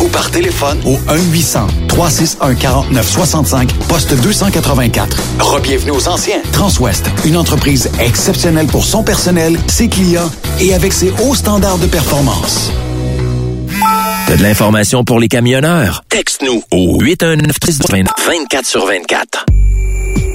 ou par téléphone au 1-800-361-4965 poste 284. Rebienvenue aux anciens. Transwest, une entreprise exceptionnelle pour son personnel, ses clients et avec ses hauts standards de performance. T'as de l'information pour les camionneurs? Texte-nous au 819 24 sur 24.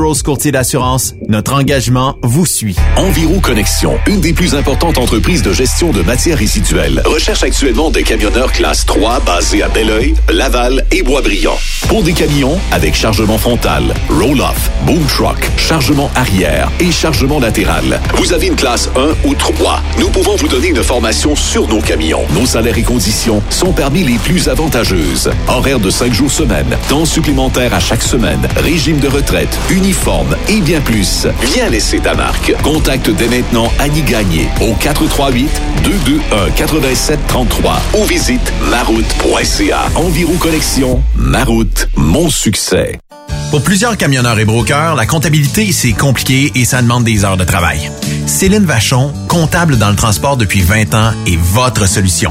Burrows Courtier d'assurance, notre engagement vous suit. Environ Connexion, une des plus importantes entreprises de gestion de matières résiduelles, recherche actuellement des camionneurs classe 3 basés à Belleuil, Laval et Boisbriand. Pour des camions avec chargement frontal, roll-off, boom truck, chargement arrière et chargement latéral. Vous avez une classe 1 ou 3. Nous pouvons vous donner une formation sur nos camions. Nos salaires et conditions sont parmi les plus avantageuses. Horaire de 5 jours semaine, temps supplémentaire à chaque semaine, régime de retraite, uniforme et bien plus. Viens laisser ta marque. Contacte dès maintenant Annie Gagné au 438 221 8733 ou visite maroute.ca. Environ Connexion, Maroute, mon succès. Pour plusieurs camionneurs et brokers, la comptabilité, c'est compliqué et ça demande des heures de travail. Céline Vachon, comptable dans le transport depuis 20 ans, est votre solution.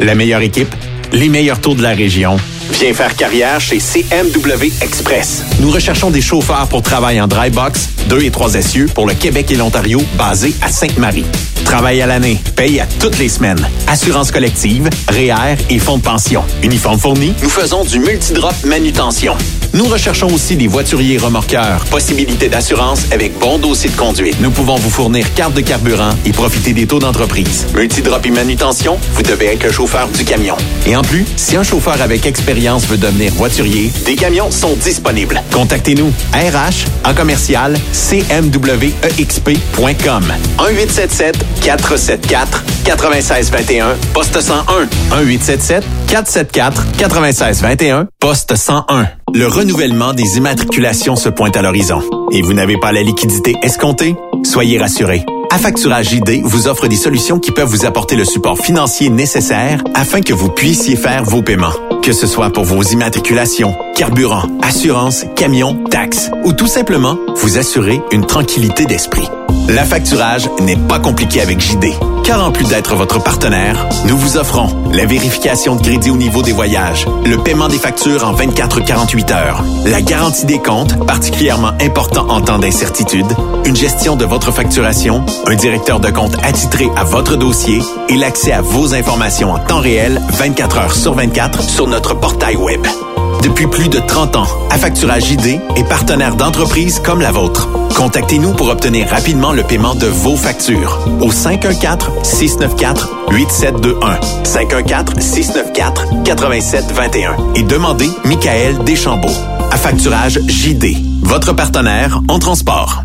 la meilleure équipe, les meilleurs taux de la région. Viens faire carrière chez CMW Express. Nous recherchons des chauffeurs pour travailler en dry box, 2 et 3 essieux pour le Québec et l'Ontario, basés à Sainte-Marie. Travail à l'année, paye à toutes les semaines. Assurance collective, REER et fonds de pension. Uniforme fourni, nous faisons du multidrop manutention. Nous recherchons aussi des voituriers remorqueurs. Possibilité d'assurance avec bon dossier de conduite. Nous pouvons vous fournir carte de carburant et profiter des taux d'entreprise. Multidrop et manutention, vous devez être le chauffeur du camion. Et en plus, si un chauffeur avec expérience veut devenir voiturier, des camions sont disponibles. Contactez-nous RH en commercial cmwexp.com 1877 474 9621 poste 101 1877 474 9621 poste 101 le renouvellement des immatriculations se pointe à l'horizon et vous n'avez pas la liquidité escomptée? Soyez rassurés. Affacturage JD vous offre des solutions qui peuvent vous apporter le support financier nécessaire afin que vous puissiez faire vos paiements. Que ce soit pour vos immatriculations, carburant, assurance, camion, taxes ou tout simplement vous assurer une tranquillité d'esprit. L'affacturage n'est pas compliqué avec JD Car en plus d'être votre partenaire, nous vous offrons la vérification de crédit au niveau des voyages, le paiement des factures en 24-48 heures, la garantie des comptes, particulièrement important en temps d'incertitude, une gestion de votre facturation, un directeur de compte attitré à votre dossier et l'accès à vos informations en temps réel 24 heures sur 24 sur notre portail web. Depuis plus de 30 ans, Affacturage ID est partenaire d'entreprises comme la vôtre. Contactez-nous pour obtenir rapidement le paiement de vos factures au 514-694-8721. 514-694-8721 et demandez Michael Deschambault. Affacturage JD, votre partenaire en transport.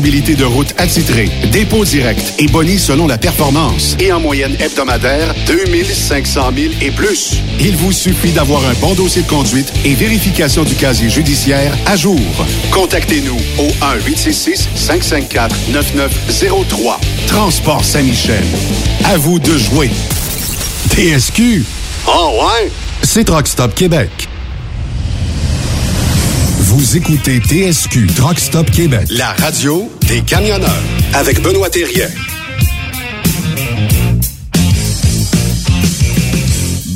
de route attitrée, dépôt direct et boni selon la performance. Et en moyenne hebdomadaire, 2500 000 et plus. Il vous suffit d'avoir un bon dossier de conduite et vérification du casier judiciaire à jour. Contactez-nous au 1-866-554-9903. Transport Saint-Michel. À vous de jouer. TSQ. Oh ouais? C'est Truck Stop Québec. Vous écoutez TSQ Truck Stop Québec. La radio des camionneurs avec Benoît Thérien.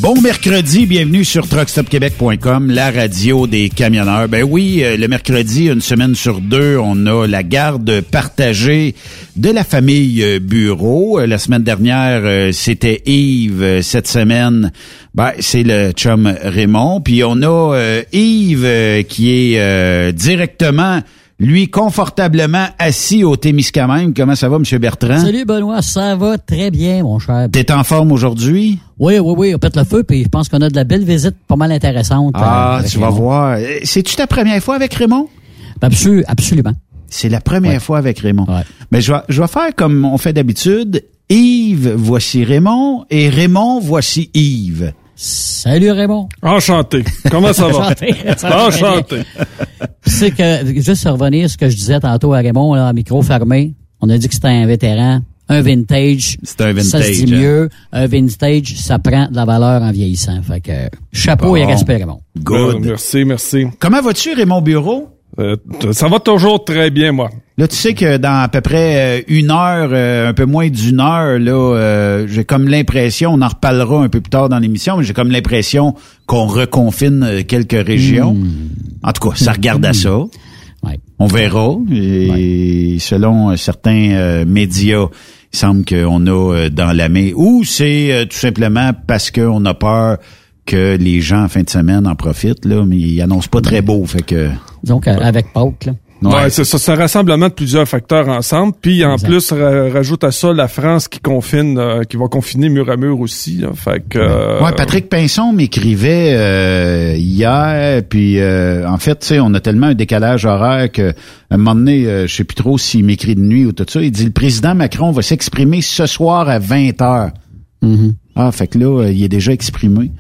Bon mercredi, bienvenue sur truckstopquebec.com, la radio des camionneurs. Ben oui, euh, le mercredi, une semaine sur deux, on a la garde partagée de la famille euh, Bureau. Euh, La semaine dernière, c'était Yves. Cette semaine, ben, c'est le chum Raymond. Puis on a Yves qui est directement, lui, confortablement assis au Témiscamingue. Comment ça va, Monsieur Bertrand? Salut Benoît, ça va très bien, mon cher. T'es en forme aujourd'hui? Oui, oui, oui, on pète le feu, puis je pense qu'on a de la belle visite pas mal intéressante. Ah, euh, tu vas voir. Euh, C'est-tu ta première fois avec Raymond? Absolu- absolument. C'est la première Ouais. fois avec Raymond. Ouais. Mais je vais, je vais faire comme on fait d'habitude. Yves, voici Raymond, et Raymond, voici Yves. Salut Raymond. Enchanté. Comment ça va? Enchanté. Enchanté. C'est que, juste revenir à ce que je disais tantôt à Raymond, là, micro fermé, on a dit que c'était un vétéran, un vintage. C'est un Ça se dit vintage, hein. mieux. Un vintage, ça prend de la valeur en vieillissant. Fait que, chapeau et respect, Raymond. Good. Merci, merci. Comment vas-tu, Raymond Bureau? Euh, ça va toujours très bien, moi. Là, tu sais que dans à peu près euh, une heure, euh, un peu moins d'une heure, là, euh, j'ai comme l'impression, on en reparlera un peu plus tard dans l'émission, mais j'ai comme l'impression qu'on reconfine euh, quelques régions. En tout cas, ça regarde à ça. Ouais. On verra. Et selon certains euh, médias, il semble qu'on a dans la main. Ou c'est tout simplement parce qu'on a peur que les gens en fin de semaine en profitent, là, mais ils annoncent pas très beau. Fait que. Donc, avec Pâques, là. Ouais, c'est ça. Un rassemblement de plusieurs facteurs ensemble. Puis en Exact. plus, ra- rajoute à ça la France qui confine, euh, qui va confiner mur à mur aussi. là. Fait que. euh, Ouais, Patrick Pinson m'écrivait euh, hier, puis euh, en fait, tu sais, on a tellement un décalage horaire que à un moment donné, euh, je sais plus trop s'il m'écrit de nuit ou tout ça. Il dit le président Macron va s'exprimer ce soir à 20 heures. Ah, fait que là, euh, il est déjà exprimé.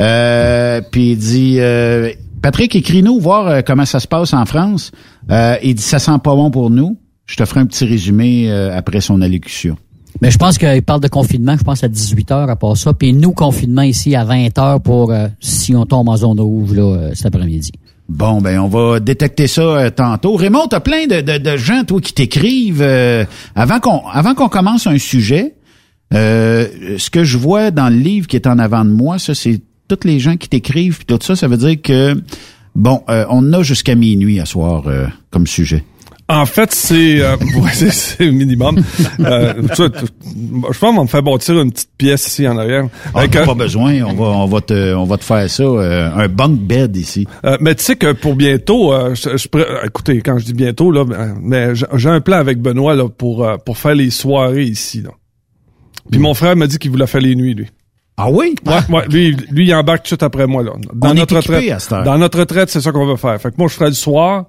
Euh, puis il dit euh, Patrick, écris-nous voir euh, comment ça se passe en France. Euh, il dit ça sent pas bon pour nous. Je te ferai un petit résumé euh, après son allocution. Mais je pense qu'il parle de confinement, je pense à 18 heures à part ça. Puis nous, confinement ici à 20 heures pour euh, si on tombe en zone rouge là, euh, cet après-midi. Bon, ben on va détecter ça euh, tantôt. Raymond, t'as plein de, de, de gens, toi, qui t'écrivent. euh, avant qu'on avant qu'on commence un sujet, euh, ce que je vois dans le livre qui est en avant de moi, ça, c'est tous les gens qui t'écrivent, puis tout ça, ça veut dire que, bon, euh, on a jusqu'à minuit à soir euh, comme sujet. En fait, c'est euh, c'est- minimum. Euh, tu- tu- je pense qu'on va me faire bâtir une petite pièce ici en arrière. Ah, euh, pas besoin, on va, on va te, on va te faire ça, euh, un bunk bed ici. Euh, mais tu sais que pour bientôt, euh, je, je écoutez, quand je dis bientôt là, ben, mais j'ai un plan avec Benoît là pour pour faire les soirées ici. Là. Puis mon frère m'a dit qu'il voulait faire les nuits lui. Ah oui? Ouais, ouais, lui, lui il embarque tout de suite après moi là. Dans On est notre équipés retraite, à cette heure. dans notre retraite, c'est ça qu'on veut faire. Fait que moi je ferai du soir.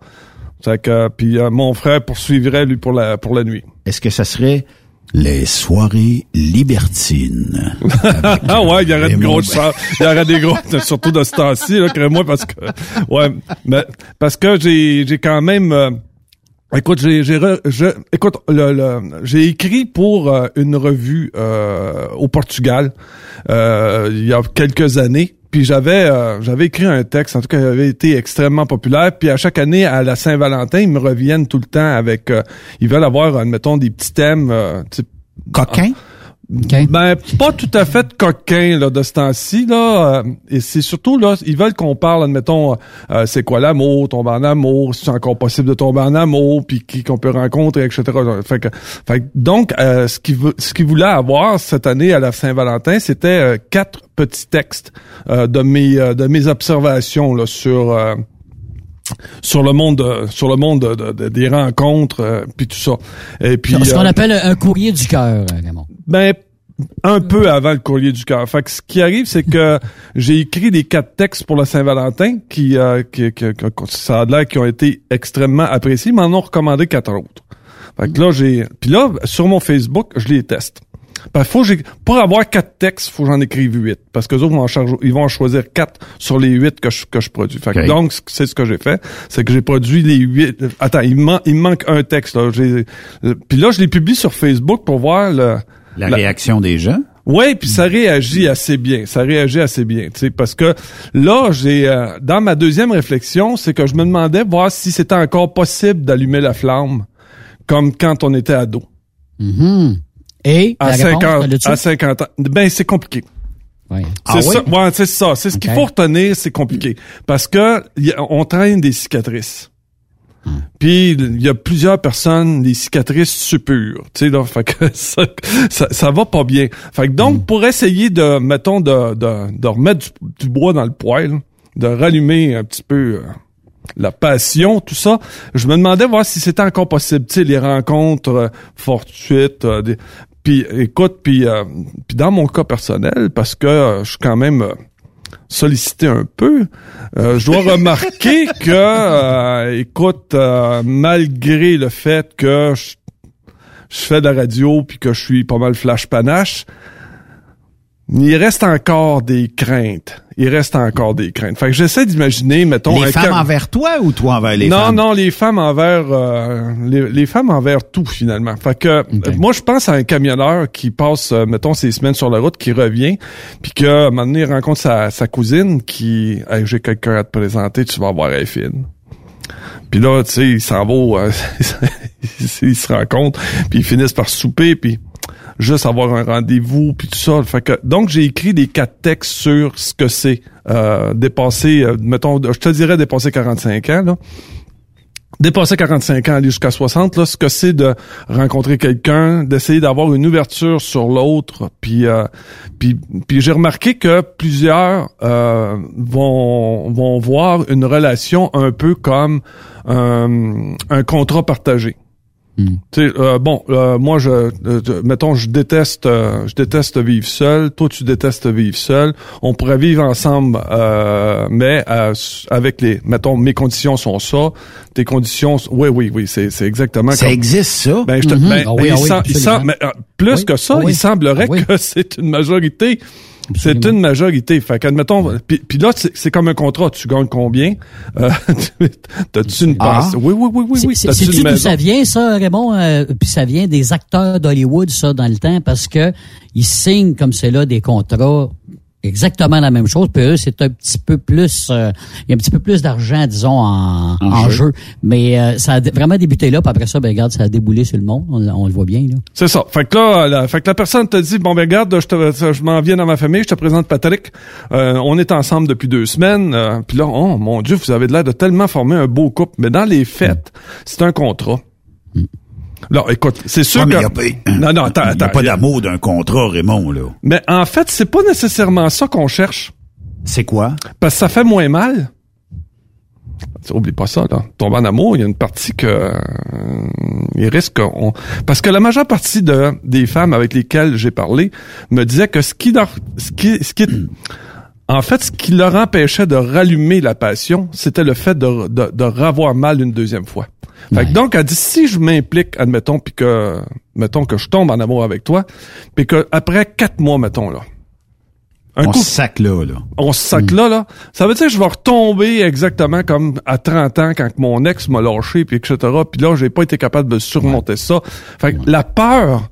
Fait que euh, puis euh, mon frère poursuivrait lui pour la pour la nuit. Est-ce que ça serait les soirées libertines? ah ouais, il y aurait de grosses chances. Il y aurait des grosses, surtout de ce temps-ci, là, crée-moi, parce que, ouais, mais, parce que j'ai, j'ai quand même, euh, Écoute, j'ai, j'ai, je, écoute, le, le, j'ai écrit pour euh, une revue euh, au Portugal euh, il y a quelques années. Puis j'avais j'avais écrit un texte, en tout cas, qui avait été extrêmement populaire. Puis à chaque année, à la Saint-Valentin, ils me reviennent tout le temps avec... ils veulent avoir, admettons, des petits thèmes... Ben pas tout à fait coquin là de ce temps-ci là. Euh, et c'est surtout là ils veulent qu'on parle admettons euh, c'est quoi l'amour tomber en amour si c'est encore possible de tomber en amour puis qui qu'on peut rencontrer etc fait que, fait donc euh, ce qu'ils ce voulaient avoir cette année à la Saint-Valentin c'était quatre petits textes de mes de mes observations là sur sur le monde sur le monde des rencontres puis tout ça. Et puis ce qu'on appelle un courrier du cœur Raymond ben un peu avant le courrier du cœur. Fait que ce qui arrive, c'est que j'ai écrit des quatre textes pour la Saint-Valentin qui, euh, qui, ça a l'air qui ont été extrêmement appréciés, m'en ont recommandé quatre autres. Fait que là, j'ai. Puis là, sur mon Facebook, je les teste. Ben, faut pour avoir quatre textes, faut que j'en écrive huit. Parce que autres vont en ils vont en choisir quatre sur les huit que je, que je produis. Fait que donc, c'est ce que j'ai fait. C'est que j'ai produit les huit. Attends, il, me il manque un texte, là. Puis là, je les publie sur Facebook pour voir le, la, réaction des gens? Oui, puis ça réagit assez bien. Ça réagit assez bien, tu sais, parce que là, j'ai euh, dans ma deuxième réflexion, c'est que je me demandais voir si c'était encore possible d'allumer la flamme comme quand on était ado. Mm-hmm. Et à 50, à 50 ans, ben c'est compliqué. Oui. C'est ah ça, ouais, c'est ça. C'est ce qu'il faut retenir, c'est compliqué parce que on traîne des cicatrices. Puis il y a plusieurs personnes, des cicatrices supures, tu sais là, fait que ça, ça, va pas bien. Fait que donc mm. pour essayer de mettons de, de, de remettre du, bois dans le poêle, de rallumer un petit peu euh, la passion, tout ça, je me demandais voir si c'était encore possible, tu sais les rencontres euh, fortuites euh, puis écoute puis puis dans mon cas personnel parce que je suis quand même sollicité un peu. Euh, je dois remarquer que, euh, écoute, euh, malgré le fait que je, fais de la radio puis que je suis pas mal flash panache, il reste encore des craintes. Il reste encore des craintes. Fait que j'essaie d'imaginer, mettons... Les femmes envers toi ou toi envers les femmes? Non, non, les femmes envers... Euh, les, femmes envers tout, finalement. Fait que moi, je pense à un camionneur qui passe, euh, mettons, ses semaines sur la route, qui revient, puis que, à un moment donné, il rencontre sa, cousine qui... Hey, j'ai quelqu'un à te présenter, tu vas voir elle fine. Puis là, tu sais, il s'en va, euh, ils se rencontrent, puis ils finissent par souper, puis juste avoir un rendez-vous puis tout ça. Fait que donc j'ai écrit des quatre textes sur ce que c'est euh, dépasser, euh, mettons, je te dirais dépasser 45 ans là. Dépasser 45 ans, aller jusqu'à 60, là, ce que c'est de rencontrer quelqu'un, d'essayer d'avoir une ouverture sur l'autre, puis, euh, puis, puis j'ai remarqué que plusieurs euh, vont vont voir une relation un peu comme un contrat partagé. Hmm. Euh, bon, euh, moi, je, euh, mettons, je déteste, je déteste vivre seul. Toi, tu détestes vivre seul. On pourrait vivre ensemble, mais avec les, mettons, mes conditions sont ça. Tes conditions, oui, oui, oui, c'est, c'est exactement. Ça existe ça? Ben, je te, ben, il, plus que ça, il semblerait ah que c'est une majorité c'est une majorité. Fait qu'admettons, puis, là, c'est comme un contrat. Tu gagnes combien? Euh, T'as-tu une passe? Ah. Oui, oui, oui, oui. oui. C'est-tu d'où ça vient, ça, Raymond? Euh, puis ça vient des acteurs d'Hollywood, ça, dans le temps, parce que ils signent comme c'est là des contrats exactement la même chose. Puis eux, c'est un petit peu plus, euh, il y a un petit peu plus d'argent, disons, en, en, jeu. Mais euh, ça a vraiment débuté là. Puis après ça, ben regarde, ça a déboulé sur le monde. On, le voit bien là. C'est ça. Fait que là, la, fait que la personne te dit, bon ben regarde, je, te, je m'en viens dans ma famille, je te présente Patrick. Euh, on est ensemble depuis deux semaines. puis là, oh mon Dieu, vous avez l'air de tellement former un beau couple. Mais dans les fêtes, c'est un contrat. Mm. Non, écoute, c'est sûr que... non, non, attends, attends. Il n'y a pas d'amour d'un contrat, Raymond, là. Mais en fait, c'est pas nécessairement ça qu'on cherche. C'est quoi? Parce que ça fait moins mal. Oublie pas ça, là. Tomber en amour, il y a une partie que euh, il risque on... parce que la majeure partie de des femmes avec lesquelles j'ai parlé me disaient que ce qui leur ce qui ce qui en fait ce qui leur empêchait de rallumer la passion, c'était le fait de de, de revoir mal une deuxième fois. Fait que donc, elle dit, si je m'implique, admettons, puis que, mettons que je tombe en amour avec toi, puis que après quatre mois, mettons, là, un on se sac là, là. On se sac là, là. Ça veut dire que je vais retomber exactement comme à 30 ans quand mon ex m'a lâché, puis etc. Puis là, j'ai pas été capable de surmonter ça. Fait que la peur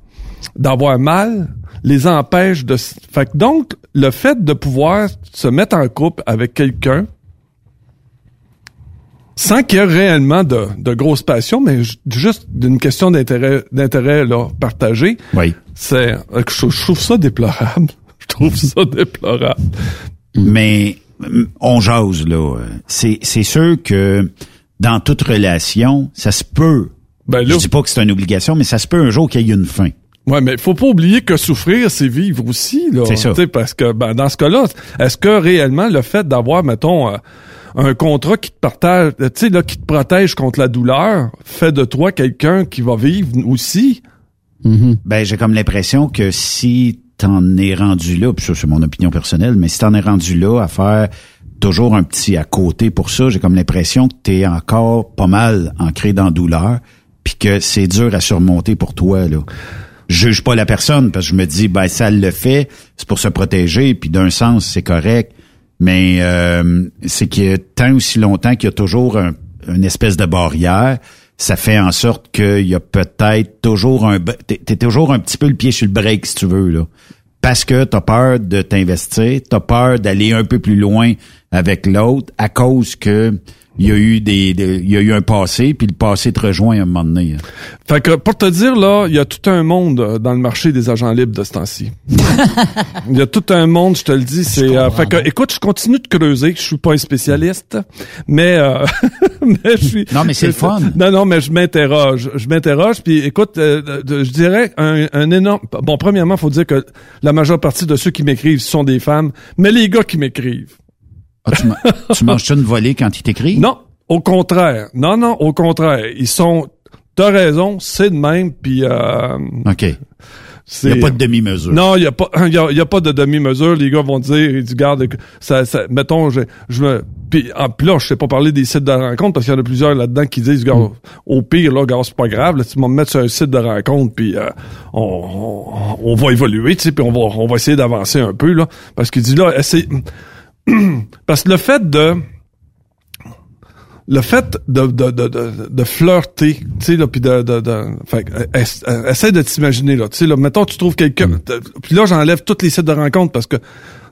d'avoir mal les empêche de... Fait que donc, le fait de pouvoir se mettre en couple avec quelqu'un sans qu'il y ait réellement de, de grosses passions, mais juste d'une question d'intérêt d'intérêt là partagé. Oui. C'est je, je trouve ça déplorable. Je trouve ça déplorable. Mais on jase, là. C'est, c'est sûr que dans toute relation, ça se peut. Ben là, je dis pas que c'est une obligation, mais ça se peut un jour qu'il y ait une fin. Ouais, mais faut pas oublier que souffrir, c'est vivre aussi, là. C'est ça. Parce que ben, dans ce cas-là, est-ce que réellement le fait d'avoir, mettons, euh, un contrat qui te partage, tu sais, là, qui te protège contre la douleur, fait de toi quelqu'un qui va vivre aussi? Mm-hmm. Ben, j'ai comme l'impression que si t'en es rendu là, puis ça c'est mon opinion personnelle, mais si t'en es rendu là à faire toujours un petit à côté pour ça, j'ai comme l'impression que t'es encore pas mal ancré dans la douleur, puis que c'est dur à surmonter pour toi là. Je juge pas la personne parce que je me dis ben ça le fait, c'est pour se protéger, puis d'un sens c'est correct, mais euh, c'est a tant aussi longtemps qu'il y a toujours une espèce de barrière ça fait en sorte qu'il y a peut-être toujours un t'es toujours un petit peu le pied sur le break si tu veux là. Parce que t'as peur de t'investir t'as peur d'aller un peu plus loin avec l'autre à cause que il y a eu des, il y a eu un passé puis le passé te rejoint à un moment donné. Fait que pour te dire là, il y a tout un monde euh, dans le marché des agents libres de ce temps-ci. Il y a tout un monde, je te le dis, c'est euh, fait que écoute, je continue de creuser, je suis pas un spécialiste, mais euh, mais je suis Non, mais c'est le fun. Non non, mais je m'interroge, je m'interroge puis écoute, je dirais un, un énorme bon premièrement, faut dire que la majeure partie de ceux qui m'écrivent sont des femmes, mais les gars qui m'écrivent ah, tu, manges-tu une volée quand ils t'écrivent? Non, au contraire. Non, non, au contraire. Ils sont... T'as raison, c'est de même, puis... Euh, OK. Il n'y a pas de demi-mesure. Non, il n'y a pas, il y a, pas de demi-mesure. Les gars vont dire, ils disent, garde, ça, ça, mettons, je, je me, puis, en plus là, je sais pas parler des sites de rencontre parce qu'il y en a plusieurs là-dedans qui disent, gars, au pire, là, gars, c'est pas grave, là, tu vas me mettre sur un site de rencontre, puis euh, on, on, va évoluer, tu sais, puis on va, on va essayer d'avancer un peu, là, parce qu'il dit, là, essaye, Parce que le fait de le fait de, de, de, de, flirter, tu sais, là, puis de, de, de fait, essaie de t'imaginer, là, tu sais, là, mettons, tu trouves quelqu'un, mm. puis là, j'enlève tous les sites de rencontres parce que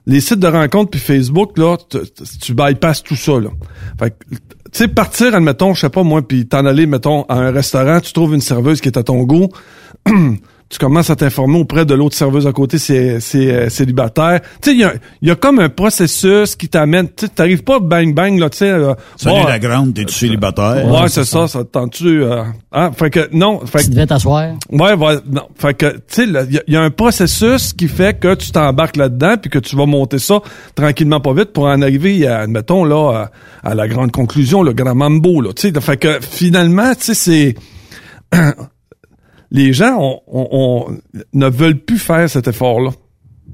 les sites de rencontres puis Facebook, là, tu bypasses tout ça, là. Fait tu sais, partir, admettons, je sais pas moi, puis t'en aller, mettons, à un restaurant, tu trouves une serveuse qui est à ton goût, tu commences à t'informer auprès de l'autre serveuse à côté, c'est c'est célibataire. Tu sais, il y a, y a, comme un processus qui t'amène. Tu t'arrives pas bang bang là, tu sais. Salut la grande, t'es-tu célibataire? Ouais, c'est ça. Ça tente-tu euh, hein? Fait que non. Fait tu devais t'asseoir? Ouais, ouais. Non. Fait que tu sais, il y, a un processus qui fait que tu t'embarques là-dedans puis que tu vas monter ça tranquillement pas vite pour en arriver, à, admettons là, à, la grande conclusion, le grand mambo là. Tu sais, fait que finalement, tu sais, c'est les gens on, ne veulent plus faire cet effort-là.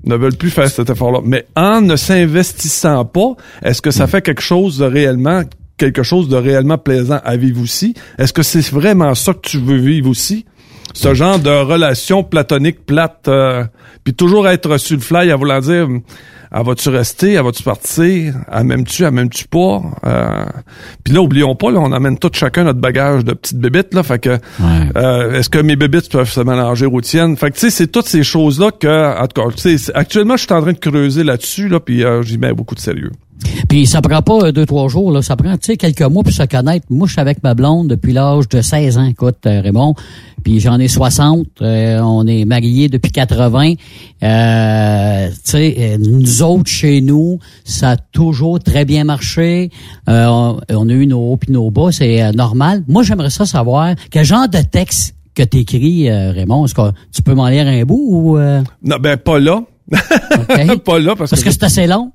Ne veulent plus faire cet effort-là. Mais en ne s'investissant pas, est-ce que ça hmm. fait quelque chose de réellement quelque chose de réellement plaisant à vivre aussi? Est-ce que c'est vraiment ça que tu veux vivre aussi? Ce genre de relation platonique plate, euh, puis toujours être sur le fly à vouloir dire elle va-tu rester, elle va-tu partir, elle m'aime-tu, elle m'aime-tu pas? Euh, puis là, oublions pas, là, on amène tout chacun notre bagage de petites bébites, là, fait que euh, est-ce que mes bébites peuvent se mélanger aux tiennes? Fait que tu sais, c'est toutes ces choses-là que, en tout cas, actuellement, je suis en train de creuser là-dessus, là, puis euh, j'y mets beaucoup de sérieux. Puis ça prend pas euh, deux, trois jours, là. Ça prend, tu sais, quelques mois pour se connaître. Moi, je suis avec ma blonde depuis l'âge de 16 ans, écoute, euh, Raymond. Puis j'en ai 60. Euh, on est mariés depuis 80. Euh, tu sais, nous autres, chez nous, ça a toujours très bien marché. On, a eu nos hauts puis nos bas, c'est normal. Moi, j'aimerais ça savoir quel genre de texte que t'écris, Raymond. Est-ce que tu peux m'en lire un bout ou... Non, ben pas là. pas là parce, parce que c'est assez long.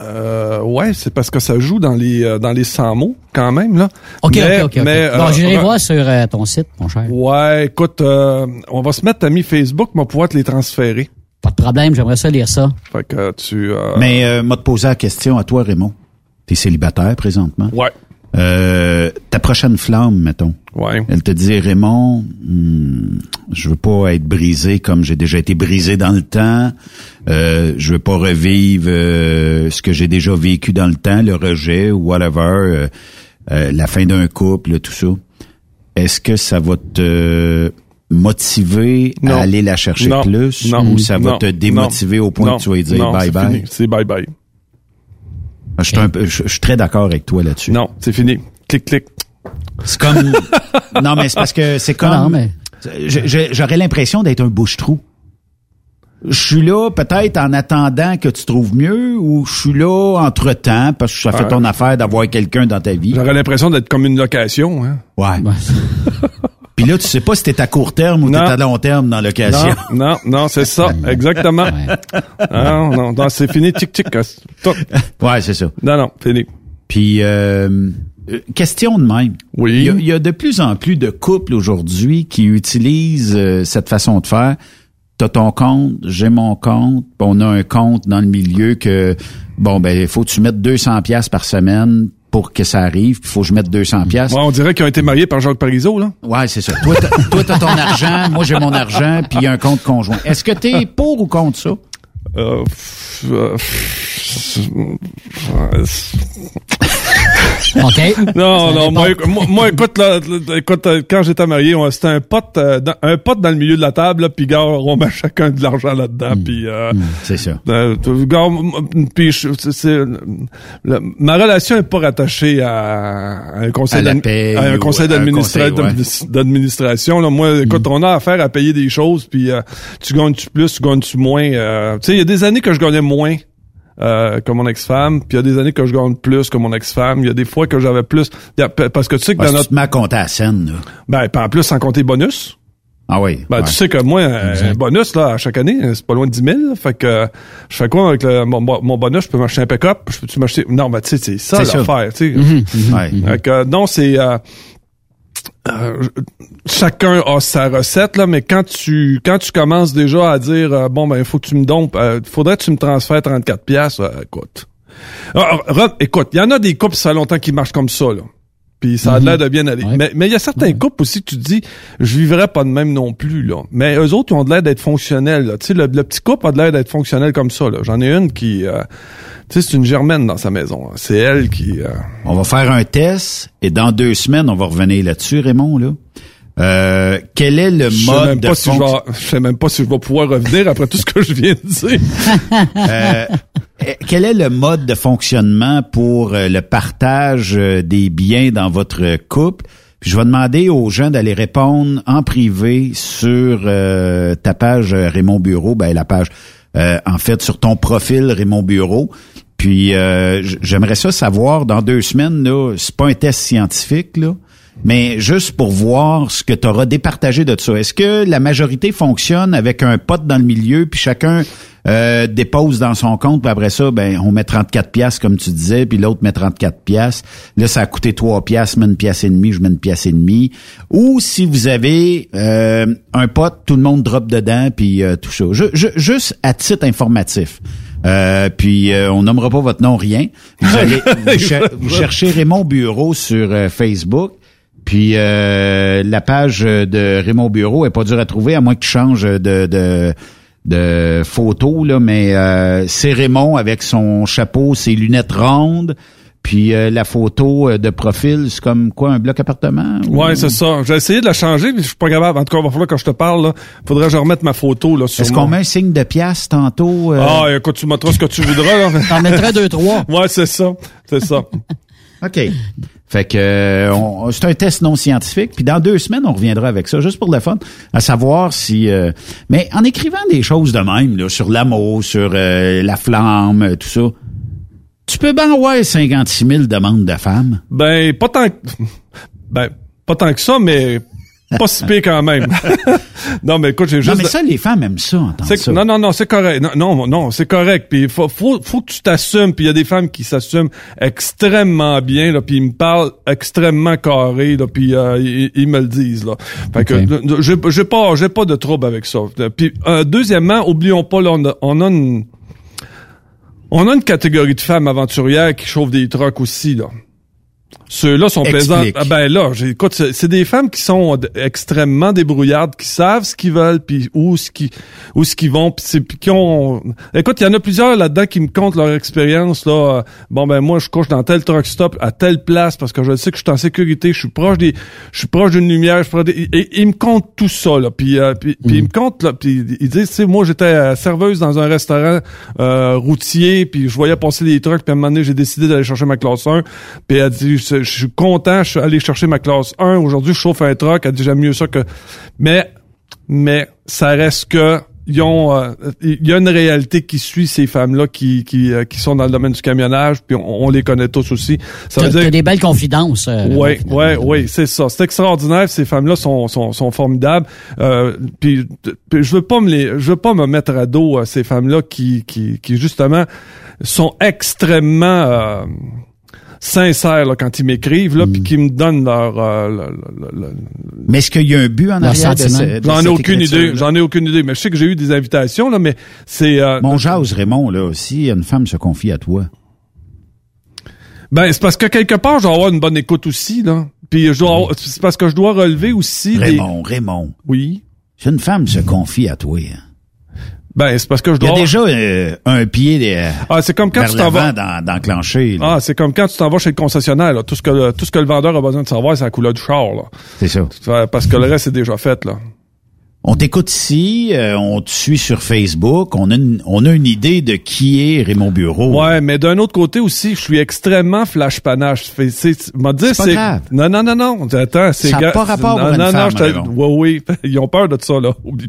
Euh, ouais, c'est parce que ça joue dans les euh, dans les 100 mots quand même là. OK OK OK. Mais, bon, j'irai euh, voir sur euh, ton site mon cher. Ouais, écoute, on va se mettre à mi Facebook, mais on va pouvoir te les transférer. Pas de problème, j'aimerais ça lire ça. Fait que tu Mais euh, m'a te poser la question à toi Raymond. T'es célibataire présentement? Ouais. Euh, ta prochaine flamme, mettons. Ouais. Elle te dit Raymond, hmm, je veux pas être brisé comme j'ai déjà été brisé dans le temps. Euh, je veux pas revivre euh, ce que j'ai déjà vécu dans le temps, le rejet ou whatever, euh, euh, la fin d'un couple, tout ça. Est-ce que ça va te motiver Non. à aller la chercher Non. plus Non. ou ça va te démotiver au point que tu vas dire bye bye? C'est bye bye. Je suis, un peu- je- je suis très d'accord avec toi là-dessus. Non, c'est fini. Clic, clic. C'est comme. non, mais c'est parce que c'est comme. Non, mais- J'aurais l'impression d'être un bouche-trou. Je suis là peut-être en attendant que tu trouves mieux ou je suis là entre-temps parce que ça fait Ouais. ton affaire d'avoir quelqu'un dans ta vie. J'aurais l'impression d'être comme une location. Hein. Ouais. Puis là, tu sais pas si t'es à court terme ou t'es à long terme dans l'occasion. Non, non, non, c'est ça, exactement. Non, non, non, c'est fini, tic, tic. euh, tout. Ouais, c'est ça. Non, non, fini. Puis, euh, euh, question de même. Oui. Il y, a, il y a de plus en plus de couples aujourd'hui qui utilisent euh, cette façon de faire. T'as ton compte, j'ai mon compte, on a un compte dans le milieu que, bon, ben, il faut que tu mettes 200 pièces par semaine pour que ça arrive, puis il faut que je mette 200 pièces. Ouais, on dirait qu'ils ont été mariés par Jacques Parizeau, là. Ouais, c'est ça. Toi, t'as, ton argent, moi, j'ai mon argent, puis il y a un compte conjoint. Est-ce que t'es pour ou contre ça? Euh, euh, euh, OK. Non, non, moi, moi, moi, écoute, là, écoute, euh, quand j'étais marié, c'était un pote, euh, dans, un pote dans le milieu de la table, puis gars, on met chacun de l'argent là-dedans, puis euh, C'est ça. euh, puis ma relation est pas rattachée à, un conseil À un conseil ouais. d'administration. Là, moi, écoute, on a affaire à payer des choses, puis euh, tu gagnes-tu plus, tu gagnes-tu moins. euh, tu sais, il y a des années que je gagnais moins euh, que mon ex-femme, puis il y a des années que je gagne plus que mon ex-femme. Il y a des fois que j'avais plus. Il y a- Parce que tu sais que Parce dans notre... tu te mets à compter à la scène, là. Ben, puis en plus, sans compter bonus. Ah oui. Ben, ouais. tu sais que moi, un bonus, là, à chaque année, c'est pas loin de 10 000. là. Fait que euh, je fais quoi avec le- mon, mon bonus? Je peux m'acheter un pick-up? Je peux-tu m'acheter... Non, mais tu sais, c'est ça l'affaire, tu sais. Ouais. Fait que, non, c'est... euh, euh, chacun a sa recette là, mais quand tu quand tu commences déjà à dire euh, bon ben il faut que tu me donnes, euh, faudrait que tu me transfères 34 pièces, écoute. Alors, Rob, écoute, il y en a des couples ça longtemps qui marchent comme ça là. Puis ça a l'air de bien aller. Ouais. Mais mais il y a certains couples aussi que tu te dis je vivrais pas de même non plus là. Mais eux autres ils ont de l'air d'être fonctionnels là. Tu sais le, le petit couple a de l'air d'être fonctionnel comme ça là. J'en ai une qui euh, tu sais c'est une germaine dans sa maison. hein. C'est elle qui euh, On va faire un test et dans deux semaines, on va revenir là-dessus, Raymond, là. Euh, quel est le je sais mode même de pas si je vais, je sais même pas si je vais pouvoir revenir après tout ce que je viens de dire. Euh, eh, quel est le mode de fonctionnement pour euh, le partage euh, des biens dans votre couple? Puis je vais demander aux gens d'aller répondre en privé sur euh, ta page Raymond Bureau, ben la page euh, en fait sur ton profil Raymond Bureau. Puis euh, j'aimerais ça savoir dans deux semaines là, c'est pas un test scientifique là, mais juste pour voir ce que tu auras départagé de ça. Est-ce que la majorité fonctionne avec un pote dans le milieu, puis chacun euh, dépose dans son compte, puis après ça, ben on met 34 pièces comme tu disais, puis l'autre met 34 pièces. Là, ça a coûté 3 pièces, je mets une pièce et demie, je mets une pièce et demie. Ou si vous avez euh, un pote, tout le monde drop dedans, puis euh, tout ça. Je- je- juste à titre informatif. Euh, puis euh, on nommera pas votre nom, rien. Vous allez vous, cher- vous cherchez Raymond Bureau sur euh, Facebook. Puis euh, la page de Raymond Bureau est pas dure à trouver, à moins que tu changes de, de, de photo, là, mais euh, c'est Raymond avec son chapeau, ses lunettes rondes. Puis euh, la photo euh, de profil, c'est comme quoi, un bloc appartement? ou- Ouais, c'est ça. J'ai essayé de la changer, mais je suis pas capable. En tout cas, il va falloir que je te parle, là. Faudrait que je remette ma photo, là, sur Est-ce qu'on met un signe de pièce tantôt? euh? Ah, écoute, tu mettras ce que tu voudras, là. T'en mettrais deux, trois. ouais, c'est ça. C'est ça. OK. Fait que euh, c'est un test non scientifique. Puis dans deux semaines, on reviendra avec ça, juste pour le fun, à savoir si. euh, mais en écrivant des choses de même, là, sur l'amour, sur euh, la flamme, euh, tout ça, tu peux bien avoir 56 000 demandes de femmes. Ben, pas tant que... Ben, pas tant que ça, mais pas si pire quand même. non, mais écoute, j'ai Non, juste... mais ça, les femmes aiment ça, entendre ça. Non, non, non, c'est correct. Non, non, non, c'est correct. Puis faut, faut, faut que tu t'assumes. Puis il y a des femmes qui s'assument extrêmement bien. Là, puis ils me parlent extrêmement carré. Là, puis euh, ils, ils me le disent. Là. Fait que j'ai, j'ai pas, j'ai pas de trouble avec ça. Puis euh, deuxièmement, oublions pas, là, on a, on a une, on a une catégorie de femmes aventurières qui chauffent des trucks aussi. Là. Ceux-là sont plaisants. Ah ben là, écoute, c'est des femmes qui sont extrêmement débrouillardes, qui savent ce qu'ils veulent, puis où ce qui où ce qu'ils vont, puis qui ont. Écoute, il y en a plusieurs là-dedans qui me comptent leur expérience là. Euh, Bon ben moi, je couche dans tel truck stop à telle place parce que je sais que je suis en sécurité, je suis proche des, je suis proche d'une lumière, je suis proche des- et, ils me comptent tout ça là. Puis euh, puis, puis ils me comptent là, puis ils disent, tu sais, moi j'étais euh, serveuse dans un restaurant euh, routier, puis je voyais passer les trucks, puis à un moment donné, j'ai décidé d'aller chercher ma classe 1. Puis elle dit, je, suis content, je suis allé chercher ma classe 1. Aujourd'hui, je chauffe un truck. Elle dit, j'aime mieux ça que... Mais, mais ça reste que ils ont, euh, il y a une réalité qui suit ces femmes-là qui, qui, euh, qui sont dans le domaine du camionnage, puis on, on les connaît tous aussi. Ça veut dire des belles confidences. euh, oui, finalement. oui, oui, c'est ça. C'est extraordinaire. Ces femmes-là sont, sont, sont formidables. Euh, puis, puis je veux pas me les, je veux pas me mettre à dos euh, ces femmes-là qui, qui, qui justement sont extrêmement euh, sincères là, quand ils m'écrivent là, puis qui me donnent leur. euh, le- le- le- Mais est-ce qu'il y a un but en arrière de, sentiment. ce- de J'en ai aucune idée. J'en ai aucune idée. Mais je sais que j'ai eu des invitations là, mais c'est. euh, Mon jase, Raymond, là, si une femme se confie à toi, ben c'est parce que quelque part, je dois avoir une bonne écoute aussi là. Puis je dois, avoir- c'est parce que je dois relever aussi des. Raymond, Raymond, Oui. si une femme se confie à toi, hein, Ben c'est parce que je il y dois. a déjà euh, un pied euh, Ah, c'est comme quand vers tu t'en vas. l'avant dans, dans clencher. là. Ah, c'est comme quand tu t'en vas chez le concessionnaire, là. Tout ce que le, tout ce que le vendeur a besoin de savoir, c'est la couleur du char, là. C'est ça. Parce que le reste est déjà fait, là. On t'écoute ici, euh, on te suit sur Facebook, on a une, on a une idée de qui est Raymond Bureau. Ouais, mais d'un autre côté aussi, je suis extrêmement flash panache. C'est, m'a dit, C'est pas c'est, grave. non, non, non, non. Attends, c'est Ça a ga- pas rapport non, pour une non, non, femme, oui, oui. Ils ont peur de ça, là. Oublie,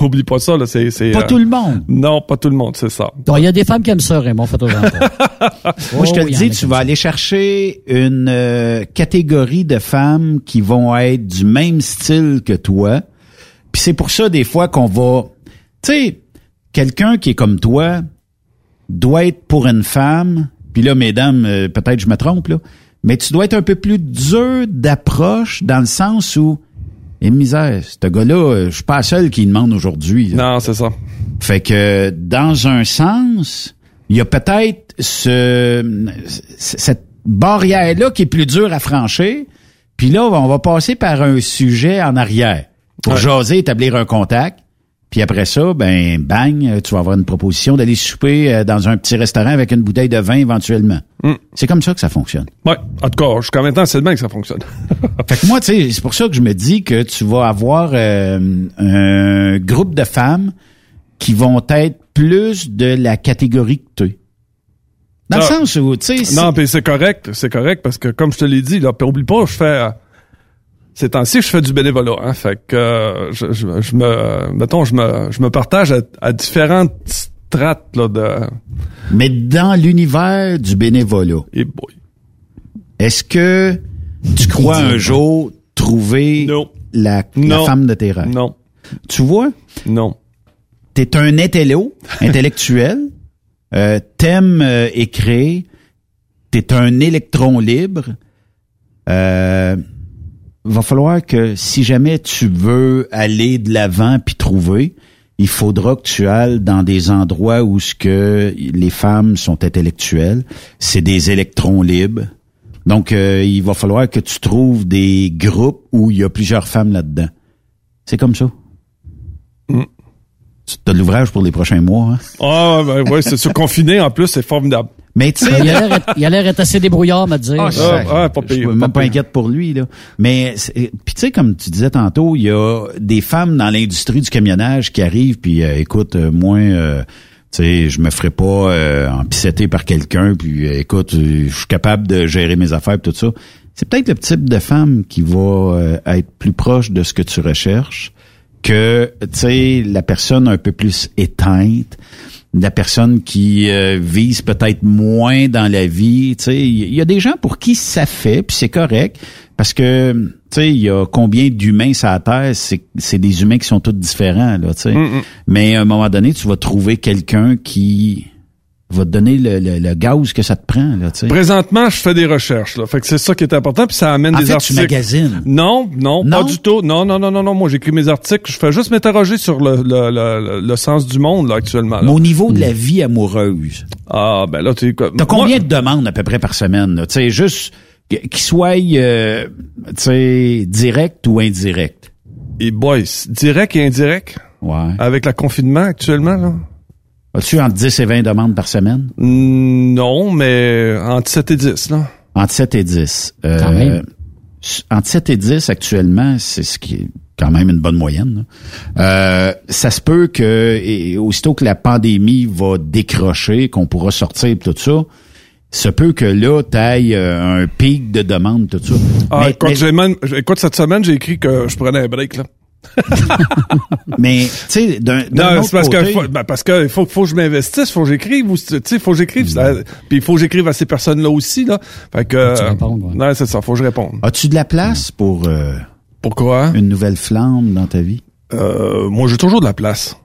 oublie pas ça, là. C'est, c'est, Pas euh, tout le monde. Non, pas tout le monde, c'est ça. Donc, il y a des femmes qui aiment ça, Raymond, fais Moi, je te Oh, le dis, tu vas ça. aller chercher une euh, catégorie de femmes qui vont être du même style que toi. Puis c'est pour ça, des fois, qu'on va... Tu sais, quelqu'un qui est comme toi doit être pour une femme... Puis là, mesdames, euh, peut-être je me trompe, là, mais tu dois être un peu plus dur d'approche dans le sens où... Et misère, ce gars-là, euh, je suis pas la seule qui demande aujourd'hui. Non, c'est ça. Fait que dans un sens, il y a peut-être ce cette barrière-là qui est plus dure à franchir. Puis là, on va passer par un sujet en arrière Ouais. jaser, établir un contact. Puis après ça, ben bang, tu vas avoir une proposition d'aller souper euh, dans un petit restaurant avec une bouteille de vin éventuellement. Mm. C'est comme ça que ça fonctionne. Ouais. En tout cas, jusqu'à maintenant, c'est le même que ça fonctionne. Fait que moi, tu sais, c'est pour ça que je me dis que tu vas avoir euh, un groupe de femmes qui vont être plus de la catégorie que tu es. Dans le Ah. sens où, tu sais, Non, puis c'est correct, c'est correct parce que comme je te l'ai dit, là, puis oublie pas, je fais euh, ces temps-ci, je fais du bénévolat, hein, fait que euh, je, je, je me, mettons, je me, je me partage à, à différentes strates là de. mais dans l'univers du bénévolat, Et est-ce que tu crois un jour trouver Non. la, femme de tes rêves? Non, Tu vois, non. t'es un intello, intellectuel, euh, t'aimes euh, écrire, t'es un électron libre. Euh, va falloir que si jamais tu veux aller de l'avant puis trouver, il faudra que tu ailles dans des endroits où ce que les femmes sont intellectuelles, c'est des électrons libres. Donc euh, il va falloir que tu trouves des groupes où il y a plusieurs femmes là-dedans. C'est comme ça. Mm. Tu as de l'ouvrage pour les prochains mois. Hein? Ah, ben ouais, c'est sur confiné en plus, c'est formidable. Mais tu sais, Il a l'air il a l'air d'être assez débrouillard, me dire. Ah, Ah, ah, pas je payé, suis pas même pas payé. inquiète pour lui là. Mais c'est- puis tu sais comme tu disais tantôt, il y a des femmes dans l'industrie du camionnage qui arrivent puis euh, écoute euh, moi euh, tu sais, je me ferai pas euh, empisseter par quelqu'un puis euh, écoute, euh, je suis capable de gérer mes affaires et tout ça. C'est peut-être le type de femme qui va euh, être plus proche de ce que tu recherches que tu sais la personne un peu plus éteinte la personne qui euh, vise peut-être moins dans la vie, tu sais, il y a des gens pour qui ça fait, puis c'est correct, parce que, tu sais, il y a combien d'humains sur la Terre, c'est, c'est des humains qui sont tous différents, là, tu sais. Mais à un moment donné, tu vas trouver quelqu'un qui va te donner le, le, le gaz que ça te prend, là. Présentement, je fais des recherches, là. Fait que c'est ça qui est important, puis ça amène En des fait, tu articles. magasines. Non, non, Non? pas du tout. Non, non, non, non, non. Moi, j'écris mes articles. Je fais juste m'interroger sur le, le, le, sens du monde, là, actuellement. là. Au niveau de la vie amoureuse, Ah, ben là, tu. T'as moi- combien de demandes à peu près par semaine? Tu sais, juste Qu'il soit, euh, tu sais, direct ou indirect? Et boys, direct et indirect? Ouais. Avec le confinement actuellement, là? As-tu entre 10 et 20 demandes par semaine? Mm, non, mais entre 7 et 10, là. Entre 7 et 10. Euh, Quand même. Entre 7 et 10 actuellement, c'est ce qui est quand même une bonne moyenne. là. Euh, ça se peut que, et aussitôt que la pandémie va décrocher, qu'on pourra sortir et tout ça, se peut que là, tu ailles un pic de demande, tout ça. Ah, mais, écoute, mais- j'ai même- écoute, cette semaine, j'ai écrit que je prenais un break, là. mais, tu sais, d'un Non, c'est parce côté- que, faut, ben, parce que faut, faut que je m'investisse, faut que j'écrive, ou, tu sais, faut que j'écrive, ça- puis il faut que j'écrive à ces personnes-là aussi, là. Fait que, répondes, ouais. non, c'est ça, faut que je réponde. As-tu de la place pour euh, Pourquoi? une nouvelle flamme dans ta vie? Euh, moi, j'ai toujours de la place.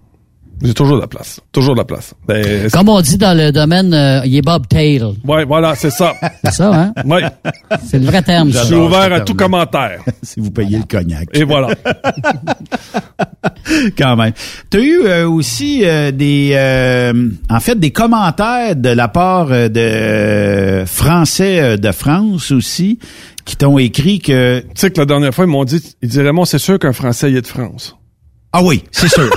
J'ai toujours de la place. Toujours de la place. Ben, c'est- Comme on dit dans le domaine, euh, il est bobtail. ouais, voilà, c'est ça. C'est ça, hein? Ouais. C'est le vrai terme, Je suis ouvert à tout commentaire. si vous payez le cognac. Et voilà. quand même. Tu as eu euh, aussi euh, des euh, en fait des commentaires de la part euh, de euh, Français euh, de France aussi qui t'ont écrit que tu sais que la dernière fois, ils m'ont dit, ils diraient, moi, c'est sûr qu'un Français y est de France. Ah oui, c'est sûr.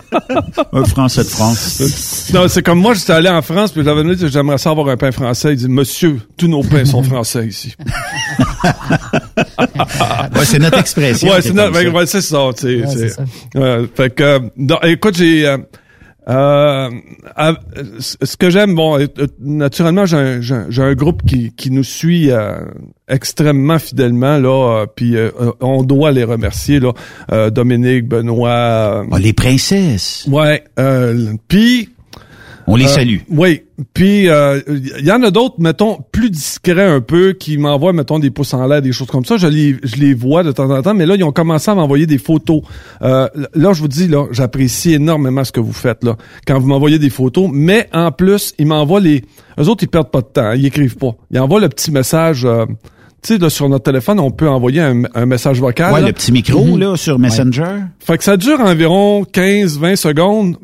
Un Français de France. Non, c'est comme moi, j'étais allé en France, puis j'avais dit, j'aimerais ça avoir un pain français. Il dit, monsieur, tous nos pains sont français ici. Ouais, c'est notre expression. ouais, c'est notre- ça. ouais, c'est ça, tu sais, Ouais, c'est- c'est ça. ouais, fait que, euh, non, écoute, j'ai, euh, euh, euh, ce que j'aime, bon, euh, naturellement, j'ai un, j'ai groupe qui, qui nous suit euh, extrêmement fidèlement, là, euh, puis euh, euh, on doit les remercier, là, euh, Dominique, Benoît, euh, Ah, les princesses. ouais, euh, puis On les euh, salue. Oui. Puis il y en a d'autres, mettons, plus discrets un peu, qui m'envoient, mettons, des pouces en l'air, des choses comme ça. Je les, je les vois de temps en temps, mais là, ils ont commencé à m'envoyer des photos. Euh, là, je vous dis, là, j'apprécie énormément ce que vous faites, là, quand vous m'envoyez des photos. Mais en plus, ils m'envoient les... Eux autres, ils perdent pas de temps, hein, ils écrivent pas. Ils envoient le petit message... euh, tu sais, là, sur notre téléphone, on peut envoyer un, un message vocal. Ouais, là. le petit micro là sur Messenger. Fait que ça dure environ 15-20 secondes.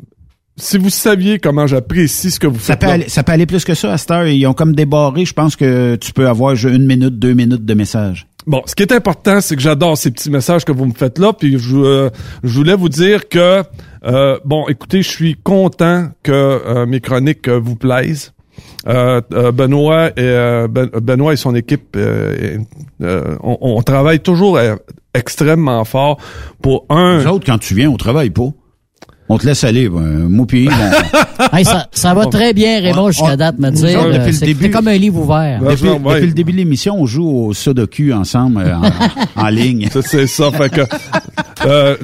Si vous saviez comment j'apprécie ce que vous Ça faites peut, aller, ça peut aller plus que ça à cette heure. Ils ont comme débarré. Je pense que tu peux avoir une minute, deux minutes de message. Bon, ce qui est important, c'est que j'adore ces petits messages que vous me faites là, puis je, euh, je voulais vous dire que, euh, bon, écoutez, je suis content que euh, mes chroniques vous plaisent. Benoît et euh, Ben- Benoît et son équipe, et, on, on travaille toujours extrêmement fort pour un. Nous autres, quand tu viens, on travaille pas. On te laisse aller. ben, Hey, ça, ça va très bien, Raymond, jusqu'à date, me dire. depuis euh, C'est comme un livre ouvert. Ben, depuis, ouais. le début de l'émission, on joue au Sudoku ensemble euh, en, en ligne. C'est ça, fait que euh,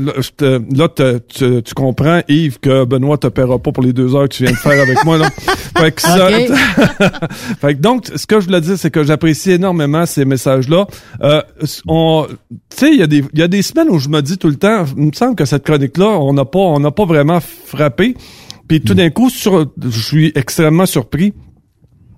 là, tu, tu comprends, Yves, que Benoît te paiera pas pour les deux heures que tu viens de faire avec moi. Là. Fait que ça- fait que donc, ce que je voulais dire, c'est que j'apprécie énormément ces messages-là. Euh, on, tu sais, il y a des, il y a des semaines où je me dis tout le temps, il me semble que cette chronique-là, on n'a pas, on n'a pas vraiment frappé. Puis tout d'un coup, sur, je suis extrêmement surpris.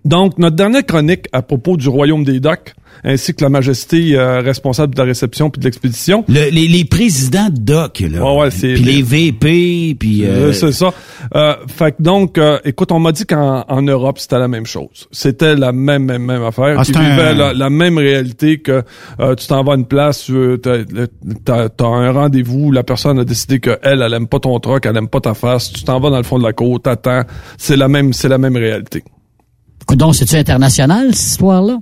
Donc, notre dernière chronique à propos du royaume des docks, ainsi que la majesté euh, responsable de la réception puis de l'expédition. Le- les, les présidents de doc, là. Ouais, ouais, c'est- Puis les VP, puis... euh, Euh, c'est ça. Euh, fait que donc, euh, écoute, on m'a dit qu'en en Europe, c'était la même chose. C'était la même, même, même affaire. Ah, Ils c'est un- la, la même réalité que euh, tu t'en vas à une place, tu t'as, t'as un rendez-vous, la personne a décidé qu'elle, elle, elle aime pas ton truck, elle aime pas ta face, tu t'en vas dans le fond de la côte, t'attends. C'est la même, c'est la même réalité. Donc, c'est-tu international, cette histoire-là?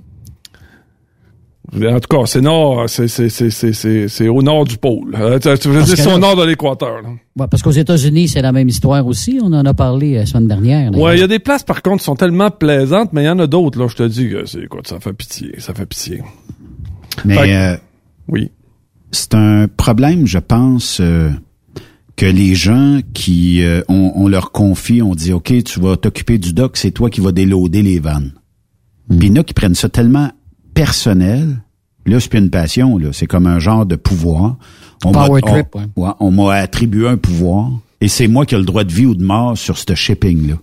En tout cas, c'est nord, c'est, c'est, c'est, c'est, c'est, c'est au nord du pôle. Euh, tu- veux dire, c'est au nord de l'équateur. là. Ouais, parce qu'aux États-Unis, c'est la même histoire aussi. On en a parlé la semaine dernière. Ouais, il y a des places par contre qui sont tellement plaisantes, mais il y en a d'autres là. Je te dis que c'est écoute, ça fait pitié, ça fait pitié. Mais Fait que- euh, Oui. c'est un problème, je pense, euh, que les gens qui euh, on, on leur confie, on dit OK, tu vas t'occuper du doc, c'est toi qui vas déloader les vannes. Puis il y en a qui prennent ça tellement personnel. Là, c'est plus une passion, là. C'est comme un genre de pouvoir. On m'a- Power on- trip, ouais. ouais, on m'a attribué un pouvoir. Et c'est moi qui ai le droit de vie ou de mort sur ce shipping-là.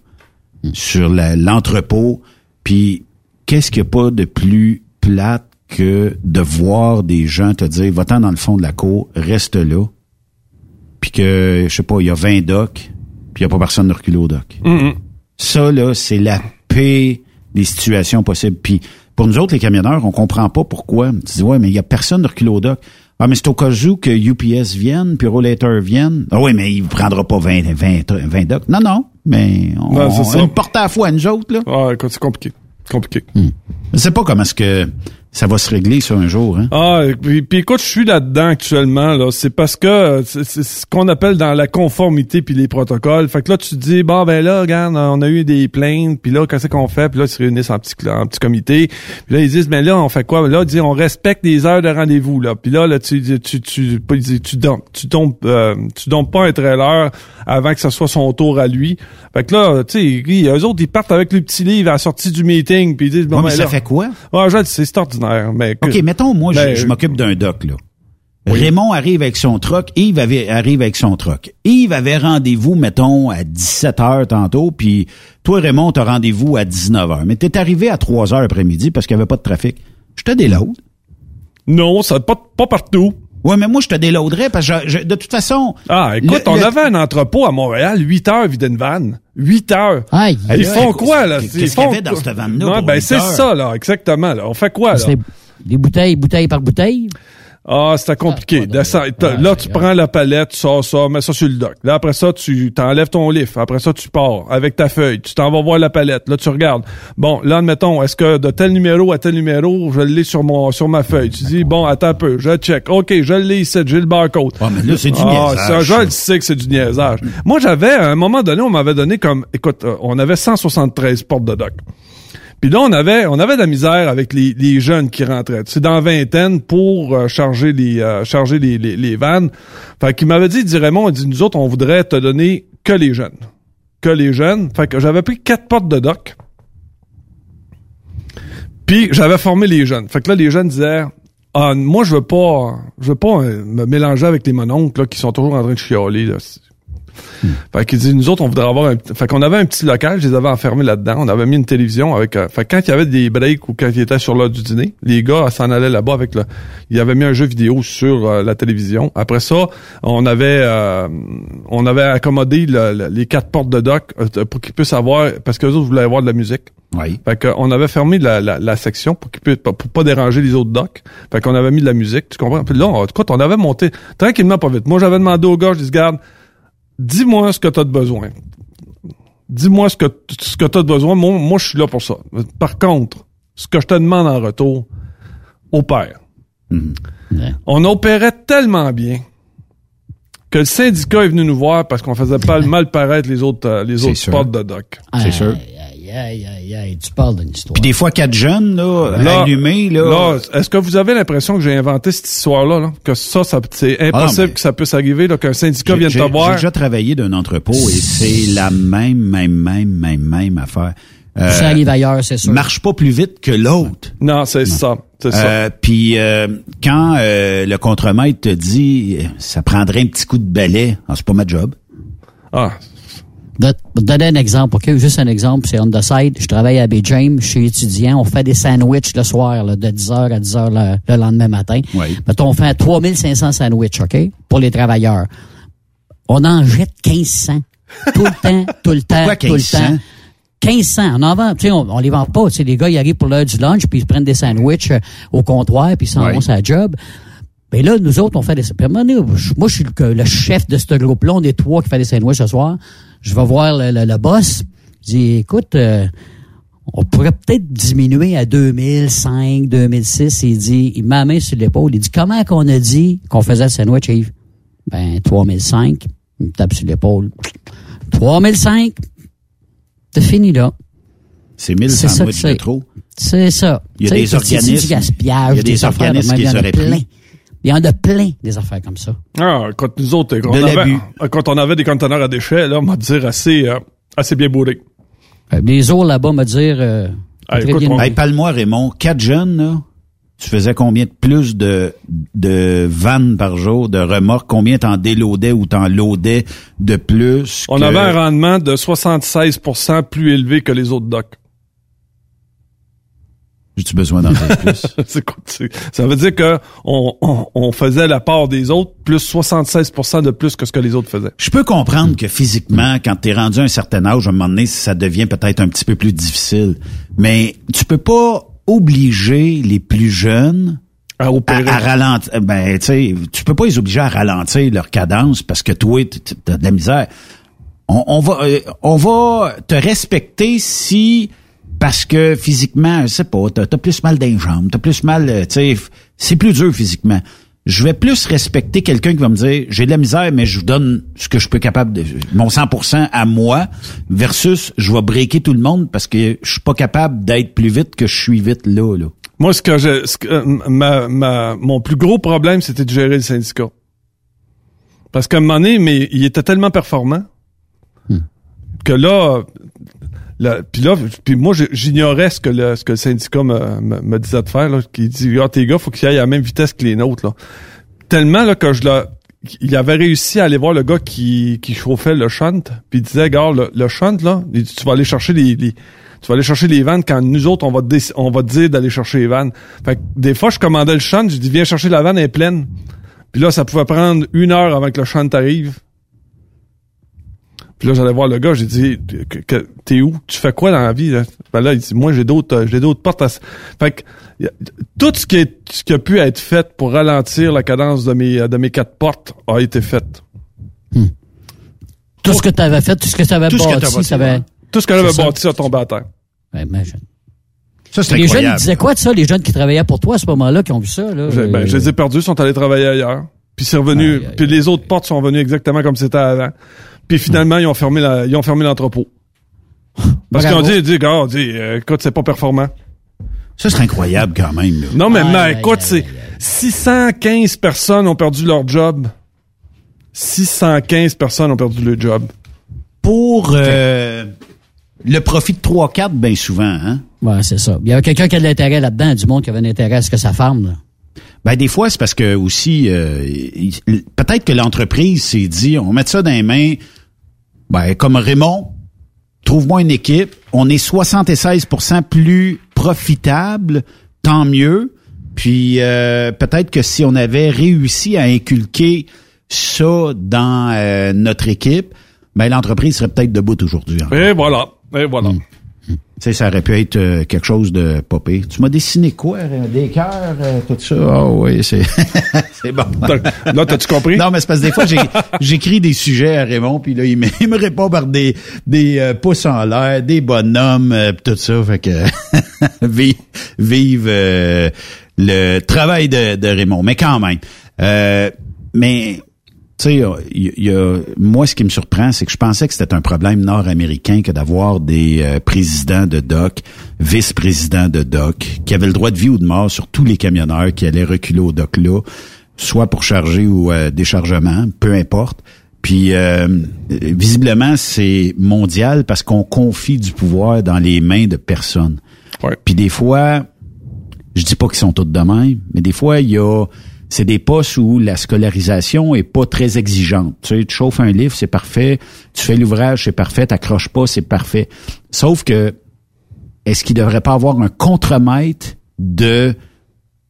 Sur la- l'entrepôt. Puis, qu'est-ce qu'il n'y a pas de plus plate que de voir des gens te dire, va-t'en dans le fond de la cour, reste là. Puis que, je sais pas, il y a 20 docks, puis il n'y a pas personne de reculer au dock. Mhm. Ça, là, c'est la paix des situations possibles. Puis Pour nous autres, les camionneurs, on comprend pas pourquoi. Tu dis, ouais, mais il y a personne de recul au dock. Ah, mais c'est au cas où que UPS vienne, puis Rollator vienne. Ah oui, mais il prendra pas 20, 20, 20 docks. Non, non, mais on, c'est on porte à la fois, nous autres, là. Ah, écoute, c'est compliqué. Compliqué. Je sais pas comment est-ce que ça va se régler, ça, un jour, hein? Ah, puis, puis écoute, je suis là-dedans actuellement. Là, c'est parce que c'est ce qu'on appelle dans la conformité puis les protocoles. Fait que là, tu te dis bon ben là, regarde, on a eu des plaintes, puis là, qu'est-ce qu'on fait? Puis là, ils se réunissent en petit en petit comité. Puis là, ils disent ben là, on fait quoi? Là, ils disent on respecte les heures de rendez-vous là. Puis là, là, tu tu tu tu disent, tu dompes, tu dompes, euh, tu dompes pas un trailer avant que ce soit son tour à lui. Fait que là, tu sais, eux autres, ils partent avec le petit livre à la sortie du meeting, puis ils disent bon Ouais, mais ben ça là- fait quoi? Ouais, je c'est ordinaire. Mais que- OK, mettons, moi, je- Ben, je, m'occupe d'un dock, là. Raymond arrive avec son truck, Yves avait- arrive avec son truck. Yves avait rendez-vous, mettons, à 17 heures tantôt, puis toi, Raymond, t'as rendez-vous à 19 heures. Mais t'es arrivé à 3 heures après-midi parce qu'il n'y avait pas de trafic. Je te déload. Non, ça pas, pas partout. Ouais, mais moi, je te déloaderais parce que je- je- de toute façon... Ah, écoute, le- on le- avait un entrepôt à Montréal, 8 heures vide une vanne. 8 heures. Aïe. Ils Aïe, font quoi, là? qu'est-ce Ils qu'il y font avait dans cette vanne-là ben, c'est ça, là, exactement, là. On fait quoi, là? Des bouteilles, bouteille par bouteille? Ah, c'était compliqué. Ah, ah, là, c'est tu prends la palette, tu sors ça, mets ça sur le dock. Là, après ça, tu t'enlèves ton livre. Après ça, tu pars avec ta feuille. Tu t'en vas voir la palette. Là, tu regardes. Bon, là, admettons, est-ce que de tel numéro à tel numéro, je l'ai sur mon sur ma feuille? Tu dis, bon, attends un peu, je check. OK, je l'ai ici, j'ai le barcode. Ah, mais là, c'est du Ah, niaisage, ça, je le sais que c'est du niaisage. Moi, j'avais, à un moment donné, on m'avait donné comme, écoute, euh, on avait 173 portes de dock. Puis là, on avait, on avait de la misère avec les, les jeunes qui rentraient. C'est dans vingtaine pour euh, charger les, euh, charger les, les, vannes. Fait qu'il m'avait dit, il dit dit, nous autres, on voudrait te donner que les jeunes. Que les jeunes. Fait que j'avais pris quatre portes de dock. Puis j'avais formé les jeunes. Fait que là, les jeunes disaient, ah, moi, je veux pas, je veux pas euh, me mélanger avec les mononcles, là, qui sont toujours en train de chialer, là. Fait qu'il dit, nous autres, on voudrait avoir un... Fait qu'on avait un petit local, je les avais enfermés là-dedans. On avait mis une télévision avec... euh, Fait que quand il y avait des breaks ou quand ils étaient sur l'heure du dîner, les gars s'en allaient là-bas avec le... Ils avaient mis un jeu vidéo sur euh, la télévision. Après ça, on avait... euh, on avait accommodé le- le- les quatre portes de dock euh, pour qu'ils puissent avoir... Parce que autres voulaient avoir de la musique. Oui. Fait qu'on avait fermé la, la, la section pour, qu'ils puissent- pour pas déranger les autres docks. Fait qu'on avait mis de la musique, tu comprends? Puis là, on, écoute, on avait monté tranquillement, pas vite. Moi, j'avais demandé au gars, je dis, garde, dis-moi ce que tu as de besoin. Dis-moi ce que, ce que tu as de besoin. Moi, moi je suis là pour ça. Par contre, ce que je te demande en retour, opère. Ouais. On opérait tellement bien que le syndicat est venu nous voir parce qu'on faisait pas mal paraître les autres, euh, les autres sûr. spots de dock. C'est sûr. Aïe, aïe, aïe, tu parles d'une histoire. Puis des fois, quatre jeunes, là, Là, allumés, là... Là, est-ce que vous avez l'impression que j'ai inventé cette histoire-là, là? que ça, ça c'est impossible Ah non, mais- que ça puisse arriver, là, qu'un syndicat vienne te voir? J'ai déjà travaillé d'un entrepôt et c'est la même, même, même, même, même affaire. Euh, ça arrive ailleurs, c'est sûr. marche pas plus vite que l'autre. Non, c'est ça, c'est ça. Euh, Puis euh, quand euh, le contremaître te dit ça prendrait un petit coup de balai, ah, c'est pas ma job. Ah, Je vais te donner un exemple, OK? Juste un exemple, c'est on the side. Je travaille à Bay James, je suis étudiant. On fait des sandwichs le soir, là, de 10h à 10h le, le lendemain matin. Oui. Mettons, on fait 3500 sandwichs, OK? Pour les travailleurs. On en jette 1500. Tout le temps, tout le temps, Pourquoi tout le 1500? temps. 1500, on en vend, tu sais, on, on les vend pas, tu sais, les gars, ils arrivent pour l'heure du lunch, puis ils prennent des sandwichs euh, au comptoir, puis ils s'en Oui. vont sur la job. Mais là, nous autres, on fait des... À moi, je suis le, le chef de ce groupe-là. On est trois qui fait des sandwichs ce soir. Je vais voir le, le- le boss. Je dis, écoute, euh, on pourrait peut-être diminuer à 2005, 2006. Il dit, il la main sur l'épaule. Il dit, comment qu'on a dit qu'on faisait le sandwich, Yves? Ben, 3005. Il me tape sur l'épaule. 3005. C'est fini, là. C'est 1000 C'est ça sandwichs de c'est. trop. C'est ça. Il y a des organismes- il y a des organismes qui a auraient plein. pris. Il y en a plein des affaires comme ça. ah, quand nous autres, quand, De on avait, quand on avait des conteneurs à déchets, là, on va dire assez, euh, assez bien bourrés. Euh, Les eaux là-bas me dire euh, Ah, écoute, on- Hey, parle-moi, Raymond, quatre jeunes, là, tu faisais combien de plus de, de vannes par jour, de remorques? Combien t'en déloadais ou t'en loadais de plus? On que- avait un rendement de 76% plus élevé que les autres docks. J'ai-tu besoin d'en dire plus? Ça veut dire que on, on, on faisait la part des autres plus 76% de plus que ce que les autres faisaient. Je peux comprendre que physiquement, quand t'es rendu à un certain âge, à un moment donné, ça devient peut-être un petit peu plus difficile. Mais tu peux pas obliger les plus jeunes à, à, ralentir. Ben, tu sais, tu peux pas les obliger à ralentir leur cadence parce que toi, t'as de la misère. On, on va, euh, on va te respecter si parce que physiquement, je sais pas, t'as as plus mal d'un jambes, t'as plus mal, euh, tu sais, c'est plus dur physiquement. Je vais plus respecter quelqu'un qui va me dire j'ai de la misère mais je vous donne ce que je peux capable de mon 100% à moi versus je vais breaker tout le monde parce que je suis pas capable d'être plus vite que je suis vite là là. Moi, ce que je, ce que, euh, ma, ma, mon plus gros problème, c'était de gérer le syndicat. Parce qu'à un moment donné, mais il était tellement performant hmm. que là, puis là, puis moi, j'ignorais ce que le, ce que le syndicat me, disait de faire. Là, qui dit, ah, tes gars, faut qu'ils aillent à la même vitesse que les nôtres. Là. Tellement là que je l'ai il avait réussi à aller voir le gars qui, qui chauffait le shunt, puis il disait, gars, le, le shunt, là, tu vas aller chercher les, les tu vas aller chercher les vannes quand nous autres, on va te, on va dire d'aller chercher les vannes. Fait que des fois, je commandais le shunt, je dis, viens chercher la vanne, elle est pleine. Puis là, ça pouvait prendre une heure avant que le shunt arrive. Puis là, j'allais voir le gars, j'ai dit, t'es où? Tu fais quoi dans la vie? Là? Ben là, il dit, moi, j'ai d'autres, j'ai d'autres portes à... Fait que, tout ce qui, est, ce qui a pu être fait pour ralentir la cadence de mes, de mes quatre portes a été fait. Hmm. Tout ce que tu avais fait, tout ce que tu avais bâti, ça avait... Tout ce que j'avais bâti, ça tombé à terre. Ben, imagine. Ça, c'est Les jeunes, ils disaient quoi de ça, les jeunes qui travaillaient pour toi à ce moment-là, qui ont vu ça? Là? Ben, je les ai perdus, sont allés travailler ailleurs. Puis c'est revenu, puis les autres portes sont revenues exactement comme c'était avant. Puis finalement, ils ont fermé la, ils ont fermé l'entrepôt. Parce qu'ils ont dit, dit, gars, dit, euh, écoute, c'est pas performant. Ça, c'est incroyable quand même. Là. Non, mais, mais écoute, c'est 615 personnes ont perdu leur job. 615 personnes ont perdu leur job. Pour euh, le profit de 3-4, bien souvent, hein? Ouais, c'est ça. Il y avait quelqu'un qui a de l'intérêt là-dedans, du monde qui avait un intérêt à ce que ça ferme, là. Ben des fois c'est parce que aussi euh, peut-être que l'entreprise s'est dit on met ça dans les mains ben comme Raymond trouve-moi une équipe, on est 76% plus profitable, tant mieux. Puis euh, peut-être que si on avait réussi à inculquer ça dans euh, notre équipe, ben l'entreprise serait peut-être debout aujourd'hui. Et voilà, et voilà. Hmm. Tu sais, ça aurait pu être euh, quelque chose de popé. Tu m'as dessiné quoi? Des cœurs, euh, tout ça? Ah oui, c'est c'est bon. Là, t'as-tu compris? Non, mais c'est parce que des fois, j'écris des sujets à Raymond, puis là, il me, il me répond par des, des euh, pouces en l'air, des bonhommes, tout ça. Fait que vive, vive le travail de, de Raymond. Mais quand même. mais tu sais, y, a, moi, ce qui me surprend, c'est que je pensais que c'était un problème nord-américain que d'avoir des euh, présidents de doc, vice-présidents de doc, qui avaient le droit de vie ou de mort sur tous les camionneurs qui allaient reculer au doc-là, soit pour charger ou euh, déchargement, peu importe. Puis, euh, visiblement, c'est mondial parce qu'on confie du pouvoir dans les mains de personnes. Puis des fois, je dis pas qu'ils sont tous de même, mais des fois, il y a c'est des postes où la scolarisation est pas très exigeante. Tu sais, tu chauffes un livre, c'est parfait. Tu fais l'ouvrage, c'est parfait. T'accroches pas, c'est parfait. Sauf que, est-ce qu'il devrait pas avoir un contremaître de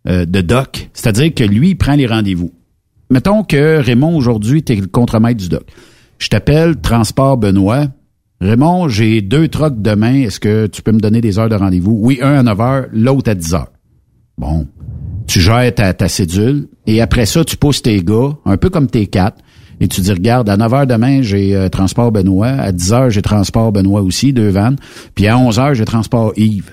euh, de doc, c'est-à-dire que lui, il prend les rendez-vous. Mettons que Raymond aujourd'hui, t'es le contremaître du doc. Je t'appelle Transport Benoît. Raymond, j'ai deux trocs demain. Est-ce que tu peux me donner des heures de rendez-vous? Oui, un à 9 heures, l'autre à 10 heures. Bon tu gères ta, ta cédule et après ça, tu pousses tes gars, un peu comme tes quatre, et tu dis, regarde, à 9 h demain, j'ai euh, transport Benoît, à 10 h j'ai transport Benoît aussi, deux vannes, puis à 11 h j'ai transport Yves.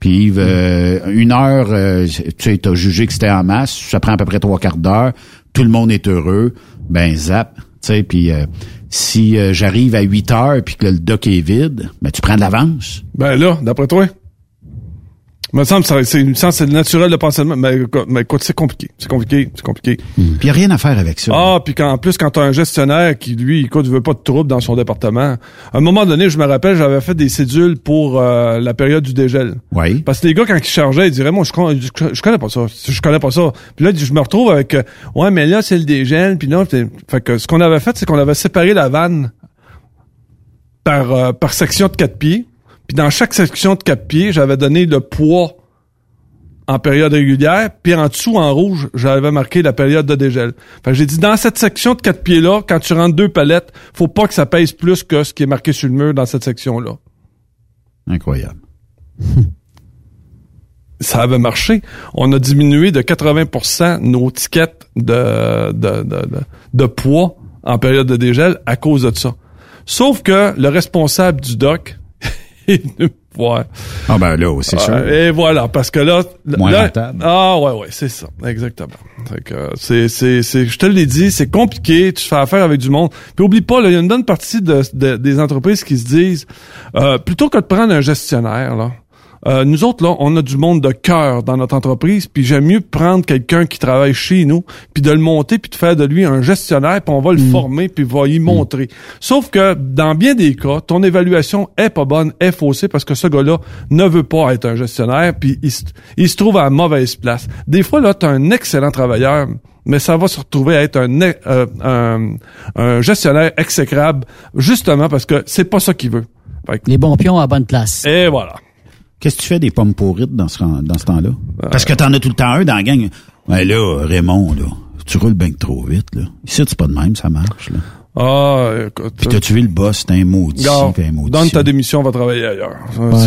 Puis Yves, euh, une heure, euh, tu sais, as jugé que c'était en masse, ça prend à peu près trois quarts d'heure, tout le monde est heureux, ben zap, tu sais, puis si j'arrive à 8 heures puis que le dock est vide, ben tu prends de l'avance. Ben là, d'après toi? Me semble c'est une sens c'est naturel de penser mais, mais écoute c'est compliqué c'est compliqué c'est compliqué. Hmm. puis y a rien à faire avec ça. Ah puis en plus quand t'as un gestionnaire qui lui écoute veut pas de trouble dans son département à un moment donné je me rappelle j'avais fait des cédules pour euh, la période du dégel. Oui parce que les gars quand ils chargeaient ils diraient moi je, je, connais pas ça je connais pas ça. Puis là je me retrouve avec euh, ouais mais là c'est le dégel puis non fait que ce qu'on avait fait c'est qu'on avait séparé la vanne par euh, par section de quatre pieds puis dans chaque section de quatre pieds, j'avais donné le poids en période régulière, puis en dessous, en rouge, j'avais marqué la période de dégel. Fait j'ai dit, dans cette section de quatre pieds-là, quand tu rentres deux palettes, faut pas que ça pèse plus que ce qui est marqué sur le mur dans cette section-là. Incroyable. ça avait marché. On a diminué de 80% nos tickets de, de, de, de, poids en période de dégel à cause de ça. Sauf que le responsable du doc est venu voir. Ah ben là, c'est sûr. et voilà, parce que là... Moins là, Ah ouais, ouais, c'est ça, exactement. C'est c'est, c'est, je te l'ai dit, c'est compliqué, tu fais affaire avec du monde. Puis oublie pas, il y a une bonne partie de, des entreprises qui se disent, euh, plutôt que de prendre un gestionnaire, là, euh, nous autres, là, on a du monde de cœur dans notre entreprise, puis j'aime mieux prendre quelqu'un qui travaille chez nous, puis de le monter, puis de faire de lui un gestionnaire, puis on va le mm. former, puis va y montrer. Sauf que, dans bien des cas, ton évaluation est pas bonne, est faussée, parce que ce gars-là ne veut pas être un gestionnaire, puis il, se trouve à mauvaise place. Des fois, là, tu as un excellent travailleur, mais ça va se retrouver à être un, euh, un, un gestionnaire exécrable, justement parce que c'est pas ça qu'il veut. Les bons pions à bonne place. Et voilà. Qu'est-ce que tu fais des pommes pourrites dans ce, dans ce temps-là? Parce que t'en as tout le temps un dans la gang. Ouais, là, Raymond, là, tu roules bien trop vite, là. Ici, c'est pas de même, ça marche, là. Ah, écoute. Puis t'as tué le boss, t'es un maudit. un maudit. Donne ta démission, on va travailler ailleurs.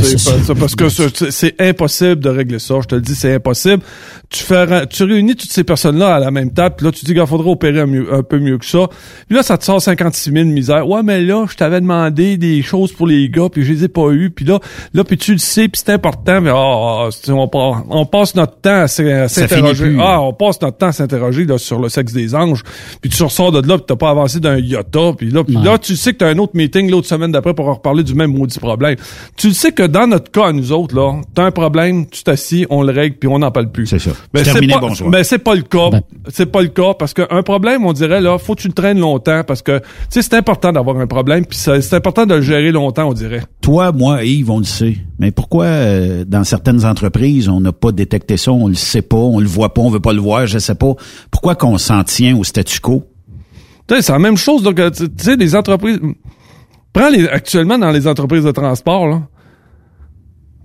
c'est parce que c'est impossible de régler ça. Je te le dis, c'est impossible. Tu fais, tu réunis toutes ces personnes-là à la même table, puis là, tu dis qu'il faudrait opérer un, peu mieux que ça. Puis là, ça te sort 56 000 misères. Ouais, mais là, je t'avais demandé des choses pour les gars, puis je les ai pas eues. Puis là, là, puis tu le sais, puis c'est important, mais oh, on, passe notre temps à s'interroger. Ah, on passe notre temps à s'interroger sur le sexe des anges. Puis tu ressors de là, puis t'as pas avancé d'un puis là, là, tu sais que tu as un autre meeting l'autre semaine d'après pour en reparler du même maudit problème. Tu sais que dans notre cas, nous autres, là, t'as un problème, tu t'assis, on le règle, puis on n'en parle plus. C'est ça. Mais c'est pas, mais c'est pas le cas. Ben. C'est pas le cas parce qu'un problème, on dirait, là, faut que tu le traînes longtemps parce que, tu sais, c'est important d'avoir un problème, puis c'est important de le gérer longtemps, on dirait. Toi, moi, Yves, on le sait. Mais pourquoi, euh, dans certaines entreprises, on n'a pas détecté ça, on le sait pas, on le voit pas, on veut pas le voir, je sais pas. Pourquoi qu'on s'en tient au statu quo? C'est la même chose. Donc, tu sais, les entreprises. Prends les, actuellement dans les entreprises de transport, là.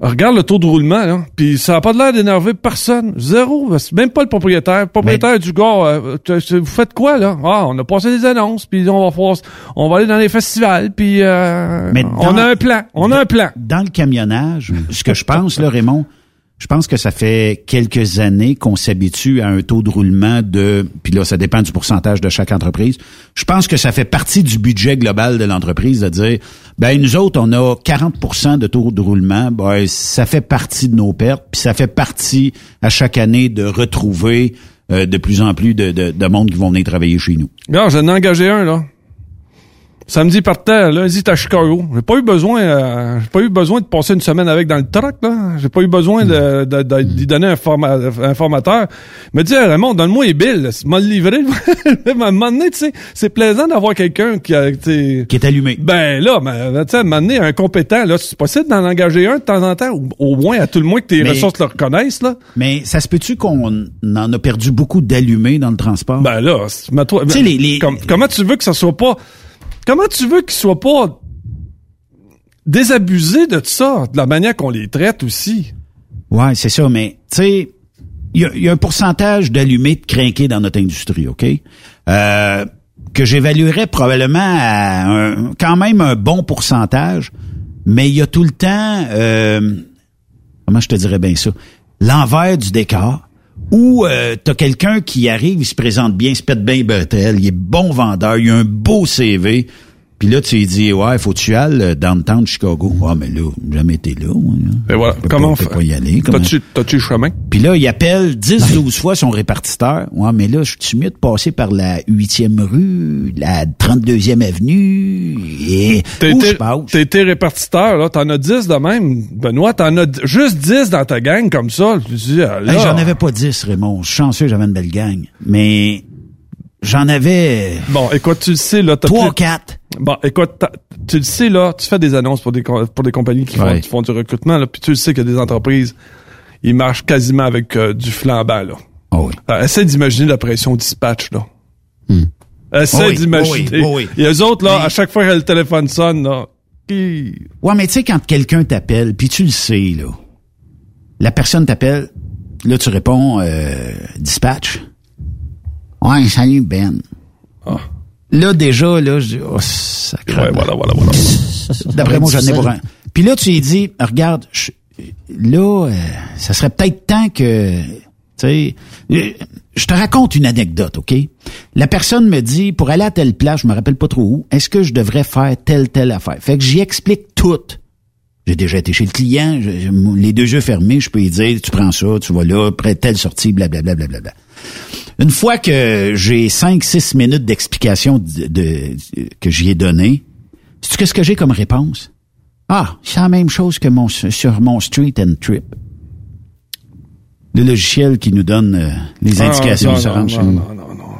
Regarde le taux de roulement, là. Puis ça n'a pas l'air d'énerver personne. Zéro. Même pas le propriétaire. Le propriétaire du gars, euh, vous faites quoi, là? Ah, on a passé des annonces, puis on va on va aller dans les festivals, puis euh, on a un plan. On a un plan. Dans le camionnage, ce que je pense, là, Raymond, je pense que ça fait quelques années qu'on s'habitue à un taux de roulement de, puis là, ça dépend du pourcentage de chaque entreprise. Je pense que ça fait partie du budget global de l'entreprise de dire, ben nous autres, on a 40% de taux de roulement, ben ça fait partie de nos pertes, puis ça fait partie à chaque année de retrouver euh, de plus en plus de, de, de monde qui vont venir travailler chez nous. Regarde, j'en ai engagé un, là. Samedi partait, lundi à Chicago. J'ai pas eu besoin, euh, j'ai pas eu besoin de passer une semaine avec dans le truck, là. J'ai pas eu besoin de, de, de, d'y donner un, formateur. Il m'a dit, Raymond, donne-moi les billes, m'a livré. à un moment donné, tu sais, c'est plaisant d'avoir quelqu'un qui a, qui est allumé. Ben, là, ben, tu sais, à un moment donné, un compétent, là, c'est possible d'en engager un de temps en temps, ou au moins, à tout le moins que tes ressources le reconnaissent, là. Mais ça se peut-tu qu'on en a perdu beaucoup d'allumés dans le transport? Ben là, toi, ben, les, les... comment tu veux que ça soit pas Comment tu veux qu'ils soient pas désabusés de ça, de la manière qu'on les traite aussi? Ouais, c'est ça, mais tu sais, il y, a un pourcentage d'allumés de crinqués dans notre industrie, OK? Euh, que j'évaluerais probablement à quand même un bon pourcentage, mais il y a tout le temps, euh, comment je te dirais bien ça, l'envers du décor où euh, t'as quelqu'un qui arrive, il se présente bien, il se pète bien il est bon vendeur, il a un beau CV, puis là, tu lui dis, ouais, faut que tu ailles euh, downtown de Chicago. Ouais, mais là, jamais été là. Et voilà. Comment on fait? pas y aller. T'as-tu, t'as-tu le chemin? Puis là, il appelle 10, 12 fois son répartiteur. Ouais, mais là, je suis mieux de passer par la 8e rue, la 32e avenue, et où je passe? T'es été répartiteur, là. T'en as 10 de même. Benoît, t'en as juste 10 dans ta gang comme ça. Ah, j'en avais pas 10, Raymond. Je suis chanceux, j'avais une belle gang. Mais J'en avais. Bon, écoute, tu le sais, là. Trois, quatre. Bon, écoute, tu le sais, là, tu fais des annonces pour des, pour des compagnies qui, font, qui font du recrutement, là, puis tu le sais qu'il y a des entreprises, ils marchent quasiment avec euh, du flambant, là. Oh oui. Euh, essaie d'imaginer la pression dispatch, là. Hmm. Essaie oh d'imaginer. Oh oui, Et eux autres, là, à chaque fois que le téléphone sonne, là, Ouais, mais tu sais, quand quelqu'un t'appelle, puis tu le sais, là, la personne t'appelle, là, tu réponds euh, dispatch. Ouais, salut Ben. Ah. Là, déjà, là, je dis, oh, ça Ouais, voilà, voilà, voilà. D'après moi, j'en ai pour un. Puis là, tu lui dis, regarde, là, euh, ça serait peut-être temps que, tu sais, euh, je te raconte une anecdote, OK? La personne me dit, pour aller à telle place, je me rappelle pas trop où, est-ce que je devrais faire telle, telle affaire? Fait que j'y explique tout. J'ai déjà été chez le client, les deux yeux fermés, je peux lui dire, tu prends ça, tu vas là, après telle sortie, blablabla. Bla, bla, bla, Une fois que j'ai cinq, six minutes d'explication de, que j'y ai donné, sais-tu qu'est-ce que j'ai comme réponse? Ah, c'est la même chose que mon, sur mon Street and Trip. Le logiciel qui nous donne euh, les ah, indications de se rendre chez nous.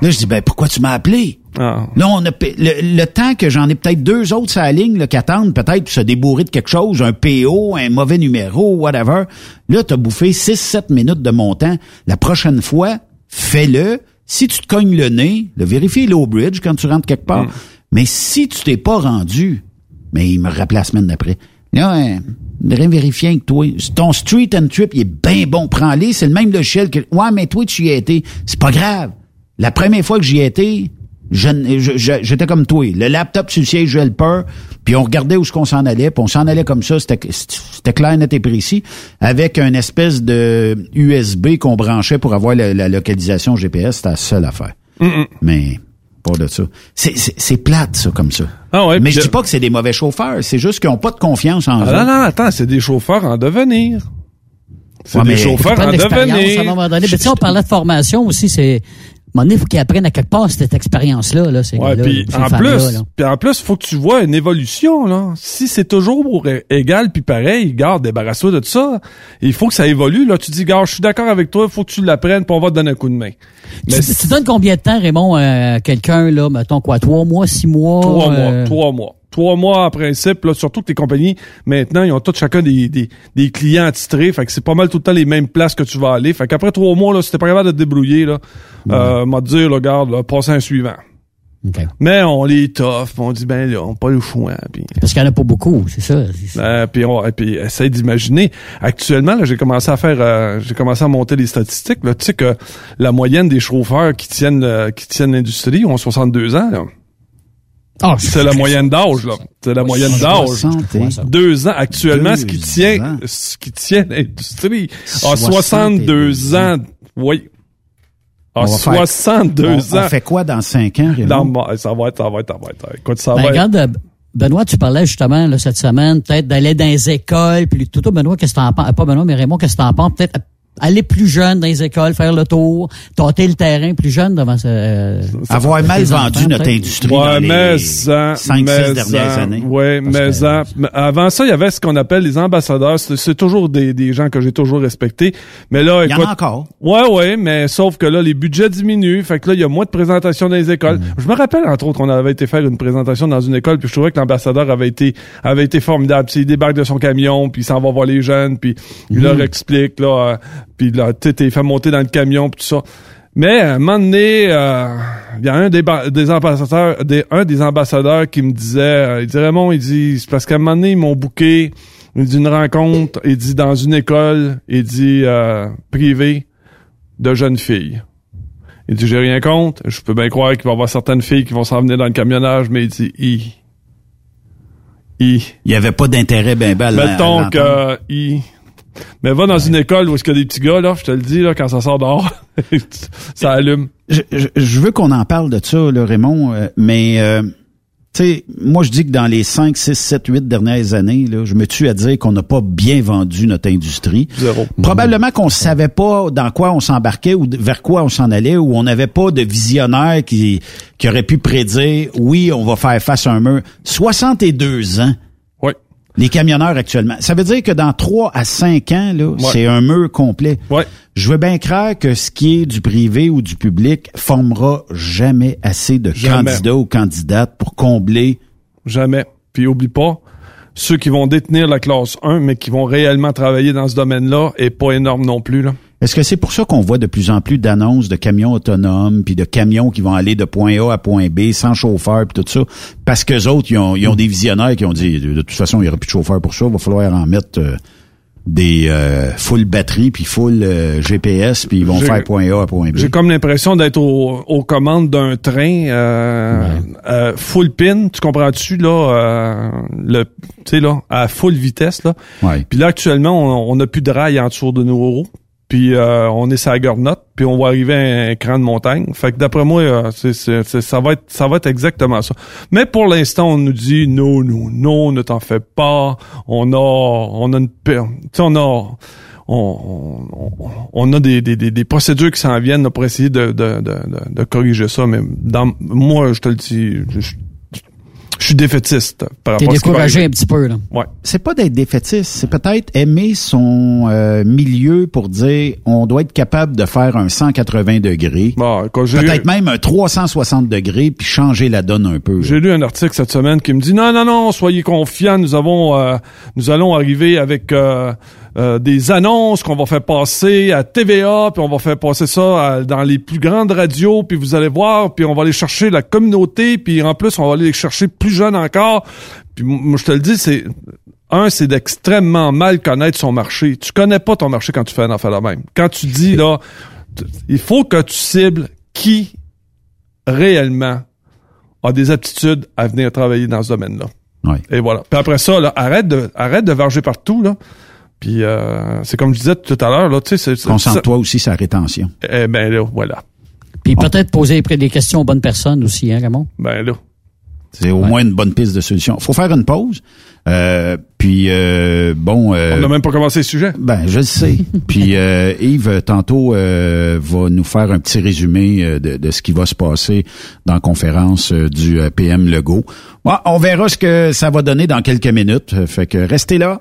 Là, je dis, ben, pourquoi tu m'as appelé? Ah. Là, on a, le, temps que j'en ai peut-être deux autres sur la ligne, qui attendent peut-être pour se débourrer de quelque chose, un PO, un mauvais numéro, whatever. Là, t'as bouffé 6-7 minutes de mon temps. La prochaine fois, fais-le. Si tu te cognes le nez, le vérifie low bridge quand tu rentres quelque part. Mm. Mais si tu t'es pas rendu, mais il me rappelait la semaine d'après. Là, hein, rien vérifier avec toi. Ton street and trip, il est bien bon. Prends-les. C'est le même logiciel que, ouais, mais toi, tu y as été. C'est pas grave. La première fois que j'y étais, j'étais comme toi. Le laptop sur le siège helper, puis on regardait où ce qu'on s'en allait, puis on s'en allait comme ça, c'était clair, net et précis, avec une espèce de USB qu'on branchait pour avoir la, localisation GPS, c'était la seule affaire. Mais pas de ça. C'est plate, ça, comme ça. Ah ouais, Mais je dis pas que c'est des mauvais chauffeurs, c'est juste qu'ils ont pas de confiance en ah eux. Non, non, attends, c'est des chauffeurs en devenir. C'est des chauffeurs en devenir. À un moment donné. Mais tu on parlait de formation aussi, c'est moment il faut qu'ils apprennent à quelque part cette expérience-là. Là, ouais, puis en plus, puis en plus, faut que tu vois une évolution. Là. Si c'est toujours égal puis pareil, garde, débarrasse-toi de tout ça. Il faut que ça évolue. Là, tu dis, gars, je suis d'accord avec toi, il faut que tu l'apprennes, puis on va te donner un coup de main. Mais tu, donnes combien de temps, Raymond, à quelqu'un là, mettons quoi, trois mois, six mois? Trois mois, euh, trois mois trois mois en principe, là, surtout que les compagnies, maintenant, ils ont tous chacun des, des, des clients attitrés. Fait que c'est pas mal tout le temps les mêmes places que tu vas aller. Fait qu'après trois mois, là, si t'es pas capable de te débrouiller, là, euh, m'a dire, là, garde, là, passe un suivant. Mais on les tough, on dit ben là, on pas le choix. Parce qu'il y en a pas beaucoup, c'est ça. Euh, puis on, puis essaye d'imaginer. Actuellement, là, j'ai commencé à faire, euh, j'ai commencé à monter les statistiques. Là, tu sais que la moyenne des chauffeurs qui tiennent, euh, qui tiennent l'industrie ont 62 ans. Là. Ah, c'est la moyenne d'âge, là. C'est la moyenne d'âge. Deux ans. Actuellement, ce qui tient, ce qui tient l'industrie a 62 ans. Oui. A 62 ans. On fait quoi dans cinq ans, Dans, ça va être, ça va être, ça va être. Écoute, ça ben, va regarde, être. Benoît, tu parlais justement là, cette semaine, peut-être d'aller dans les écoles, puis tout, Benoît, qu'est-ce que t'en penses? Pas Benoît, mais Raymond, qu'est-ce que t'en penses? Peut-être aller plus jeune dans les écoles, faire le tour, tâter le terrain plus jeune devant euh, avoir mal vendu notre industrie ouais, dans mais les cinq, dernières années. Oui, mais, avant ça, il y avait ce qu'on appelle les ambassadeurs. C'est toujours des, des gens que j'ai toujours respectés. Mais là, il y en a encore. Ouais, ouais, mais sauf que là, les budgets diminuent. Fait que là, il y a moins de présentations dans les écoles. Mm. Je me rappelle, entre autres, qu'on avait été faire une présentation dans une école, puis je trouvais que l'ambassadeur avait été avait été formidable. Puis il débarque de son camion, puis il s'en va voir les jeunes, puis il mm. leur explique là. Euh, puis là, tu t'es fait monter dans le camion, puis tout ça. Mais à un moment donné, euh, il y a un des, des ambassadeurs, des, un des ambassadeurs qui me disait, euh, il dit Raymond, il dit, c'est parce qu'à un moment donné, ils m'ont booké, il dit une rencontre, il dit dans une école, il dit euh, privée de jeunes filles. Il dit j'ai rien contre, je peux bien croire qu'il va y avoir certaines filles qui vont s'en venir dans le camionnage, mais il dit i. I. Il y avait pas d'intérêt ben ben Mettons que i mais va dans une école où est-ce qu'il y a des petits gars, là, je te le dis, là, quand ça sort dehors, ça allume. Je, veux qu'on en parle de ça, là, Raymond, euh, mais euh, tu sais, moi je dis que dans les 5, 6, 7, 8 dernières années, là, je me tue à dire qu'on n'a pas bien vendu notre industrie. Zéro. Probablement qu'on savait pas dans quoi on s'embarquait ou vers quoi on s'en allait, ou on n'avait pas de visionnaire qui, qui aurait pu prédire, oui, on va faire face à un mur. 62 ans les camionneurs actuellement. Ça veut dire que dans trois à cinq ans, là, c'est un mur complet. Ouais. Je veux bien croire que ce qui est du privé ou du public formera jamais assez de candidats ou candidates pour combler. Jamais. Puis oublie pas, ceux qui vont détenir la classe 1, mais qui vont réellement travailler dans ce domaine-là, est pas énorme non plus. Là. Est-ce que c'est pour ça qu'on voit de plus en plus d'annonces de camions autonomes, puis de camions qui vont aller de point A à point B sans chauffeur, puis tout ça? Parce que autres, ils ont, ils ont des visionnaires qui ont dit, de toute façon, il n'y aura plus de chauffeur pour ça, il va falloir en mettre... Euh, des euh, full batterie puis full euh, GPS puis ils vont faire point A à point B. J'ai comme l'impression d'être au- aux commandes d'un train euh, euh, full pin, tu comprends-tu là, euh, le, tu sais là, à full vitesse là? Ouais. Puis là actuellement, on n'a plus de rail en dessous de nos roues. Puis euh, on est sur la gornotte, puis on va arriver à un cran de montagne. Fait que d'après moi, euh, c'est, c'est- c'est- ça va être ça va être exactement ça. Mais pour l'instant, on nous dit non, non, non, ne t'en fais pas. On a on a une on a on, on, on a des, des, des, procédures qui s'en viennent pour essayer de, de, de, de, de corriger ça. Mais dans moi, je te le dis, je, je- suis défaitiste par T'es rapport à ce qui va découragé un petit peu, là. Ouais. C'est pas d'être défaitiste, c'est peut-être aimer son euh, milieu pour dire on doit être capable de faire un 180 degrés. Bon, quand j'ai Peut-être même un 360 degrés puis changer la donne un peu. J'ai lu un article cette semaine qui me dit non non non soyez confiants nous avons euh, nous allons arriver avec euh, euh, des annonces qu'on va faire passer à TVA puis on va faire passer ça à- dans les plus grandes radios puis vous allez voir puis on va aller chercher la communauté puis en plus on va aller les chercher plus jeunes encore puis moi je te le dis c'est un, c'est d'extrêmement mal connaître son marché. Tu connais pas ton marché quand tu fais un affaire de même. Quand tu dis, là, il faut que tu cibles qui réellement a des aptitudes à venir travailler dans ce domaine-là. Et voilà. Puis après ça, là, arrête de, arrête de varger partout, là. Puis euh, c'est comme je disais tout à l'heure, là, tu sais, c'est... c'est- Concentre-toi aussi sur la rétention. Eh ben là, voilà. Puis peut-être poser des questions aux bonnes personnes aussi, hein, Raymond? Ben là. C'est au moins une bonne piste de solution. Faut faire une pause. Euh, puis euh, bon. euh, On n'a même pas commencé le sujet. Ben, je le sais. Puis euh, Yves, tantôt, euh, va nous faire un petit résumé euh, de, de ce qui va se passer dans la conférence euh, du euh, PM Legault. Bon, on verra ce que ça va donner dans quelques minutes. Fait que restez là.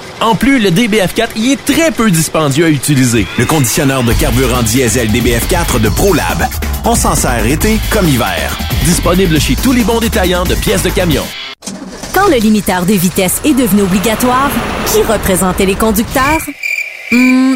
En plus, le DBF4 y est très peu dispendieux à utiliser. Le conditionneur de carburant diesel DBF4 de ProLab. On s'en sert été comme hiver. Disponible chez tous les bons détaillants de pièces de camion. Quand le limiteur de vitesse est devenu obligatoire, qui représentait les conducteurs? Hmm,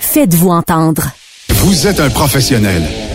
Faites-vous entendre. Vous êtes un professionnel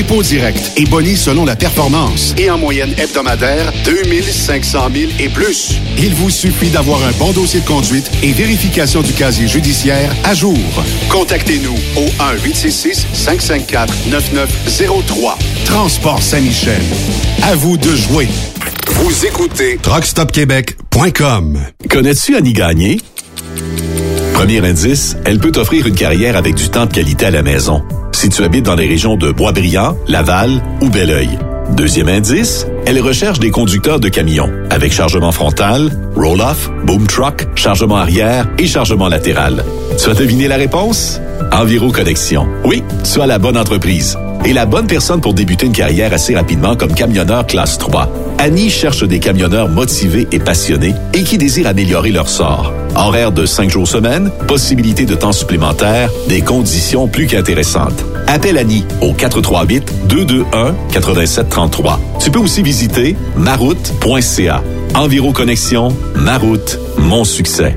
dépôt direct et boni selon la performance. Et en moyenne hebdomadaire, 2500 000 et plus. Il vous suffit d'avoir un bon dossier de conduite et vérification du casier judiciaire à jour. Contactez-nous au 1-866-554-9903. Transport Saint-Michel. À vous de jouer. Vous écoutez TruckStopQuébec.com. Connais-tu Annie Gagné? Premier indice, elle peut t'offrir une carrière avec du temps de qualité à la maison. Si tu habites dans les régions de Boisbriand, Laval ou Belleuil. Deuxième indice, elle recherche des conducteurs de camions avec chargement frontal, roll-off, boom truck, chargement arrière et chargement latéral. Tu as deviné la réponse? Enviro Connexion. Oui, tu as la bonne entreprise et la bonne personne pour débuter une carrière assez rapidement comme camionneur classe 3. Annie cherche des camionneurs motivés et passionnés et qui désirent améliorer leur sort. Horaire de 5 jours semaine, possibilité de temps supplémentaire, des conditions plus qu'intéressantes. Appelle Annie au 438-221-8733. Tu peux aussi visiter maroute.ca. Enviro Connexion, ma route, mon succès.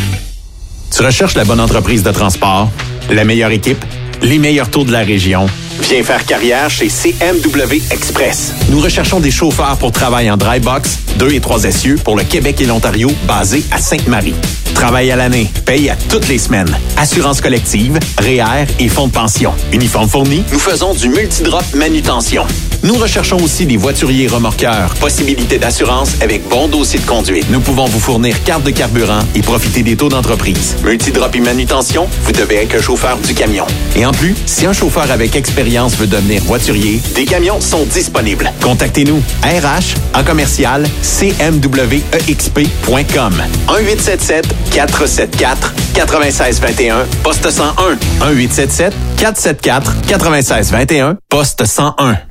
Tu recherches la bonne entreprise de transport, la meilleure équipe, les meilleurs taux de la région. Viens faire carrière chez CMW Express. Nous recherchons des chauffeurs pour travail en dry box, 2 et 3 essieux pour le Québec et l'Ontario, basés à Sainte-Marie. Travail à l'année, paye à toutes les semaines. Assurance collective, REER et fonds de pension. Uniforme fourni, nous faisons du multidrop manutention. Nous recherchons aussi des voituriers remorqueurs. Possibilité d'assurance avec bon dossier de conduite. Nous pouvons vous fournir carte de carburant et profiter des taux d'entreprise. Multidrop et manutention, vous devez être un chauffeur du camion. Et en plus, si un chauffeur avec expérience veut devenir voiturier, des camions sont disponibles. Contactez-nous. RH en commercial cmwexp.com 1877 474 9621 poste 101 1877 474 9621 poste 101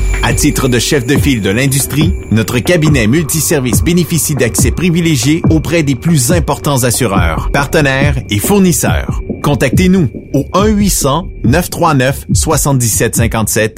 À titre de chef de file de l'industrie, notre cabinet multiservice bénéficie d'accès privilégié auprès des plus importants assureurs, partenaires et fournisseurs. Contactez-nous au 1-800-939-7757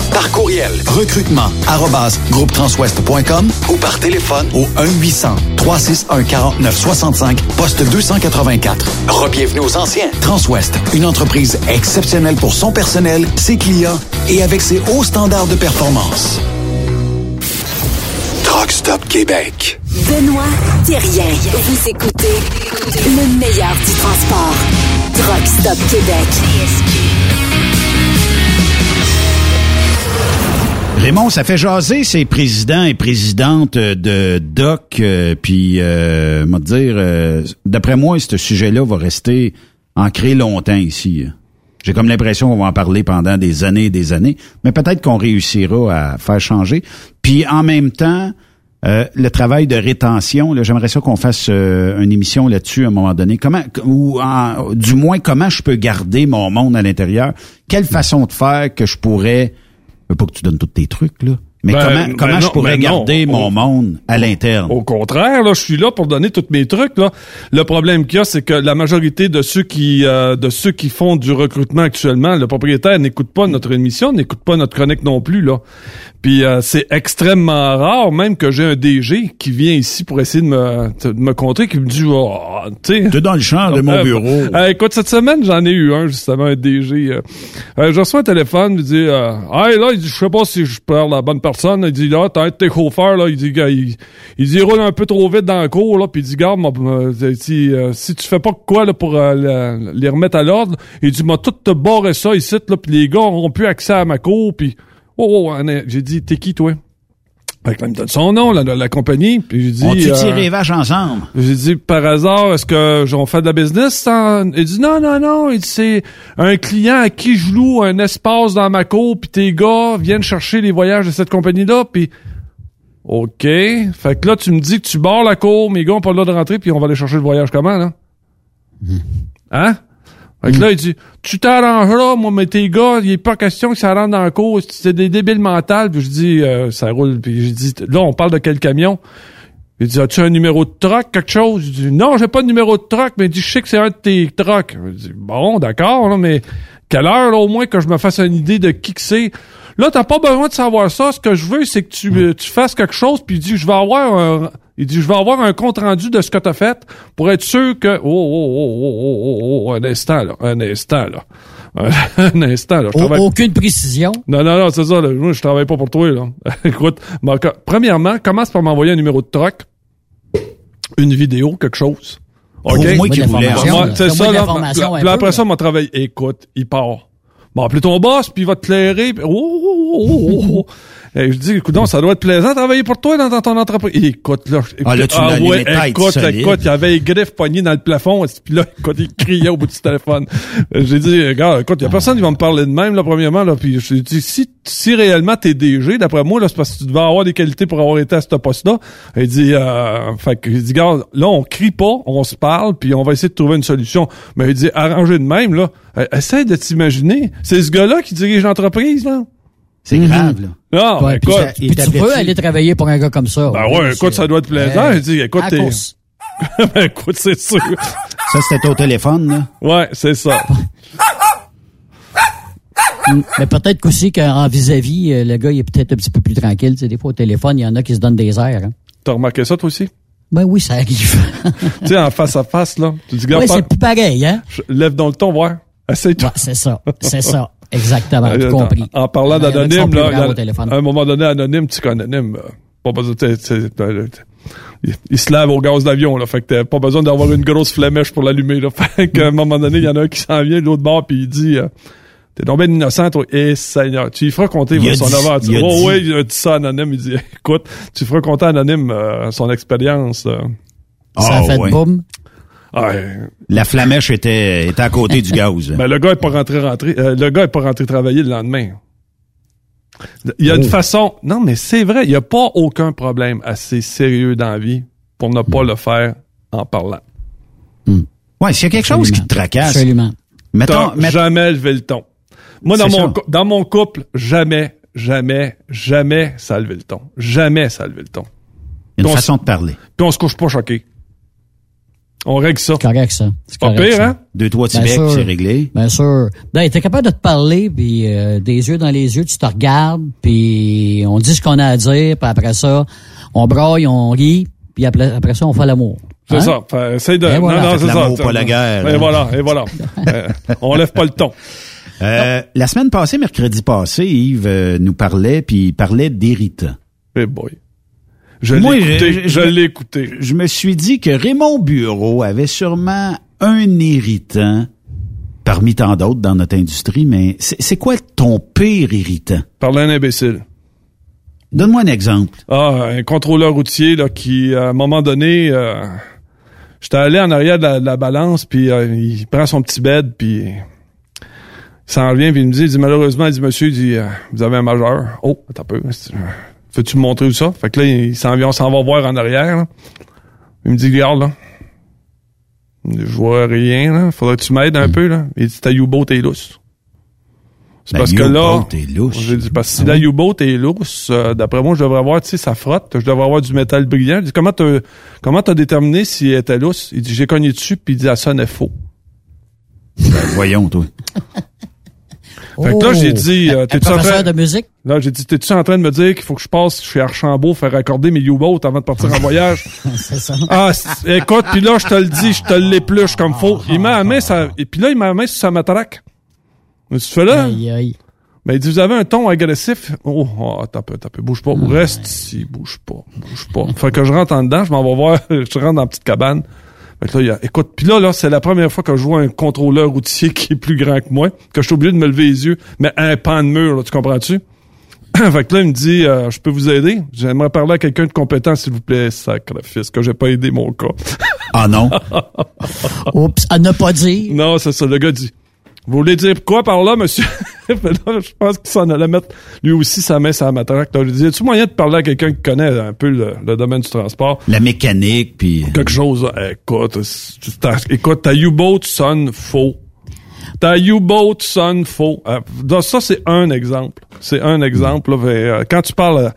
Par courriel, recrutement, arrobas, groupetranswest.com ou par téléphone au 1-800-361-4965, poste 284. Rebienvenue aux anciens. Transwest, une entreprise exceptionnelle pour son personnel, ses clients et avec ses hauts standards de performance. Truck Stop Québec. Benoît Thérien. Vous écoutez le meilleur du transport. Truck Stop Québec. Raymond, ça fait jaser ces présidents et présidentes de DOC, euh, puis, euh, moi dire, euh, d'après moi, ce sujet-là va rester ancré longtemps ici. J'ai comme l'impression qu'on va en parler pendant des années et des années, mais peut-être qu'on réussira à faire changer. Puis en même temps, Euh, le travail de rétention, j'aimerais ça qu'on fasse euh, une émission là-dessus à un moment donné. Comment, ou en- du moins comment je peux garder mon monde à l'intérieur? Quelle façon de faire que je pourrais, veux pas que tu donnes tous tes trucs là, mais Ben, comment ben comment non, je pourrais ben non. garder mon monde à l'interne? Au contraire, là, je suis là pour donner tous mes trucs. Là. Le problème qu'il y a, c'est que la majorité de ceux qui euh, de ceux qui font du recrutement actuellement, le propriétaire n'écoute pas notre émission, n'écoute pas notre chronique non plus. Là. Puis euh, c'est extrêmement rare, même que j'ai un DG qui vient ici pour essayer de me, de me contrer, qui me dit, oh, tu sais. T'es dans le champ de mon Euh, bureau. euh, écoute, cette semaine, j'en ai eu un, justement, un DG. Euh, euh, je reçois un téléphone, il dit, euh, hey, là, il dit, je sais pas si je parle à la bonne personne. Il dit, là, t'as tes chauffeurs, là, il dit, il, il dit, il roule un peu trop vite dans le cours, là, puis il dit, garde, euh, si, si tu fais pas quoi, là, pour euh, le- les remettre à l'ordre, il dit, m'a tout te barré ça ici, là, puis les gars auront plus accès à ma cour, puis, oh, oh, oh, j'ai dit, t'es qui, toi? Fait que là, il me donne son nom, la, la, la compagnie, puis j'ai dit... On tire euh, les vaches ensemble? j'ai dit, par hasard, est-ce que j'en fais de la business? Il dit, non, non, non. Il dit, c'est un client à qui je loue un espace dans ma cour, puis tes gars viennent chercher les voyages de cette compagnie-là, puis... OK. Fait que là, tu me dis que tu barres la cour, mes gars ont pas le droit de rentrer, puis on va aller chercher le voyage comment, là? Hein? Fait que là, il dit, tu t'arrangeras, moi, mais tes gars, il est pas question que ça rentre dans la cour, c'est des débiles mentales. Puis je dis, euh, ça roule. Puis je dis, là, on parle de quel camion? Il dit, as-tu un numéro de troc, quelque chose? Je dis, non, j'ai pas de numéro de troc, mais il dit, je sais que c'est un de tes. Je dis, bon, d'accord, là, mais quelle heure, là, au moins, que je me fasse une idée de qui que c'est? Là, t'as pas besoin de savoir ça. Ce que je veux, c'est que tu, euh, tu fasses quelque chose, puis il dit, je vais avoir un, il dit, je vais avoir un compte rendu de ce que t'as fait pour être sûr que, oh, oh, oh, oh, oh, oh, oh, un instant, là, un instant, là. un instant, là. Je travaille- aucune précision. non, non, non, c'est ça. Là. Moi, je travaille pas pour toi. Là. Écoute, premièrement, commence par m'envoyer un numéro de troc, une vidéo, quelque chose. OK? Moi, là. c'est Donne-moi ça, là. Puis après ça, mon travail, écoute, il part. Bon, appelez ton boss, puis il va te clairer. puis- Oh, oh, oh, oh, oh. Et je dis, écoute, donc, ça doit être plaisant de travailler pour toi dans, dans ton entreprise. Et écoute, là. je- Ah, là, tu l'as ouais, écoute, écoute, il y avait les griffes poignées dans le plafond. Puis là, écoute, il criait au bout du téléphone. Euh, J'ai dit, regarde, écoute, il y a personne qui va me parler de même, là, premièrement, là. Puis j'ai dit, si, si réellement t'es DG, d'après moi, là, c'est parce que tu devais avoir des qualités pour avoir été à ce poste-là. Il dit, euh, fait que, il dit, regarde, là, on crie pas, on se parle, puis on va essayer de trouver une solution. Mais il dit, arranger de même, là. Euh, Essaye de t'imaginer. C'est ce gars-là qui dirige l'entreprise, là. C'est grave là. Non, Ouais, puis écoute. ça- puis tu peux aller travailler pour un gars comme ça. Ben Oui, ouais, écoute, ça doit être plaisant. Ouais. Il dit, écoute, t'es- ben, écoute, c'est sûr. Ça c'était au téléphone là. Ouais, c'est ça. Mm, Mais peut-être qu'aussi qu'en vis-à-vis, euh, le gars, il est peut-être un petit peu plus tranquille. Tu sais, des fois, au téléphone, il y en a qui se donnent des airs. hein. T'as remarqué ça, toi aussi? Ben oui, ça arrive. tu sais, en face à face, là. Tu dis, oui, regarde, c'est plus pareil, hein? je- lève dans le ton, voir. Essaye-toi. Ouais, c'est ça. C'est ça. Exactement. Tout compris. En, en parlant y d'anonyme, là, y à un moment donné, anonyme, tu connais anonyme. euh, Pas besoin, il, il se lave au gaz d'avion, là. Fait que t'as pas besoin d'avoir une grosse flémèche pour l'allumer, là. Fait qu'à un moment donné, il y en a un qui s'en vient de l'autre bord puis il dit, euh, t'es tombé innocent, toi. Eh, Seigneur. Tu lui feras compter son dit- aventure. il a Oh, dit- ouais, il a dit ça anonyme. Il dit, écoute, tu feras compter anonyme, euh, son expérience, euh. Ça a Ah, fait ouais. boum. Ouais. La flamèche était, était à côté du gaz. Ben, le gars est pas rentré, rentré euh, le gars est pas rentré travailler le lendemain. Il y a une Oh. façon. Non, mais c'est vrai, il y a pas aucun problème assez sérieux dans la vie pour ne pas le faire en parlant. Ouais, s'il y a quelque chose qui te tracasse. Absolument. Mettons, jamais levé le ton. Moi, dans mon, ça. dans mon couple, jamais, jamais, jamais ça a levé le ton. Jamais ça a levé le ton. il y a on une s- façon de parler. Puis on se couche pas choqué. On règle ça. C'est correct, ça. C'est Pas correct, pire, ça. hein? Deux, trois Bien Tibet, sûr. c'est réglé. Bien sûr. Ben, t'es capable de te parler, puis euh, des yeux dans les yeux, tu te regardes, puis on dit ce qu'on a à dire, puis après ça, on braille, on rit, puis après, après ça, on fait l'amour. C'est Hein? ça. Fait, essaye de. Et voilà. Non, non, c'est ça. l'amour, pas la guerre, Et voilà, et voilà. Euh, on lève pas le ton. Euh, la semaine passée, mercredi passé, Yves euh, nous parlait, puis il parlait d'irritants. Eh boy. Je Moi, l'ai écouté. je- Je, je- l'ai écouté. Je me suis dit que Raymond Bureau avait sûrement un irritant parmi tant d'autres dans notre industrie, mais c'est quoi ton pire irritant? Parler un imbécile. Donne-moi un exemple. Ah, un contrôleur routier là qui, à un moment donné, euh, j'étais allé en arrière de la, de la balance, puis euh, il prend son petit bed, puis il s'en revient, puis il me dit, il dit malheureusement, il dit monsieur, il dit, euh, vous avez un majeur. Oh, attends un peu. Fais-tu me montrer où ça? Fait que là, il s'en vient, on s'en va voir en arrière. là. Il me dit, regarde, là. Je vois rien, là. Faudrait que tu m'aides un peu, là. Il dit, ta U-boat est lousse. C'est La parce que là. U-boat est lousse. J'ai dit, parce que si la U-boat est lousse, euh, d'après moi, je devrais avoir, tu sais, ça frotte. Je devrais avoir du métal brillant. Je dis, comment t'as, comment t'as déterminé si elle était lousse? Il dit, j'ai cogné dessus, puis il dit, elle sonnait faux. Ben, voyons, toi. Fait que là, j'ai dit, euh, t'es-tu en train... de musique? Là, j'ai dit, t'es-tu en train de me dire qu'il faut que je passe chez Archambault faire accorder mes U-boats avant de partir en voyage? C'est ça. Ah, écoute, puis là, je te le dis, je te l'épluche comme faut. Il m'a la main, ça, et puis là, il m'a la main sur sa matraque. Tu fais là? Aïe, aïe. Ben, il dit, vous avez un ton agressif. Oh, oh t'as peu, t'as peu, bouge pas. Reste ici, bouge pas, bouge pas. Fait que je rentre en dedans, je m'en vais voir, je rentre dans la petite cabane. Fait que là, il y a, écoute, puis là, là, c'est la première fois que je vois un contrôleur routier qui est plus grand que moi, que je suis obligé de me lever les yeux, mais un pan de mur, là, tu comprends-tu? fait que là, il me dit, euh, je peux vous aider? J'aimerais parler à quelqu'un de compétent, s'il vous plaît, sacrifice, que j'ai pas aidé mon cas. Ah non? Oups, à ne pas dire. Non, c'est ça, le gars dit. Vous voulez dire quoi par là, monsieur? Là, je pense qu'il s'en allait mettre lui aussi sa main sur la matraque. Je lui dis, as-tu moyen de parler à quelqu'un qui connaît un peu le, le domaine du transport? La mécanique, puis... Quelque chose, là. écoute, c'est- ta- écoute, ta U-boat sonne faux. Ta U-boat sonne faux. Euh, donc ça, c'est un exemple. C'est un exemple. Là, mais, euh, quand tu parles, euh,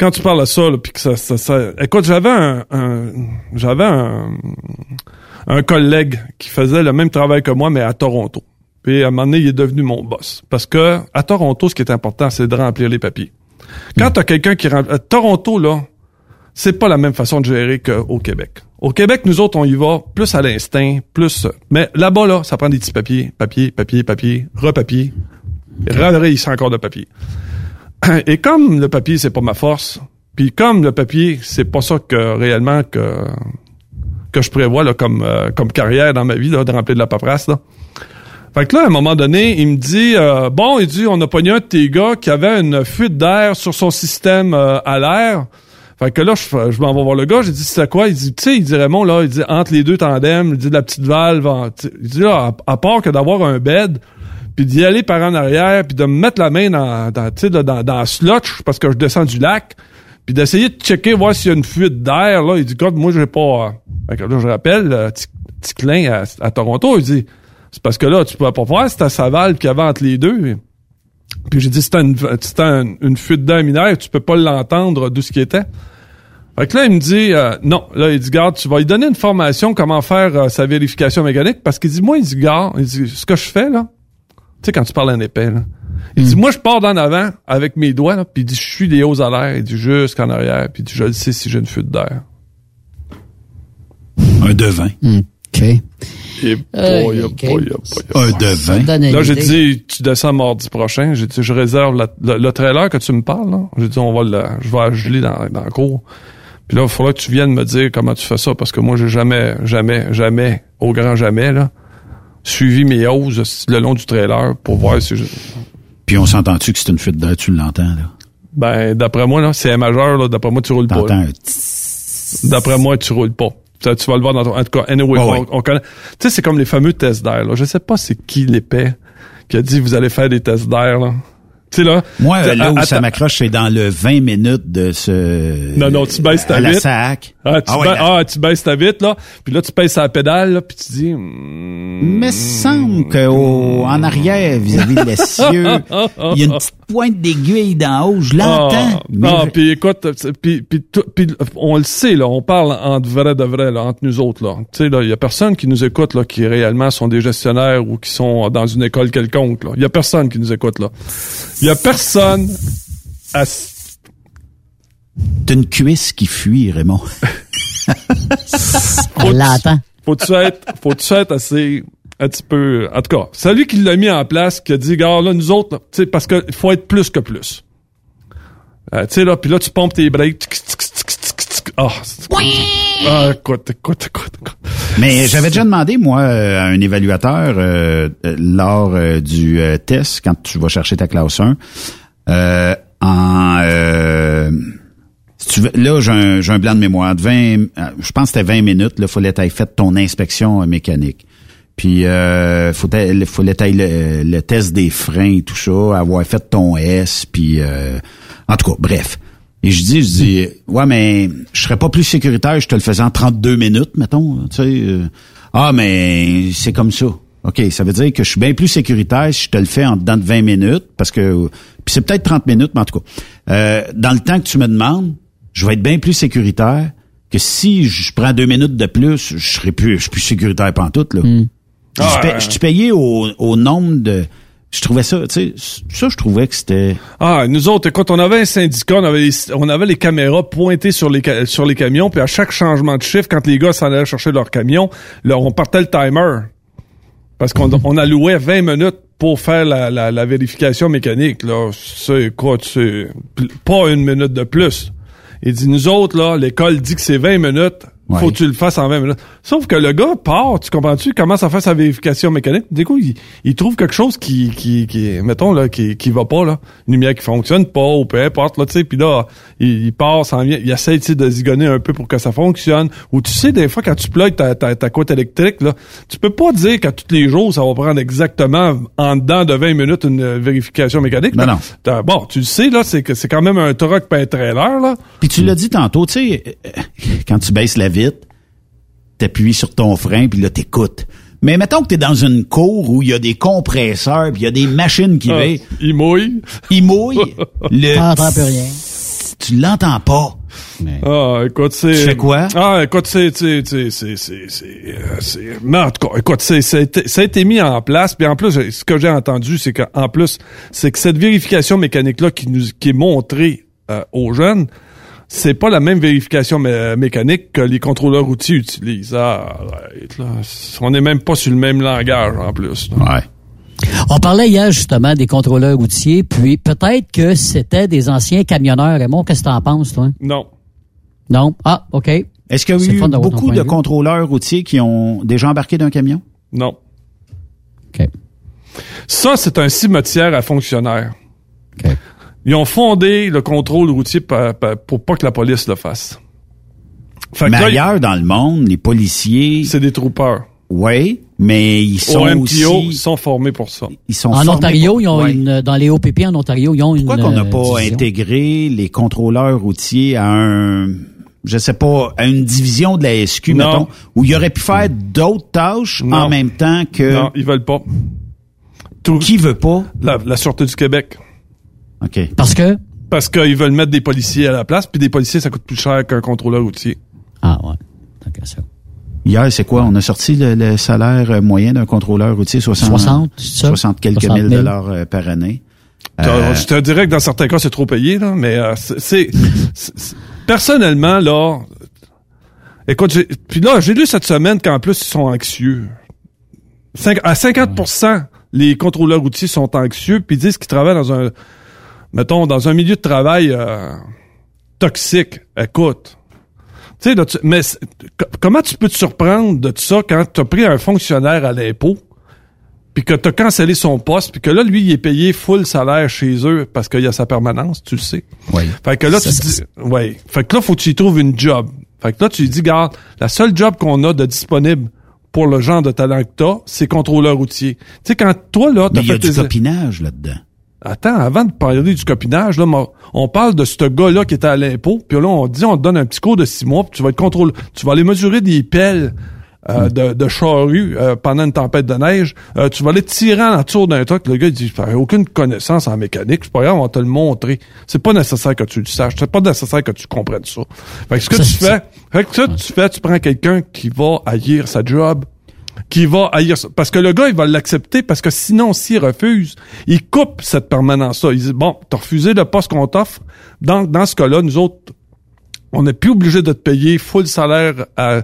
quand tu parles à ça, là, puis que ça, ça, ça- écoute, j'avais un, un- j'avais un, un collègue qui faisait le même travail que moi, mais à Toronto. Puis à un moment donné, il est devenu mon boss. Parce que à Toronto, ce qui est important, c'est de remplir les papiers. Quand t'as quelqu'un qui remplit... à Toronto, là, c'est pas la même façon de gérer qu'au Québec. Au Québec, nous autres, on y va plus à l'instinct, plus... Mais là-bas, là, ça prend des petits papiers. Papier, papier, papier, repapier. Raillerie encore de papier. Et comme le papier, c'est pas ma force, puis comme le papier, c'est pas ça que réellement que que je prévois là, comme, euh, comme carrière dans ma vie, là, de remplir de la paperasse, là. Fait que là, à un moment donné, il me dit, euh, bon, il dit, on a pogné un de tes gars qui avait une fuite d'air sur son système euh, à l'air. Fait que là, je, je m'en vais voir le gars, j'ai dit, c'est quoi? Il dit, tu sais, il dit, Raymond, là, il dit, entre les deux tandems, il dit, la petite valve, en- il dit, là, à, part que d'avoir un bed, puis d'y aller par en arrière, puis de me mettre la main dans, dans, là, dans, dans slotch, parce que je descends du lac, puis d'essayer de checker, voir s'il y a une fuite d'air, là, il dit, God, moi, j'ai pas... euh, Fait que là, je rappelle, euh, Ti- Ticlin à, à Toronto, il dit, c'est parce que là, tu peux pas voir, c'était sa valve qu'il y avait entre les deux. Puis j'ai dit, c'était une, c'était une, une fuite d'air mineure, tu peux pas l'entendre d'où ce qui était. Fait que là, il me dit, euh, non, là, il dit, garde, tu vas lui donner une formation comment faire euh, sa vérification mécanique, parce qu'il dit, moi, il dit, garde, il dit, ce que je fais, là, tu sais, quand tu parles un épais, là, il dit, moi, je pars d'en avant avec mes doigts, là, puis il dit, je suis des hauts à l'air, il dit, jusqu'en arrière, puis il dit, je le sais si j'ai une fuite d'air. Un devin. OK. Et Euh, boy, oh ok. boy, oh boy, oh Un boy. devin. Donne une Là, j'ai dit, tu descends mardi prochain. J'ai dit, je réserve la- le, le trailer que tu me parles. là. J'ai dit, on va le, je vais la geler dans, dans le cours. Puis là, il faudra que tu viennes me dire comment tu fais ça, parce que moi, j'ai jamais, jamais, jamais, au grand jamais, là, suivi mes hausses le long du trailer pour voir si je... Puis on s'entend-tu que c'est une fuite d'air, tu l'entends, là? Ben, d'après moi, là, c'est un majeur, là, d'après moi, tu roules pas. Un D'après moi, tu roules pas. Tu vas le voir dans ton... En tout cas, anyway, Ah on, on connaît... Tu sais, c'est comme les fameux tests d'air, là. Je sais pas c'est qui l'épais qui a dit, vous allez faire des tests d'air, là. Sais, là... Moi, euh, là où à- ça m'accroche, c'est dans le 20 minutes de ce... Non, non, tu baisses ta à la sac. Ah, tu, Ah ouais, ba- la- ah, tu baisses ta vitre, là. Puis là, tu pèses la pédale, là, puis tu dis... hmm, Mais semble qu'en arrière, vis-à-vis de l'essieu, il y a une petite pointe d'aiguille d'en haut. Je l'entends. Ah, mais ah, je- puis écoute, puis, puis, tout- puis on le sait, là, on parle entre vrai de vrai, là, entre nous autres, là. Tu sais, là, il y a personne qui nous écoute, là, qui réellement sont des gestionnaires ou qui sont dans une école quelconque, là. Il y a personne qui nous écoute, là. Il y a personne à... T'as une cuisse qui fuit, Raymond. On l'entend. Faut-tu être, faut-tu être assez, un petit peu, en tout cas, celui qui l'a mis en place, qui a dit, gars, là, nous autres, là, tu sais, parce que il faut être plus que plus. Euh, tu sais, là, puis là, tu pompes tes breaks. tic. Ah, écoute, écoute, écoute, écoute. Mais j'avais déjà demandé, moi, euh, à un évaluateur, euh, euh, lors euh, du euh, test, quand tu vas chercher ta classe 1, euh, en... euh, si tu veux, là, j'ai un, j'ai un blanc de mémoire de 20... euh, Je pense que c'était 20 minutes. Là, fallait que tu fait ton inspection euh, mécanique. Puis, euh, fallait que le, le test des freins et tout ça, avoir fait ton S, puis... euh, en tout cas, bref. Et je dis, je dis, ouais, mais je serais pas plus sécuritaire, je te le faisais en 32 minutes, mettons. Tu sais, euh, ah, mais c'est comme ça. OK, ça veut dire que je suis bien plus sécuritaire si je te le fais en dedans de 20 minutes, parce que puis c'est peut-être 30 minutes, mais en tout cas, euh, dans le temps que tu me demandes, je vais être bien plus sécuritaire que si je prends deux minutes de plus, je serai plus, je suis plus sécuritaire pantoute, là. Hmm. Je, paye- ouais. je suis payé au, au nombre de... Je trouvais ça, tu sais, ça, je trouvais que c'était... Ah, nous autres, écoute, on avait un syndicat, on avait les, on avait les caméras pointées sur les, sur les camions, puis à chaque changement de chiffre, quand les gars s'en allaient chercher leur camion, là, on partait le timer. Parce qu'on on allouait 20 minutes pour faire la, la, la vérification mécanique, là. C'est, c'est pl- pas une minute de plus. Il dit, nous autres, là, l'école dit que c'est 20 minutes. Faut que tu le fasses en 20 minutes. Sauf que le gars part, tu comprends-tu, commence à faire sa vérification mécanique. Du coup, il, il trouve quelque chose qui, qui, qui, mettons, là, qui, qui va pas, là. Une lumière qui fonctionne pas, ou peu importe, là, tu sais. Puis là, il, il part, s'en vient, il essaie, tu sais, de zigonner un peu pour que ça fonctionne. Ou tu sais, des fois, quand tu plugues ta, ta, ta côte électrique, là, tu peux pas dire qu'à tous les jours, ça va prendre exactement en dedans de 20 minutes une vérification mécanique. Non, là. non. T'as- Bon, tu le sais, là, c'est que c'est quand même un truck pas un trailer, là. Puis tu l'as dit tantôt, tu sais, euh, quand tu baisses la t'appuies sur ton frein, puis là, t'écoutes. Mais mettons que t'es dans une cour où il y a des compresseurs, puis il y a des machines qui Ah, veillent. il mouille. Il mouille. le, T'entends plus rien. Tu l'entends pas. Ah, écoute, c'est. Tu fais quoi? Ah, écoute, c'est, c'est, c'est, c'est, c'est, c'est, euh, c'est- mais en tout cas, écoute, c'est, ça a été- ça a été mis en place. Puis en plus, ce que j'ai entendu, c'est qu'en plus, c'est que cette vérification mécanique-là qui nous, qui est montrée euh, aux jeunes, c'est pas la même vérification mé- mécanique que les contrôleurs routiers utilisent. Ah, arrête, là. On n'est même pas sur le même langage, en plus. là. Ouais. On parlait hier justement des contrôleurs routiers, puis peut-être que c'était des anciens camionneurs. Raymond, qu'est-ce que t'en penses, toi? Non. Non? Ah, OK. Est-ce qu'il y C'est a eu beaucoup de contrôleurs routiers qui ont déjà embarqué d'un camion? Non. OK. Ça, c'est un cimetière à fonctionnaires. OK. Ils ont fondé le contrôle routier pa- pa- pour pas que la police le fasse. Fait que Mais là, ailleurs dans le monde, les policiers, c'est des troopers. oui, mais ils sont Au MTO, aussi... ils sont formés pour ça. Ils sont En formés Ontario, pour- ils ont Ouais. une, dans les OPP en Ontario, ils ont Pourquoi une. qu'on n'a euh, pas division? intégré les contrôleurs routiers à un, je sais pas, à une division de la SQ, Non. mettons, où il aurait pu faire d'autres tâches Non. en même temps que Non, ils veulent pas. Tout, qui veut pas? la, la Sûreté du Québec. OK. Parce que? Parce qu'ils veulent mettre des policiers à la place, puis des policiers, ça coûte plus cher qu'un contrôleur routier. Ah, ouais. Ça. Hier, c'est quoi? On a sorti le, le salaire euh, moyen d'un contrôleur routier, 60, 60, c'est ça? 60 quelques 60 mille 000. dollars euh, par année. Euh, Je te dirais que dans certains cas, c'est trop payé, là, mais euh, c'est- Personnellement, là... Écoute, j'ai- puis là, j'ai lu cette semaine qu'en plus, ils sont anxieux. Cinq- à 50% les contrôleurs routiers sont anxieux, puis ils disent qu'ils travaillent dans un... Mettons, dans un milieu de travail euh, toxique. Écoute... Tu sais, tu- mais comment tu peux te surprendre de ça quand tu as pris un fonctionnaire à l'impôt puis que t'as cancellé son poste, puis que là, lui, il est payé full salaire chez eux parce qu'il y a sa permanence, tu le sais. Oui. Fait que là, Ça, tu ça, dis, ouais. Fait que là, faut que tu y trouves une job. Fait que là, tu lui dis, garde, la seule job qu'on a de disponible pour le genre de talent que t'as, c'est contrôleur routier. Tu sais, quand toi, là, mais t'as il y a fait du tes... copinage là-dedans. Attends, avant de parler du copinage, là, on parle de ce gars-là qui était à l'impôt, puis là, on dit, on te donne un petit cours de six mois, puis tu vas être contrôlé, tu vas aller mesurer des pelles euh, de, de charrue euh, pendant une tempête de neige. Euh, tu vas aller tirer en tour d'un truc. Le gars, il dit, j'ai aucune connaissance en mécanique, c'est pas grave, on va te le montrer. C'est pas nécessaire que tu le saches, c'est pas nécessaire que tu comprennes ça. Fait que ce que Ça, tu fais, fait que ça, tu fais, tu prends quelqu'un qui va haïr sa job, qui va haïr ça. Parce que le gars, il va l'accepter parce que sinon, s'il refuse, il coupe cette permanence-là. Il dit, bon, t'as refusé le poste qu'on t'offre. Dans, dans ce cas-là, nous autres, on n'est plus obligé de te payer full salaire à,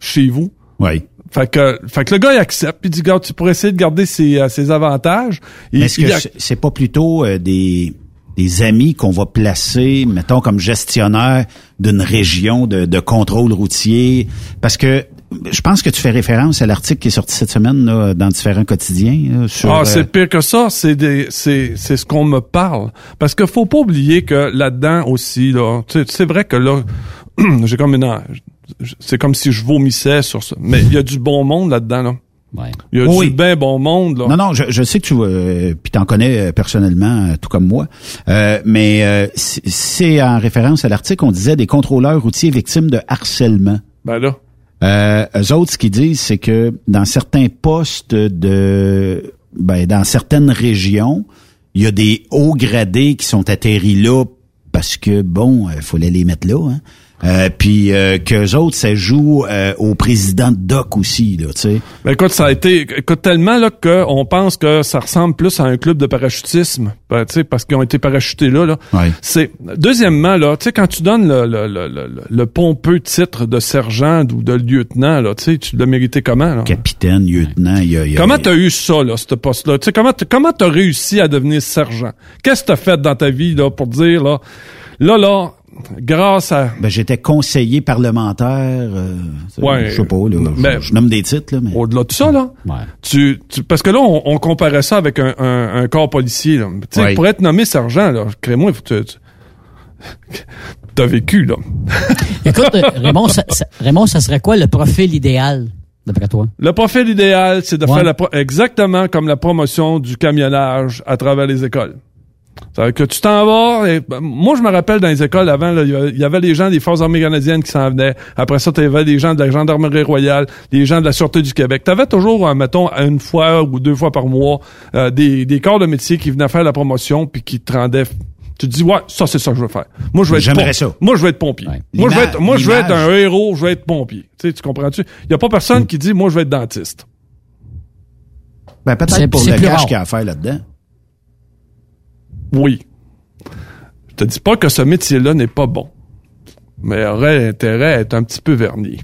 chez vous. Oui. Fait que, fait que le gars, il accepte. Puis il dit, regarde, tu pourrais essayer de garder ses, euh, ses avantages. Mais est-ce que c'est- c'est pas plutôt euh, des, des amis qu'on va placer, mettons, comme gestionnaire d'une région de, de contrôle routier? Parce que je pense que tu fais référence à l'article qui est sorti cette semaine là, dans différents quotidiens. là, sur, Ah, euh, c'est pire que ça, c'est des, c'est, c'est ce qu'on me parle. Parce que faut pas oublier que là-dedans aussi, là, tu sais, c'est vrai que là, j'ai comme une, c'est comme si je vomissais sur ça. Mais il y a du bon monde là-dedans, là. Il y a Oui. du bien bon monde, là. Non, non, je, je sais que tu euh, puis t'en connais euh, personnellement, euh, tout comme moi. Euh, mais euh, c'est- c'est en référence à l'article, on disait des contrôleurs routiers victimes de harcèlement. Ben là. Euh, eux autres, ce qu'ils disent, c'est que dans certains postes de, ben, dans certaines régions, il y a des hauts gradés qui sont atterris là parce que bon, il fallait les mettre là. Hein. Euh, puis euh, qu'eux autres, ça joue euh, au président de Doc aussi, là, tu sais. Ben écoute, ça a été écoute tellement là que on pense que ça ressemble plus à un club de parachutisme, ben, tu sais parce qu'ils ont été parachutés là là. Ouais. C'est deuxièmement là, tu sais quand tu donnes le, le, le, le, le pompeux titre de sergent ou de lieutenant là, tu sais tu l'as mérité comment là? Capitaine, lieutenant, y a, y a- Comment t'as eu ça là, ce poste là Tu sais comment comment t'as réussi à devenir sergent? Qu'est-ce que t'as fait dans ta vie là pour dire là là là grâce à Ben, j'étais conseiller parlementaire. euh, Ouais. je sais pas, là, je- Ben, je, nomme des titres, là, mais. Au-delà de ça, là, tu, tu- parce que là, on, on comparait ça avec un, un, un corps policier. Là. Tu sais, Ouais. Pour être nommé sergent, là, crée-moi, il faut que tu... tu- T'as vécu, là. Écoute, Raymond, ça, ça- Raymond, ça serait quoi le profil idéal, d'après toi? Le profil idéal, c'est de Ouais. faire la pro- exactement comme la promotion du camionnage à travers les écoles. Ça veut dire que tu t'en vas. et- ben, moi, je me rappelle dans les écoles avant, là, il y avait les gens des Forces armées canadiennes qui s'en venaient. Après ça, tu avais des gens de la Gendarmerie royale, des gens de la Sûreté du Québec. Tu avais toujours, euh, mettons, une fois ou deux fois par mois, euh, des, des corps de métier qui venaient faire la promotion puis qui te rendaient... Tu te dis, ouais, ça, c'est ça que je veux faire. Moi, je veux être ça. Moi, je veux être pompier. Moi, je veux être, moi, je veux être un héros, je veux être pompier. Tu sais, tu comprends-tu? Il y a pas personne qui dit, moi, je veux être dentiste. Ben, peut-être pour c'est le cash qu'il y a à faire là-dedans. Oui. Je te dis pas que ce métier-là n'est pas bon. Mais il aurait intérêt à être un petit peu verni.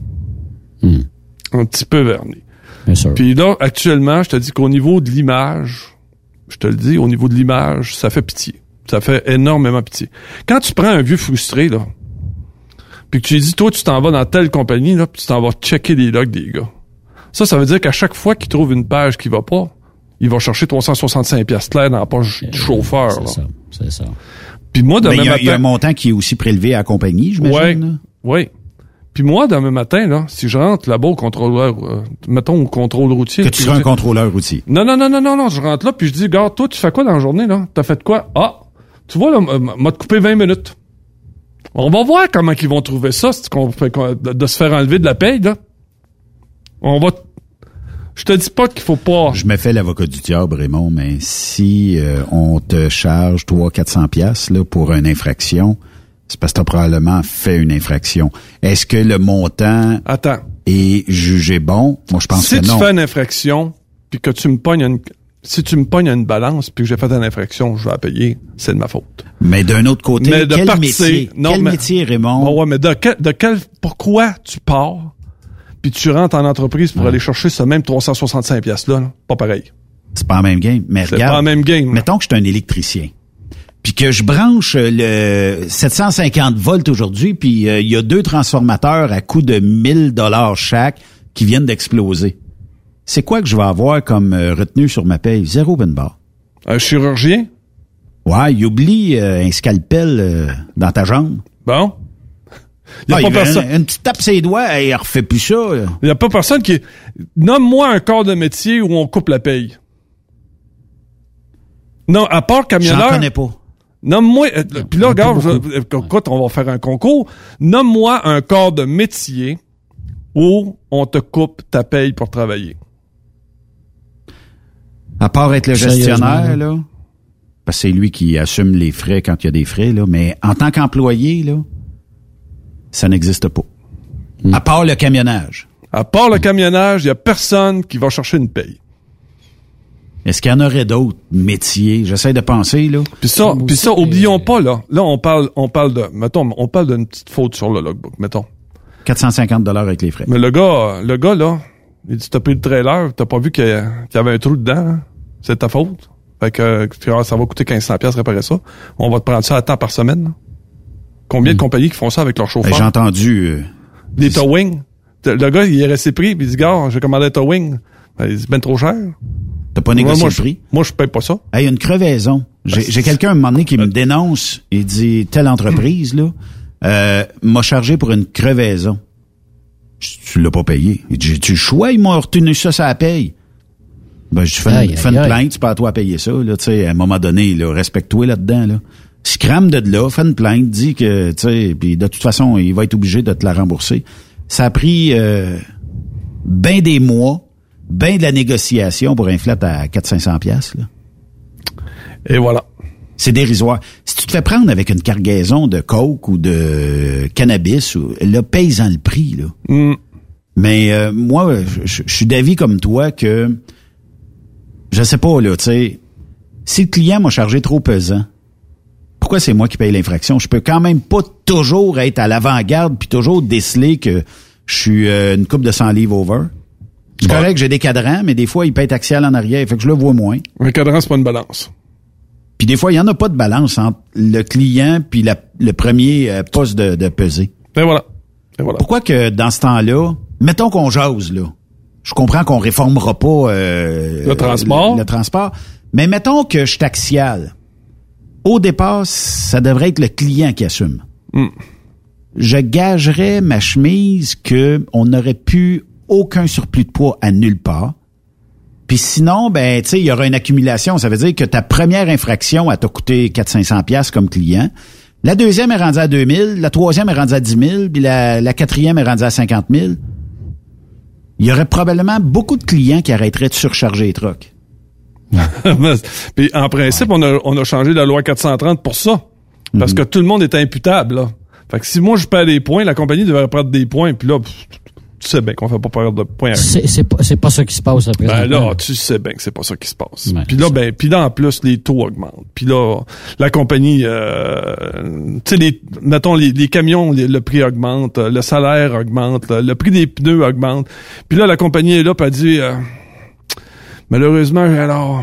Un petit peu verni. Bien sûr. Puis là, actuellement, je te dis qu'au niveau de l'image, je te le dis, au niveau de l'image, ça fait pitié. Ça fait énormément pitié. Quand tu prends un vieux frustré, là, puis que tu lui dis, toi, tu t'en vas dans telle compagnie, là, puis tu t'en vas checker les logs des gars. Ça, ça veut dire qu'à chaque fois qu'il trouve une page qui va pas, il va chercher 365 pièces claires dans la poche du chauffeur. là. C'est ça. C'est ça. Puis moi, demain il y, a- il y a un matin... montant qui est aussi prélevé à la compagnie, j'imagine. là. ouais. Puis moi, demain matin, là, si je rentre là-bas au contrôleur, euh, mettons au contrôle routier. Que tu seras un contrôleur routier? Non, non, non, non, non, non, je rentre là, puis je dis, gars, toi, tu fais quoi dans la journée, là? T'as fait quoi? Ah, tu vois, là, m'a te coupé 20 minutes. On va voir comment ils vont trouver ça, de se faire enlever de la paye, là. On va... Je te dis pas qu'il faut pas... Je me fais l'avocat du diable, Raymond, mais si euh, on te charge 300-400 pièces là pour une infraction, c'est parce que tu as probablement fait une infraction. Est-ce que le montant Attends. est jugé bon? Moi, je pense si que tu non. fais une infraction, puis que tu me pognes une... Si tu me pognes une balance, puis que j'ai fait une infraction, je vais la payer, c'est de ma faute. Mais d'un autre côté, Mais de quel partir- métier? non, quel mais- métier, Raymond? Bon, ouais, mais de quel, de quel, pourquoi tu pars, puis tu rentres en entreprise pour aller chercher ce même 365 pièces là, là? Pas pareil. C'est pas la même game. Mais C'est regarde, pas la même game. mettons que je suis un électricien. Puis que je branche euh, le 750 volts aujourd'hui, puis euh, il y a deux transformateurs à coût de 1000 dollars chaque qui viennent d'exploser. C'est quoi que je vais avoir comme euh, retenue sur ma paye? Zéro ben barre. Un chirurgien? Ouais, il oublie euh, un scalpel dans ta jambe. Bon. Il y a Ah, pas il personne. une, une petite tape ses doigts et il refait plus ça. Il n'y a pas personne qui. Nomme-moi un corps de métier où on coupe la paye. Non, à part J'en camionneur. connais pas. Nomme-moi. euh, Puis là, regarde, je- écoute, on va faire un concours. Nomme-moi un corps de métier où on te coupe ta paye pour travailler. À part être le gestionnaire, là. Parce que c'est lui qui assume les frais quand il y a des frais, là. Mais en tant qu'employé, là, ça n'existe pas. Hmm. À part le camionnage. À part le camionnage, il n'y a personne qui va chercher une paye. Est-ce qu'il y en aurait d'autres métiers? J'essaie de penser, là. Puis ça, puis ça, oublions mais- pas là. Là, on parle, on parle de, mettons, on parle d'une petite faute sur le logbook, mettons. 450 dollars avec les frais. Mais le gars, le gars là, il dit t'as pris le trailer, t'as pas vu qu'il y avait un trou dedans, hein? c'est ta faute. Fait que euh, ça va coûter 1500 pièces réparer ça. On va te prendre ça à temps par semaine. là. Combien de compagnies qui font ça avec leurs Ben, J'ai chauffeurs? entendu... euh, Des towing. Le gars, il est resté pris, puis il dit gars, j'ai commandé un towing. Ben, c'est ben trop cher. T'as pas négocié moi, le je- prix? Moi, je paye pas ça. Hey, une crevaison. J'ai j'ai quelqu'un à un moment donné qui me dénonce. Il dit, telle entreprise, là, euh, m'a chargé pour une crevaison. Tu l'as pas payé. Il dit, le choix? Ils m'ont retenu ça, ça la paye. Ben, je fais, Aïe, fais aïe, une plainte, c'est pas à toi à payer ça, là, tu sais, à un moment donné, là, respecte-toi là-dedans, là. Scram de là, fais une plainte, dis que, tu sais, puis de toute façon, il va être obligé de te la rembourser. Ça a pris euh, ben des mois, ben de la négociation pour un flat à 400-500 pièces là. Et voilà. C'est dérisoire. Si tu te fais prendre avec une cargaison de coke ou de cannabis, ou, là, paye-en le prix, là. Mm. Mais euh, moi, je suis d'avis comme toi que je sais pas là, tu sais, si le client m'a chargé trop pesant, pourquoi c'est moi qui paye l'infraction? Je peux quand même pas toujours être à l'avant-garde puis toujours déceler que je suis euh, une coupe de 100 livres over. C'est correct, j'ai des cadrans, mais des fois il pète axial en arrière, fait que je le vois moins. Un cadran, c'est pas une balance. Puis des fois, il y en a pas de balance entre le client puis la- le premier euh, poste de, de peser. Et voilà. Et voilà. Pourquoi que dans ce temps-là, mettons qu'on jase, là. Je comprends qu'on réformera pas euh, Le transport. Le, le transport. Mais mettons que je suis axial. Au départ, ça devrait être le client qui assume. Mm. Je gagerais ma chemise que on n'aurait pu aucun surplus de poids à nulle part. Puis sinon, ben, tu sais, il y aura une accumulation. Ça veut dire que ta première infraction, elle t'a coûté 400-500 pièces comme client. La deuxième est rendue à 2000, la troisième est rendue à 10 000, puis la, la quatrième est rendue à 50 000. Il y aurait probablement beaucoup de clients qui arrêteraient de surcharger les trucks. Puis en principe, on, a, on a changé la loi 430 pour ça. Parce que tout le monde est imputable, là. Fait que si moi je perds des points, la compagnie devrait prendre des points, puis là, pff, tu sais bien qu'on fait pas perdre de points. C'est c'est pas, c'est pas ça qui se passe après. Ben là, tu sais bien que c'est pas ça qui se passe. Puis là, ben, puis là en plus les taux augmentent. Puis là, la compagnie, euh, tu sais, les, mettons les, les camions, les- le prix augmente, euh, le salaire augmente, le, le prix des pneus augmente. Puis là, la compagnie est là, puis elle dit, euh, malheureusement, alors,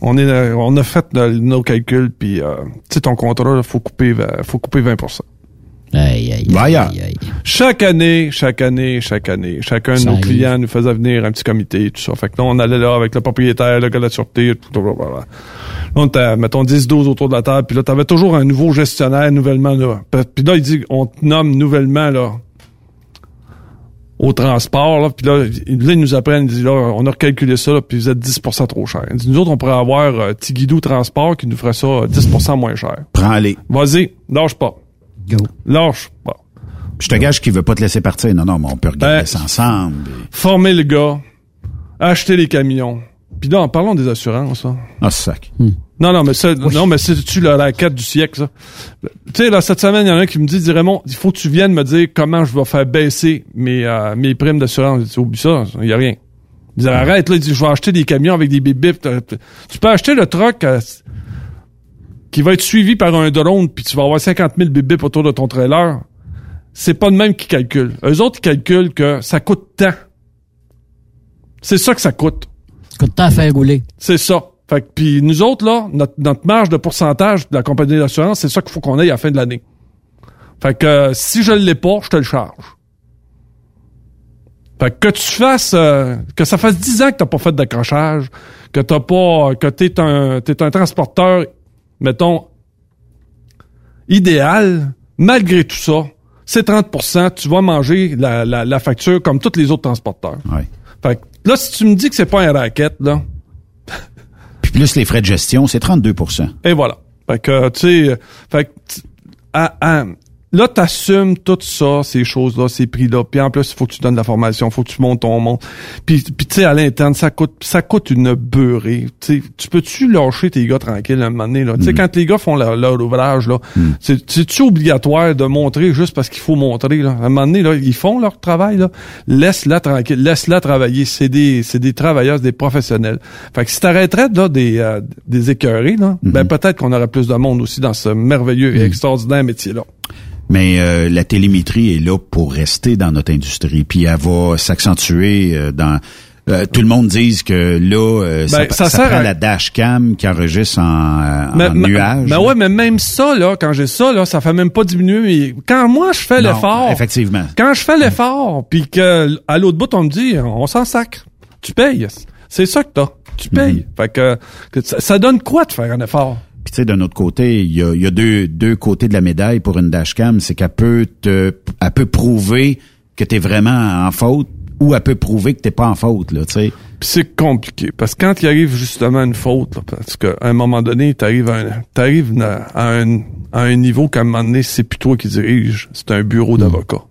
on est, on a fait nos calculs, puis euh, tu sais, ton contrat, faut couper, faut couper 20 Aïe, aïe, aïe, aïe, aïe. chaque année, chaque année, chaque année, chacun de nos clients nous faisait venir un petit comité, tout ça. Fait que là, on allait là avec le propriétaire, le gars de la sûreté, tout, tout, tout, tout, tout. Là, on était, mettons, 10, 12 autour de la table, puis là, t'avais toujours un nouveau gestionnaire nouvellement, là. Puis là, il dit, on te nomme nouvellement, là, au transport, là, puis là, là, ils nous apprennent, ils disent, là, on a recalculé ça, là, puis vous êtes 10% trop cher. Il dit, nous autres, on pourrait avoir euh, Tigidou Transport qui nous ferait ça euh, 10% moins cher. Prends-les. Vas-y, lâche pas. Go. Lâche pas. Je te gage qu'il veut pas te laisser partir. Non, non, mais on peut regarder Ben, ça ensemble. former le gars, acheter les camions. Puis là, en parlant des assurances, là. Ah, c'est sac. Non, non, mais ça, non, mais c'est-tu la raquette du siècle, ça? Tu sais, là, cette semaine, il y en a un qui me dit, dit Raymond, il faut que tu viennes me dire comment je vais faire baisser mes, euh, mes primes d'assurance. Dis, oublie ça, il y a rien. Il dit, arrête, là, il dit, je vais acheter des camions avec des bip Tu peux acheter le truck euh, qui va être suivi par un drone, puis tu vas avoir 50 000 bip autour de ton trailer. C'est pas de même qui calculent. Eux autres, ils calculent que ça coûte tant. C'est ça que ça coûte. Coûte tant à faire rouler. C'est ça. Fait que, puis nous autres, là, notre, notre marge de pourcentage de la compagnie d'assurance, c'est ça qu'il faut qu'on ait à la fin de l'année. Fait que euh, si je l'ai pas, je te le charge. Fait que, que tu fasses euh, que ça fasse 10 ans que t'as pas fait d'accrochage, que t'as pas que t'es un t'es un transporteur, mettons, idéal, malgré tout ça, c'est 30% tu vas manger la, la, la facture comme tous les autres transporteurs. Ouais. Fait que là, si tu me dis que c'est pas un racket, là, plus les frais de gestion, c'est 32% Et voilà. Fait que, tu sais, euh, fait que, à- là, t'assumes tout ça, ces choses-là, ces prix-là. Puis en plus, il faut que tu donnes de la formation, il faut que tu montes ton monde. Puis, puis tu sais, à l'interne, ça coûte, ça coûte une beurrée. Tu peux-tu lâcher tes gars tranquilles un moment donné, là? Tu sais, quand les gars font leur, leur ouvrage, là, c'est- c'est-tu obligatoire de montrer juste parce qu'il faut montrer, là? À un moment donné, là, ils font leur travail, là. Laisse-la tranquille, laisse-la travailler. C'est des, c'est des travailleurs, c'est des professionnels. Fait que si t'arrêterais, là, des, euh, des écœurés, là, ben peut-être qu'on aurait plus de monde aussi dans ce merveilleux et extraordinaire métier-là. Mais euh, la télémétrie est là pour rester dans notre industrie, puis elle va s'accentuer euh, dans. euh, tout le monde dit que là, euh, ça, Ben, ça ça sert prend à- la dashcam qui enregistre en, euh, Mais, en nuage. mais ouais, mais même ça, là, quand j'ai ça, là, ça fait même pas diminuer. Quand moi, je fais l'effort. Effectivement. Quand je fais l'effort, puis que à l'autre bout, on me dit, on s'en sacre. Tu payes. C'est ça que t'as. Tu payes. Fait que, que ça, ça donne quoi de faire un effort? Puis tu sais, d'un autre côté, il y a, il y a deux, deux côtés de la médaille pour une dashcam, c'est qu'elle peut te, elle peut prouver que tu es vraiment en faute où elle peut prouver que t'es pas en faute, là, tu sais. c'est compliqué parce que quand il arrive justement une faute, là, parce qu'à un moment donné, t'arrives à un, t'arrives à un, à un niveau qu'à un moment donné, c'est plus toi qui dirige, c'est un bureau d'avocat.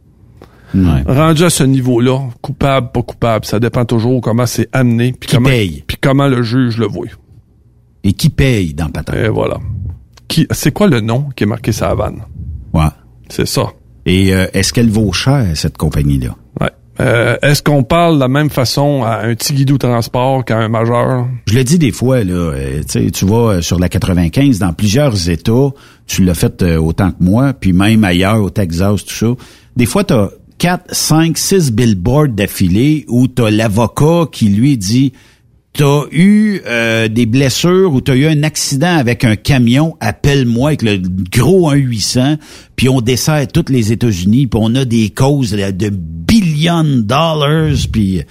Ouais. Rendu à ce niveau-là, coupable, pas coupable, ça dépend toujours comment c'est amené, puis comment, paye? puis comment le juge le voit. Et qui paye dans le patron? Et voilà. Qui, c'est quoi le nom qui est marqué sur la vanne? Ouais. C'est ça. Et euh, est-ce qu'elle vaut cher, cette compagnie-là? Ouais. Euh, est-ce qu'on parle de la même façon à un petit guidou transport qu'à un majeur? Je le dis des fois, là, euh, tu vas euh, sur la 95, dans plusieurs États, tu l'as fait euh, autant que moi, puis même ailleurs, au Texas, tout ça. Des fois, tu as 4, 5, 6 billboards d'affilée où tu as l'avocat qui lui dit T'as eu euh, des blessures ou t'as eu un accident avec un camion, appelle-moi avec le gros 1-800, puis on dessert toutes les États-Unis, puis on a des causes de, billions de dollars, puis...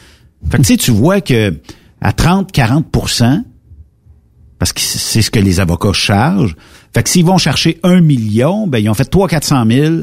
Fait que tu tu vois que à 30-40% parce que c'est ce que les avocats chargent, fait que s'ils vont chercher un million, ben ils ont fait 300-400 000,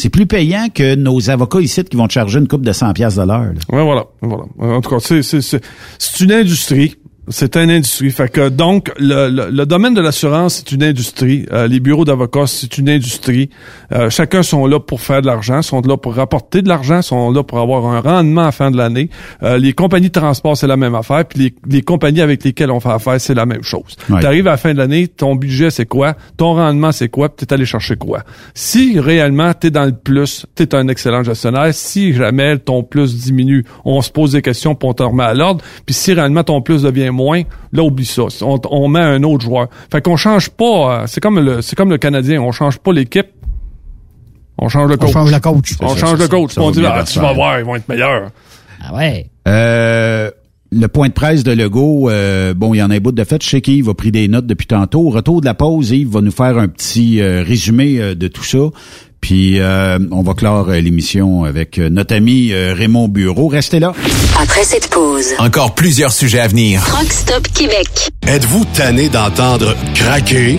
c'est plus payant que nos avocats ici qui vont te charger une coupe de 100 pièces de l'heure. Ouais, voilà, voilà. En tout cas, c'est une industrie. C'est une industrie. Fait que donc le, le, le domaine de l'assurance c'est une industrie. Euh, les bureaux d'avocats c'est une industrie. Euh, chacun sont là pour faire de l'argent, sont là pour rapporter de l'argent, sont là pour avoir un rendement à la fin de l'année. Euh, les compagnies de transport c'est la même affaire, puis les, les compagnies avec lesquelles on fait affaire c'est la même chose. Ouais. Tu arrives à la fin de l'année, ton budget c'est quoi, ton rendement c'est quoi, puis t'es allé chercher quoi? Si réellement t'es dans le plus, t'es un excellent gestionnaire. Si jamais ton plus diminue, on se pose des questions pour on te remet à l'ordre. Puis si réellement ton plus devient moins, là oublie ça. On, on met un autre joueur. Fait qu'on change pas. euh, C'est comme le, c'est comme le Canadien. On change pas l'équipe. On change le coach. On change le coach. On Ça, change ça, le coach. ça on dit ah, tu vas voir, ils vont être meilleurs. Ah ouais. Euh, le point de presse de Legault, euh, bon, il y en a un bout de fait. Je sais qu'Yves a pris des notes depuis tantôt. Au retour de la pause, Yves va nous faire un petit euh, résumé euh, de tout ça. Puis euh, on va clore euh, l'émission avec euh, notre ami euh, Raymond Bureau. Restez là. Après cette pause, Encore plusieurs sujets à venir. Truck Stop Québec. Êtes-vous tanné d'entendre craquer,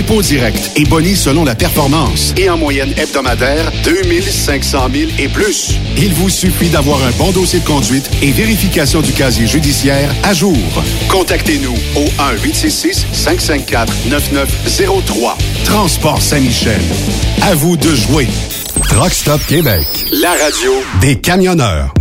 dépôt direct et boni selon la performance. Et en moyenne hebdomadaire, 2500 000 et plus. Il vous suffit d'avoir un bon dossier de conduite et vérification du casier judiciaire à jour. Contactez-nous au 1-866-554-9903. Transport Saint-Michel. À vous de jouer. Truck Stop Québec. La radio des camionneurs.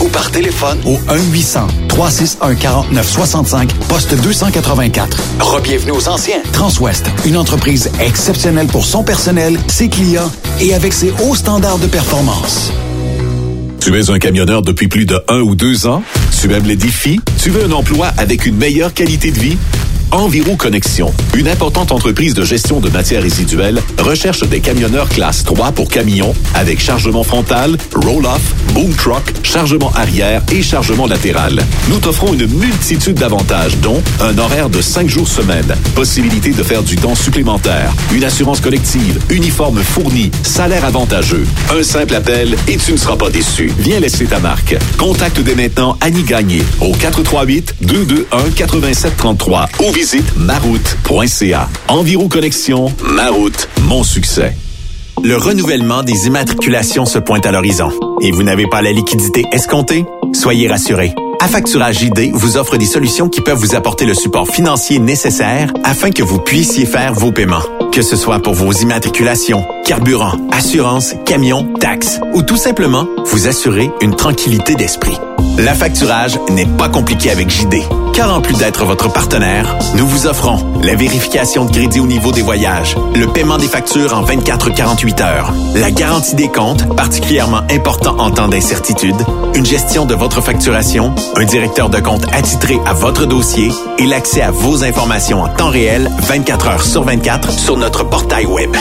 ou par téléphone au 1-800-361-4965, poste 284. Rebienvenue aux anciens. Transwest, une entreprise exceptionnelle pour son personnel, ses clients et avec ses hauts standards de performance. Tu es un camionneur depuis plus de un ou deux ans? Tu aimes les défis? Tu veux un emploi avec une meilleure qualité de vie? Enviro Connexion, une importante entreprise de gestion de matières résiduelles, recherche des camionneurs classe 3 pour camions avec chargement frontal, roll-off, boom truck, chargement arrière et chargement latéral. Nous t'offrons une multitude d'avantages, dont un horaire de 5 jours semaine, possibilité de faire du temps supplémentaire, une assurance collective, uniforme fourni, salaire avantageux. Un simple appel et tu ne seras pas déçu. Viens laisser ta marque. Contacte dès maintenant Annie Gagné au 438 221 8733 ou visite maroute.ca. Enviro Connexion, Maroute, mon succès. Le renouvellement des immatriculations se pointe à l'horizon. Et vous n'avez pas la liquidité escomptée? Soyez rassurés. Affacturage ID vous offre des solutions qui peuvent vous apporter le support financier nécessaire afin que vous puissiez faire vos paiements. Que ce soit pour vos immatriculations, carburant, assurance, camions, taxes ou tout simplement vous assurer une tranquillité d'esprit. L'affacturage n'est pas compliqué avec JD, car en plus d'être votre partenaire, nous vous offrons la vérification de crédit au niveau des voyages, le paiement des factures en 24-48 heures, la garantie des comptes, particulièrement important en temps d'incertitude, une gestion de votre facturation, un directeur de compte attitré à votre dossier et l'accès à vos informations en temps réel 24 heures sur 24 sur notre portail web.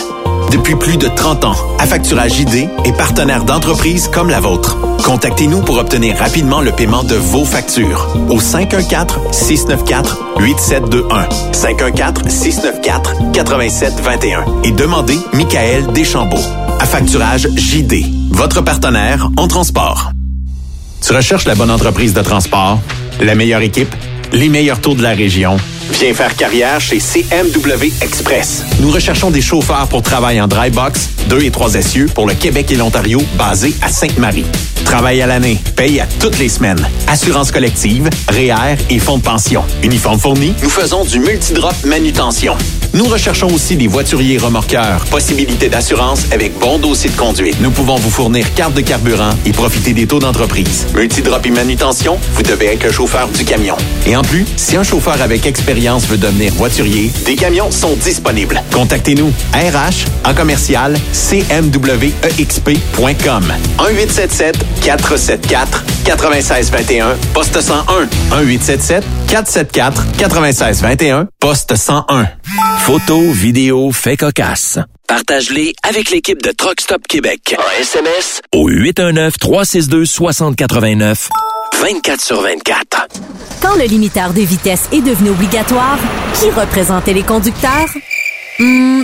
Depuis plus de 30 ans, Affacturage ID est partenaire d'entreprises comme la vôtre. Contactez-nous pour obtenir rapidement le paiement de vos factures au 514-694-8721. 514-694-8721 et demandez Michael Deschambault. Affacturage JD, votre partenaire en transport. Tu recherches la bonne entreprise de transport, la meilleure équipe, les meilleurs taux de la région. Viens faire carrière chez CMW Express. Nous recherchons des chauffeurs pour travail en dry box, 2 et 3 essieux pour le Québec et l'Ontario, basé à Sainte-Marie. Travail à l'année, paye à toutes les semaines. Assurance collective, REER et fonds de pension. Uniforme fourni, nous faisons du multidrop manutention. Nous recherchons aussi des voituriers remorqueurs. Possibilité d'assurance avec bon dossier de conduite. Nous pouvons vous fournir carte de carburant et profiter des taux d'entreprise. Multidrop et manutention, vous devez être le chauffeur du camion. Et en plus, si un chauffeur avec expérience veut devenir voiturier, des camions sont disponibles. Contactez-nous RH en commercial cmwexp.com 1877 474 9621 poste 101 1877 474 9621 poste 101 Photos, vidéos, faits cocasse. Partage-les avec l'équipe de Truck Stop Québec. En SMS au 819-362-6089. 24 sur 24. Quand le limiteur de vitesse est devenu obligatoire, qui représentait les conducteurs? Hmm,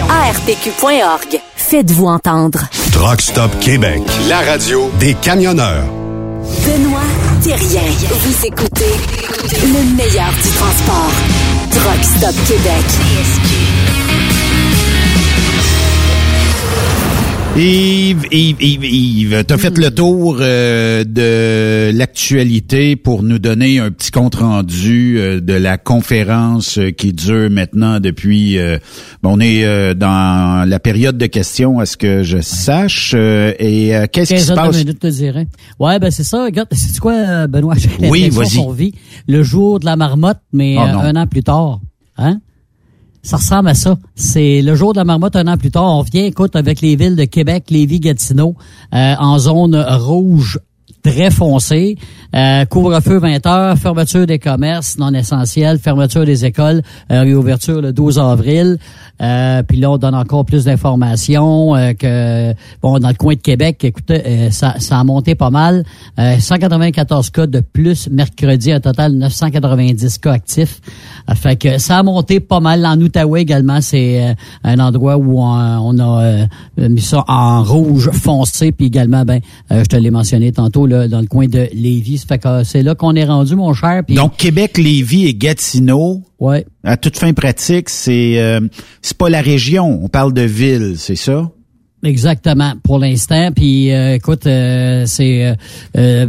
ARPQ.org. Faites-vous entendre. Truck Stop Québec, la radio des camionneurs. Benoît Thérien. Vous écoutez le meilleur du transport. Truck Stop Québec. Yves, Yves, Yves, Yves, t'as fait le tour euh, de l'actualité pour nous donner un petit compte rendu euh, de la conférence euh, qui dure maintenant depuis. bon, on est dans la période de questions, à ce que je sache. et qu'est-ce qui se passe? minutes, te dirais. Ouais, ben c'est ça. Regarde, c'est quoi, Benoît? Oui, vas-y. vit le jour de la marmotte, mais Oh, un an plus tard, hein? Ça ressemble à ça. C'est le jour de la marmotte un an plus tard. On vient, écoute, avec les villes de Québec, Lévis, Gatineau, euh, en zone rouge très foncée. Euh, couvre-feu 20 heures, fermeture des commerces non essentiels, fermeture des écoles, euh, réouverture le 12 avril. Euh, puis là, on donne encore plus d'informations euh, que bon dans le coin de Québec. Écoutez, euh, ça, ça a monté pas mal. Euh, 194 cas de plus mercredi, un total de 990 cas actifs. Fait que ça a monté pas mal. En Outaouais également, c'est un endroit où on, on a mis ça en rouge foncé. Puis également, ben, je te l'ai mentionné tantôt là, dans le coin de Lévis. Fait que euh, c'est là qu'on est rendu, mon cher. Donc Québec, Lévis et Gatineau. Ouais. À toute fin pratique, c'est euh, c'est pas la région, on parle de ville, c'est ça? Exactement, pour l'instant. Puis, euh, écoute, euh, c'est euh, euh,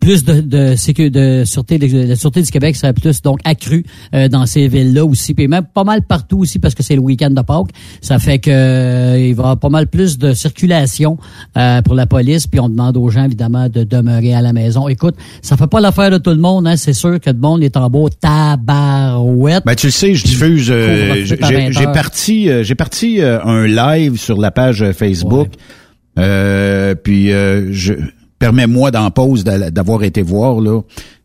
plus de, de, sécu- de sûreté, de, la sûreté du Québec serait plus donc accrue euh, dans ces villes-là aussi, puis même pas mal partout aussi parce que c'est le week-end de Pâques. Ça fait que euh, il va y avoir pas mal plus de circulation euh, pour la police, puis on demande aux gens évidemment de demeurer à la maison. Écoute, ça fait pas l'affaire de tout le monde, hein. C'est sûr que le monde est en beau tabarouette. Ben tu le sais, je diffuse. euh, Couvre-feu j'ai par 20 j'ai parti, euh, j'ai parti euh, un live sur la page euh, Facebook. Euh, puis euh, je permets-moi d'en pause d'a- d'avoir été voir là.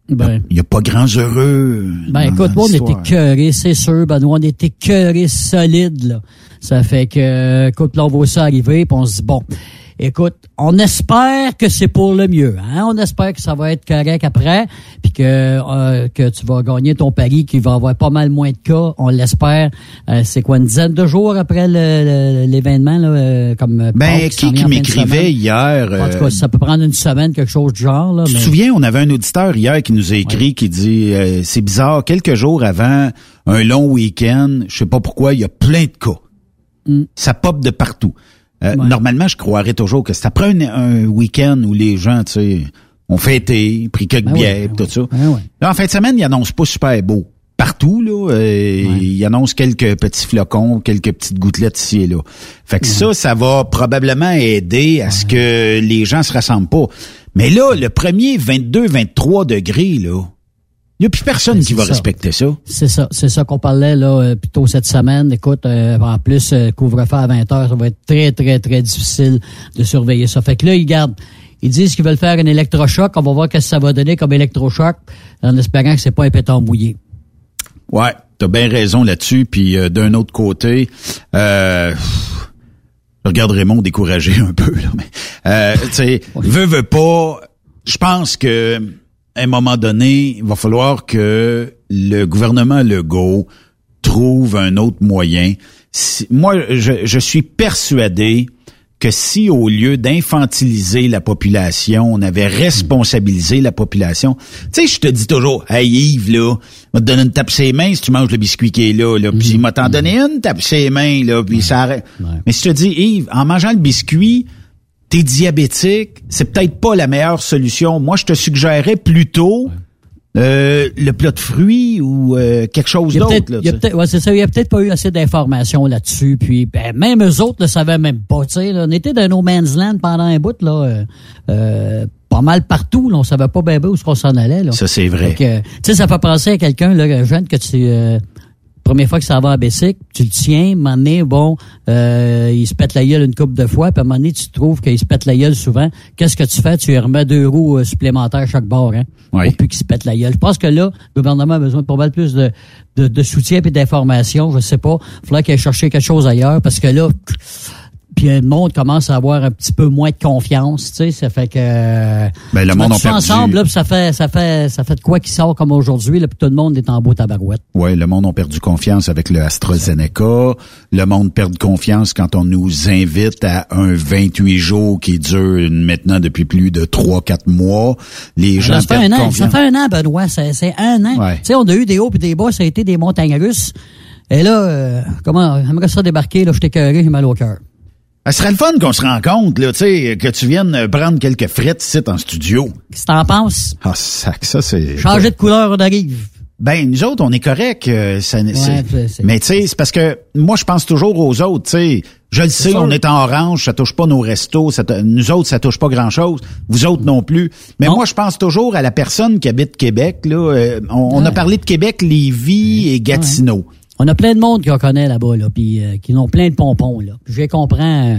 Ben. Il y a pas grands heureux. Ben dans écoute, moi, on était cœurés, c'est sûr, Benoît, on était cœurés solides, là. Ça fait que, euh, écoute, là, on voit ça arriver, puis on se dit, bon, écoute, on espère que c'est pour le mieux, hein? On espère que ça va être correct après, puis que, euh, que tu vas gagner ton pari, qu'il va avoir pas mal moins de cas, on l'espère. Euh, c'est quoi, une dizaine de jours après l'événement, là, euh, comme Ben qui qui de m'écrivait hier En tout cas, ça peut prendre une semaine, quelque chose du genre, là. Tu te souviens, on avait un auditeur hier qui nous a écrit, qui dit, euh, c'est bizarre, quelques jours avant un long week-end, je sais pas pourquoi, il y a plein de cas. Mm. Ça pop de partout. Euh, Normalement, je croirais toujours que c'est après un, un week-end où les gens, tu sais, ont fêté, pris quelques Ben oui, bières, tout ça. Ben ouais. Là, en fin de semaine, il annonce pas super beau. Partout, là, euh, il annonce quelques petits flocons, quelques petites gouttelettes ici et là. Fait que ça, ça va probablement aider à ce que les gens se rassemblent pas. Mais là, le premier 22, 23 degrés, là, il n'y a plus personne qui Ben, c'est va ça. respecter ça. C'est ça, c'est ça qu'on parlait là euh, plus tôt cette semaine. Écoute, euh, en plus euh, couvre-feu à 20 heures, ça va être très très très difficile de surveiller ça. Fait que là ils gardent, ils disent qu'ils veulent faire un électrochoc. On va voir ce que ça va donner comme électrochoc, en espérant que c'est pas un pétard mouillé. Ouais, t'as bien raison là-dessus. Puis euh, d'un autre côté, euh, je regarde Raymond découragé un peu. Là, mais, euh, tu sais, veut, veut pas. Je pense que à un moment donné, il va falloir que le gouvernement Legault trouve un autre moyen. Si- moi, je, je suis persuadé que si au lieu d'infantiliser la population, on avait responsabilisé la population. Tu sais, je te dis toujours, hey Yves, là, va te donner une tape ses mains si tu manges le biscuit qui est là, là. Puis il m'a t'en donné une tape ses mains, là, puis ça arrête. Mais si je te dis, Yves, en mangeant le biscuit, t'es diabétique, c'est peut-être pas la meilleure solution. Moi, je te suggérerais plutôt euh, le plat de fruits ou euh, quelque chose d'autre. il y a tu sais. peut-être, ouais, c'est ça, il y a peut-être pas eu assez d'informations là-dessus. Puis ben, même eux autres ne savaient même pas. Tu sais, là, on était dans no man's land pendant un bout là. euh, euh, pas mal partout, là, on savait pas bien bien où est-ce qu'on s'en allait. Là. Ça, c'est vrai. Que, Tu sais, ça fait penser à quelqu'un, là, un jeune que tu, euh, première fois que ça va à Bessic, tu le tiens, à un moment donné, bon, euh, il se pète la gueule une couple de fois, puis à un moment donné, tu trouves qu'il se pète la gueule souvent. Qu'est-ce que tu fais? Tu lui remets deux roues euh, supplémentaires chaque bord, hein? Oui. Pour plus qu'il se pète la gueule. Je pense que là, le gouvernement a besoin de pas mal plus de, de, de soutien et d'informations. Je sais pas. Il faudrait qu'il aille chercher quelque chose ailleurs, parce que là, puis le monde commence à avoir un petit peu moins de confiance, tu sais, ça fait que Ben, le monde perdu. ensemble là, puis ça fait ça fait ça fait de quoi qui sort comme aujourd'hui là, puis tout le monde est en beau tabarouette. Oui, le monde a perdu confiance avec le AstraZeneca. Le monde perd confiance quand on nous invite à un 28 jours qui dure maintenant depuis plus de 3-4 mois. Les gens Ça fait un an, confiance. ça fait un an Benoît, c'est c'est un an. Ouais. Tu sais, on a eu des hauts puis des bas, ça a été des montagnes russes. Et là euh, comment j'aimerais ça débarquer là, je t'ai j'ai mal au cœur. Ça serait le fun qu'on se rencontre, là, tu sais, que tu viennes prendre quelques frites ici en studio. Qu'est-ce que t'en penses? Ah, sac, ça, c'est... Changer de couleur on arrive. Ben, nous autres, on est correct. euh, ça, c'est- mais tu sais, c'est parce que moi, je pense toujours aux autres. Tu sais, je le sais, sûr. on est en orange, ça touche pas nos restos. Ça nous autres, ça touche pas grand-chose. Vous autres non plus. Mais moi, je pense toujours à la personne qui habite Québec. Là, Euh, on, on a parlé de Québec, Lévis et Gatineau. On a plein de monde qui en connaît là-bas, là, puis euh, qui ont plein de pompons. Là. Puis Je les comprends euh,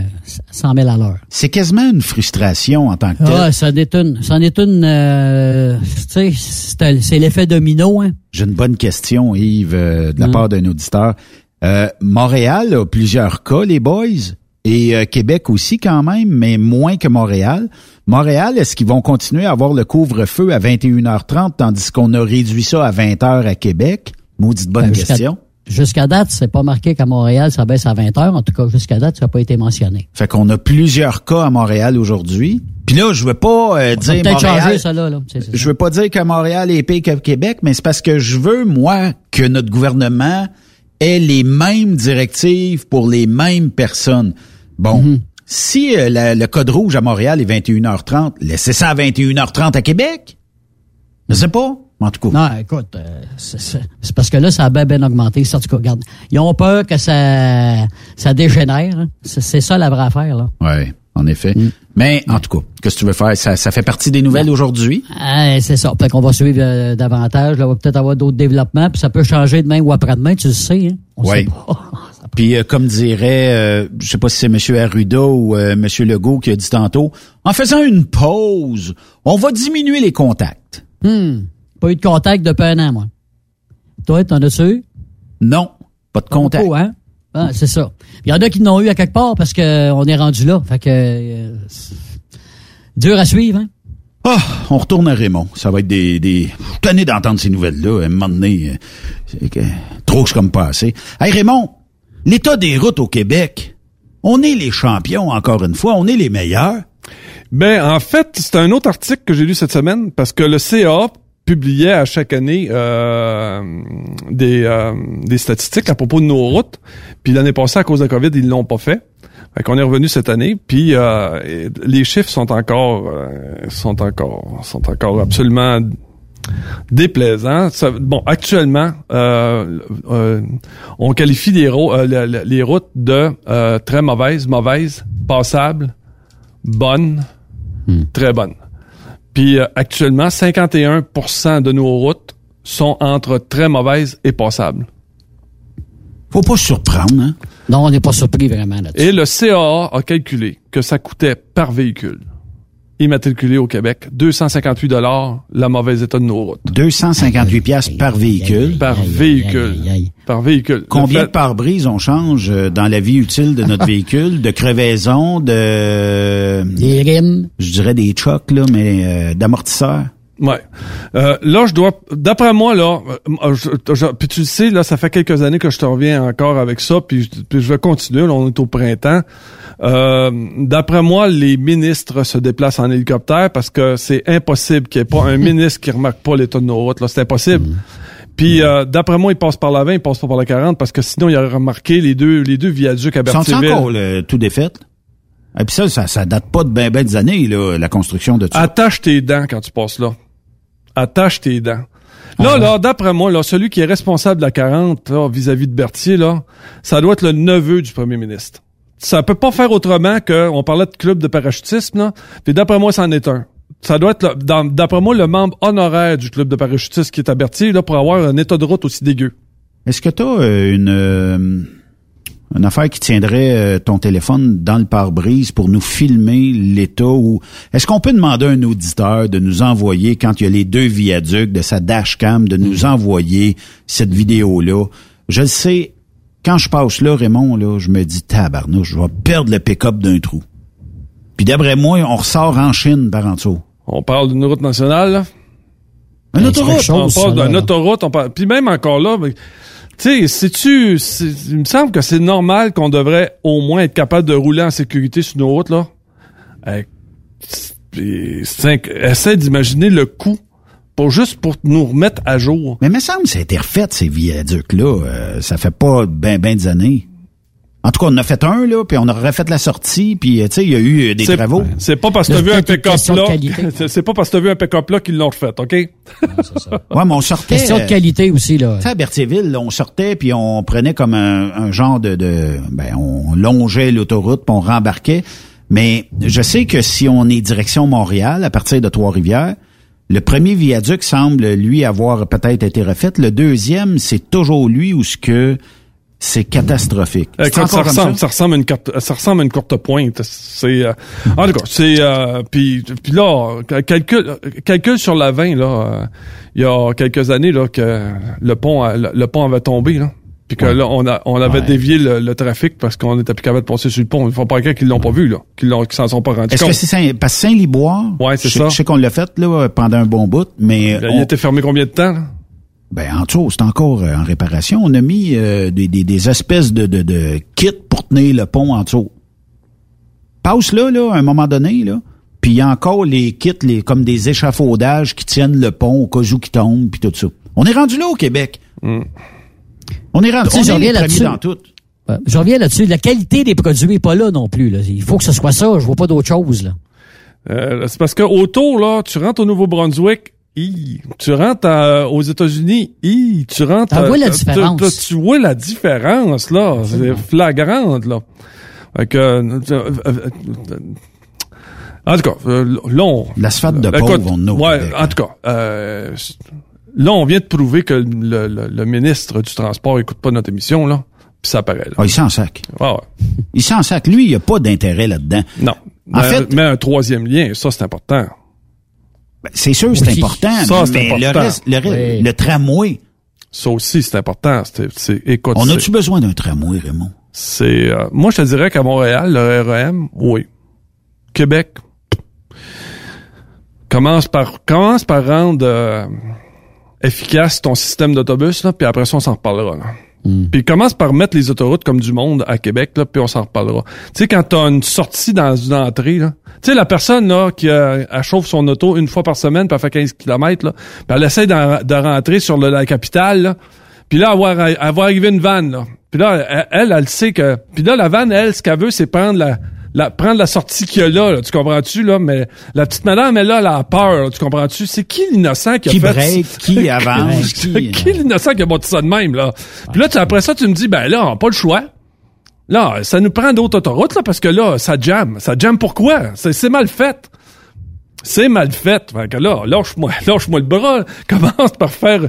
100 000 à l'heure. C'est quasiment une frustration en tant que tel. Ah, ça en est une. Ça en est une. euh, tu sais, c'est l'effet domino. Hein. J'ai une bonne question, Yves, euh, de la Mm. part d'un auditeur. Euh, Montréal a plusieurs cas, les boys, et euh, Québec aussi quand même, mais moins que Montréal. Montréal, est-ce qu'ils vont continuer à avoir le couvre-feu à 21h30, tandis qu'on a réduit ça à 20h à Québec? Maudite bonne Ben, question. Jusqu'à date, c'est pas marqué qu'à Montréal, ça baisse à 20 heures. En tout cas, jusqu'à date, ça n'a pas été mentionné. Fait qu'on a plusieurs cas à Montréal aujourd'hui. Puis là, je veux pas euh, dire Montréal. changer, ça, là. là. C'est- c'est Je veux pas dire que Montréal est pire que Québec, mais c'est parce que je veux, moi, que notre gouvernement ait les mêmes directives pour les mêmes personnes. Bon, Mhm. si euh, la- le code rouge à Montréal est 21h30, laissez ça à 21h30 à Québec. Je sais pas. En tout cas. Non, écoute, euh, c'est- parce que là, ça a bien, bien augmenté. Ça, en tout cas, regarde, ils ont peur que ça, ça dégénère. hein. C'est ça la vraie affaire, là. Ouais, en effet. Mais en tout cas, qu'est-ce que tu veux faire? Ça, ça fait partie des nouvelles aujourd'hui? Ah, c'est ça. Peut-être qu'on va suivre euh, davantage. Là, on va peut-être avoir d'autres développements. Puis ça peut changer demain ou après-demain, tu le sais. Hein? On Oui. sait pas. Puis euh, comme dirait, euh, je sais pas si c'est M. Arruda ou euh, M. Legault qui a dit tantôt, en faisant une pause, on va diminuer les contacts. Hmm. Pas eu de contact depuis un an, moi. Toi, t'en as-tu eu? Non, pas de contact. Beaucoup, hein? Ah, c'est ça. Il y en a qui n'ont eu à quelque part parce que euh, on est rendu là. Fait que euh, c'est dur à suivre, hein? Ah, on retourne à Raymond. Ça va être des... des... Je suis tanné d'entendre ces nouvelles-là. À un moment donné, euh, c'est que... trop que je comme pas assez. Hey Raymond, l'état des routes au Québec, on est les champions, encore une fois. On est les meilleurs. Ben, en fait, c'est un autre article que j'ai lu cette semaine parce que le CA publiait à chaque année euh, des, euh, des statistiques à propos de nos routes. Puis l'année passée, à cause de la COVID, ils l'ont pas fait. Fait qu'on est revenu cette année, puis euh, les chiffres sont encore euh, sont encore sont encore absolument déplaisants. Ça- bon, actuellement, euh, euh, on qualifie les, les routes de très mauvaises, mauvaises, passables, bonnes, très bonnes. Puis euh, actuellement, 51% de nos routes sont entre très mauvaises et passables. Faut pas se surprendre, hein? Non, on n'est pas surpris vraiment là-dessus. Et le CAA a calculé que ça coûtait par véhicule immatriculé au Québec 258 dollars la mauvaise état de nos routes. 258 pièces par véhicule. Par véhicule. Par véhicule. Combien Le de pare-brise on change euh, dans la vie utile de notre véhicule? De crevaisons, de... Des rimes. Je dirais des chocs, là, mais euh, d'amortisseurs. Ouais. Euh, là, je dois, d'après moi, là, euh, je- je- puis tu le sais, là, ça fait quelques années que je te reviens encore avec ça, puis, je- puis je vais continuer. Là, on est au printemps. Euh, d'après moi, les ministres se déplacent en hélicoptère parce que c'est impossible qu'il n'y ait pas un ministre qui remarque pas l'état de nos routes. Là, c'est impossible. Puis euh, d'après moi, ils passent par la 20, ils passent pas par la 40 parce que sinon, il aurait remarqué les deux, les deux viaducs à Sont Berthierville. encore là, tout défait? Et puis ça, ça, ça date pas de ben ben des années, là, la construction de tout. Attache tes dents quand tu passes là. Attache tes dents. Là, Ah là, d'après moi, là, celui qui est responsable de la 40 là, vis-à-vis de Berthier, là, ça doit être le neveu du premier ministre. Ça peut pas faire autrement que, on parlait de club de parachutisme, là, puis d'après moi, c'en est un. Ça doit être, d'après moi, le membre honoraire du club de parachutisme qui est à Berthier, là, pour avoir un état de route aussi dégueu. Est-ce que tu as une, euh, une affaire qui tiendrait euh, ton téléphone dans le pare-brise pour nous filmer l'état ou est-ce qu'on peut demander à un auditeur de nous envoyer quand il y a les deux viaducs de sa dashcam de nous envoyer cette vidéo là Je le sais quand je passe là Raymond là, je me dis tabarnouche, je vais perdre le pick-up d'un trou. Puis d'après moi, on ressort en Chine par en dessous. On parle d'une route nationale là. Une autoroute. quelque On chose, parle d'une autoroute, on parle. Puis même encore là, tu sais, sais-tu, il me semble que c'est normal qu'on devrait au moins être capable de rouler en sécurité sur nos routes là. Euh, essaie d'imaginer le coût pour juste pour nous remettre à jour. Mais il me semble que ça a été refait, ces viaducs-là. Euh, ça fait pas ben ben des années. En tout cas, on en a fait un, là, puis on a refait la sortie, puis euh, tu sais, il y a eu euh, des travaux. C'est pas parce que t'as vu un pick-up là. c'est- pas parce que t'as vu un pick-up là qu'ils l'ont refait, ok? Ouais, mais on sortait... Question de qualité aussi, là. Tu sais, à Berthierville, là, on sortait, puis on prenait comme un, un genre de... de ben, on longeait l'autoroute, puis on rembarquait. Mais je sais que si on est direction Montréal, à partir de Trois-Rivières, le premier viaduc semble, lui, avoir peut-être été refait. Le deuxième, c'est toujours lui où ce que c'est catastrophique. C'est Écoute, ça, ressemble, ça? ressemble à une carte, ça ressemble à une courte pointe. C'est, euh, en tout cas, c'est, euh, puis, puis là, calcul, calcul sur la 20 là, euh, il y a quelques années là que le pont, le, le pont avait tombé là, puis que là on a, on avait Ouais. dévié le, le trafic parce qu'on était plus capable de passer sur le pont. Il faut pas croire qu'ils l'ont pas vu là, qu'ils qu'ils s'en sont pas rendus Est-ce compte. que c'est Saint, parce Saint-Liboire, Ouais, c'est ça. je sais qu'on l'a fait là pendant un bon bout, mais Il on- était fermé combien de temps là? Ben en dessous, c'est encore euh, en réparation. On a mis euh, des, des, des espèces de, de, de kits pour tenir le pont en dessous. Passe là, là, à un moment donné, là. Puis il y a encore les kits, les comme des échafaudages qui tiennent le pont au cas où qui tombe, puis tout ça. On est rendu là au Québec. On est rendu on est reviens les dans tout. Je reviens là-dessus. La qualité des produits est pas là non plus. Là. Il faut que ce soit ça. Je vois pas d'autre chose. Là. Euh, c'est parce que autour, là, tu rentres au Nouveau-Brunswick, hi. tu rentres à- aux États-Unis, tu rentres. Ah, à- vois la tu- différence. tu- Tu vois la différence, là. C'est flagrante, là. Fait que, euh, euh, euh, euh, en tout cas, euh, là, on, L'asphalte de Écoute, pauvre, on en a au ouais, en tout cas, euh, là, on vient de prouver que le, le- le ministre du Transport écoute pas notre émission, là. Puis ça paraît, là. Ah, il s'en sac. Ah ouais. Il s'en sac. Lui, il n'y a pas d'intérêt là-dedans. Non. En mais, fait- mais un troisième lien, ça, c'est important. Ben, c'est sûr, c'est Oui. important. Ça, c'est mais important. le reste, le, reste- Oui. le tramway. Ça aussi, c'est important. C'est, écoute, On a-tu besoin d'un tramway, Raymond? C'est euh, moi je te dirais qu'à Montréal le REM oui. Québec commence par commence par rendre euh, efficace ton système d'autobus là puis après ça on s'en reparlera là. Puis commence par mettre les autoroutes comme du monde à Québec là puis on s'en reparlera. Tu sais quand t'as une sortie dans une entrée là, tu sais la personne là qui euh, elle chauffe son auto une fois par semaine puis elle fait 15 km là, puis elle essaie de, rentrer sur la capitale là. Puis là, elle va arriver une vanne, là. Puis là, elle, elle, elle sait que... Puis là, la vanne, elle, ce qu'elle veut, c'est prendre la, la, prendre la sortie qu'il y a là, là, tu comprends-tu, là? Mais la petite madame, elle, là, elle a peur, là, tu comprends-tu? C'est qui l'innocent qui a Qui fait... break, qui avance, qui... qui l'innocent qui a bâti ça de même, là? Puis là, tu- après ça, tu me dis, ben là, on n'a pas le choix. Là, ça nous prend d'autres autoroutes, là, parce que là, ça jamme. Ça jamme pourquoi? C'est c'est mal fait. C'est mal fait. Fait que là, lâche-moi, lâche-moi le bras. Commence par faire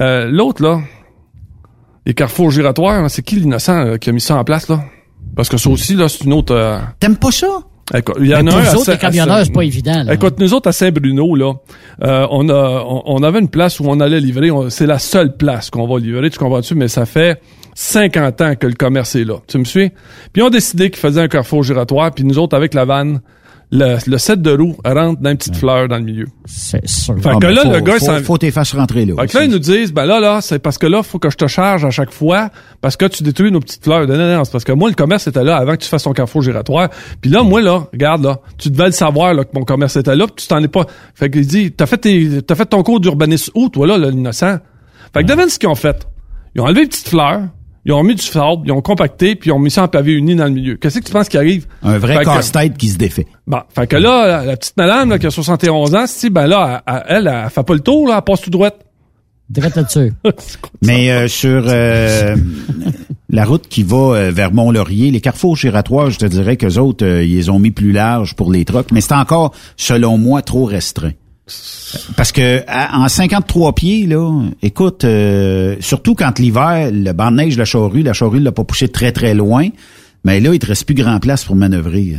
euh, l'autre, là. Les carrefours giratoires, là, c'est qui l'innocent euh, qui a mis ça en place, là? Parce que ça aussi, là, c'est une autre... euh, T'aimes pas ça? Écoute, il y en a un à autres, Saint- les camionneurs, à c'est pas évident. Là. Écoute, nous autres à Saint-Bruno, là, euh, on a, on, on avait une place où on allait livrer. on- C'est la seule place qu'on va livrer, tu comprends-tu? Mais ça fait 50 ans que le commerce est là. Tu me suis? Puis ils ont décidé qu'ils faisaient un carrefour giratoire, puis nous autres, avec la vanne, le, le set de roues rentre dans une petite fleur dans le milieu. C'est sûr. Fait Ah, que ben, là, faut, le gars, faut, faut tes fasses rentrer là. fait que là, ils nous disent, ben là, là, c'est parce que là, faut que je te charge à chaque fois parce que tu détruis nos petites fleurs. Non, non, non, c'est parce que moi, le commerce était là avant que tu fasses ton carrefour giratoire. Puis là, moi, là, regarde, là, tu devais le savoir, là, que mon commerce était là, puis tu t'en es pas. Fait qu'il dit, t'as fait tes, t'as fait ton cours d'urbanisme où, toi, là, là, l'innocent? Fait que devine ce qu'ils ont fait. Ils ont enlevé les petites fleurs, ils ont mis du sable, ils ont compacté, puis ils ont mis ça en pavé uni dans le milieu. Qu'est-ce que tu penses qui arrive? Un vrai Fait que- casse-tête qui se défait. Bon, fait que là, la, la petite madame, là, qui a 71 ans, si, ben là, elle, elle, elle, fait pas le tour, là, elle passe tout droit. Direct là-dessus. Mais euh, sur euh, la route qui va euh, vers Mont-Laurier, les carrefours giratoires, je te dirais qu'eux autres, euh, ils les ont mis plus larges pour les trucks, mais c'est encore, selon moi, trop restreint. Parce que en 53 pieds, là, écoute, euh, surtout quand l'hiver, le banc de neige, la charrue, la charrue l'a pas poussé très très loin, mais là, il te reste plus grand place pour manœuvrer.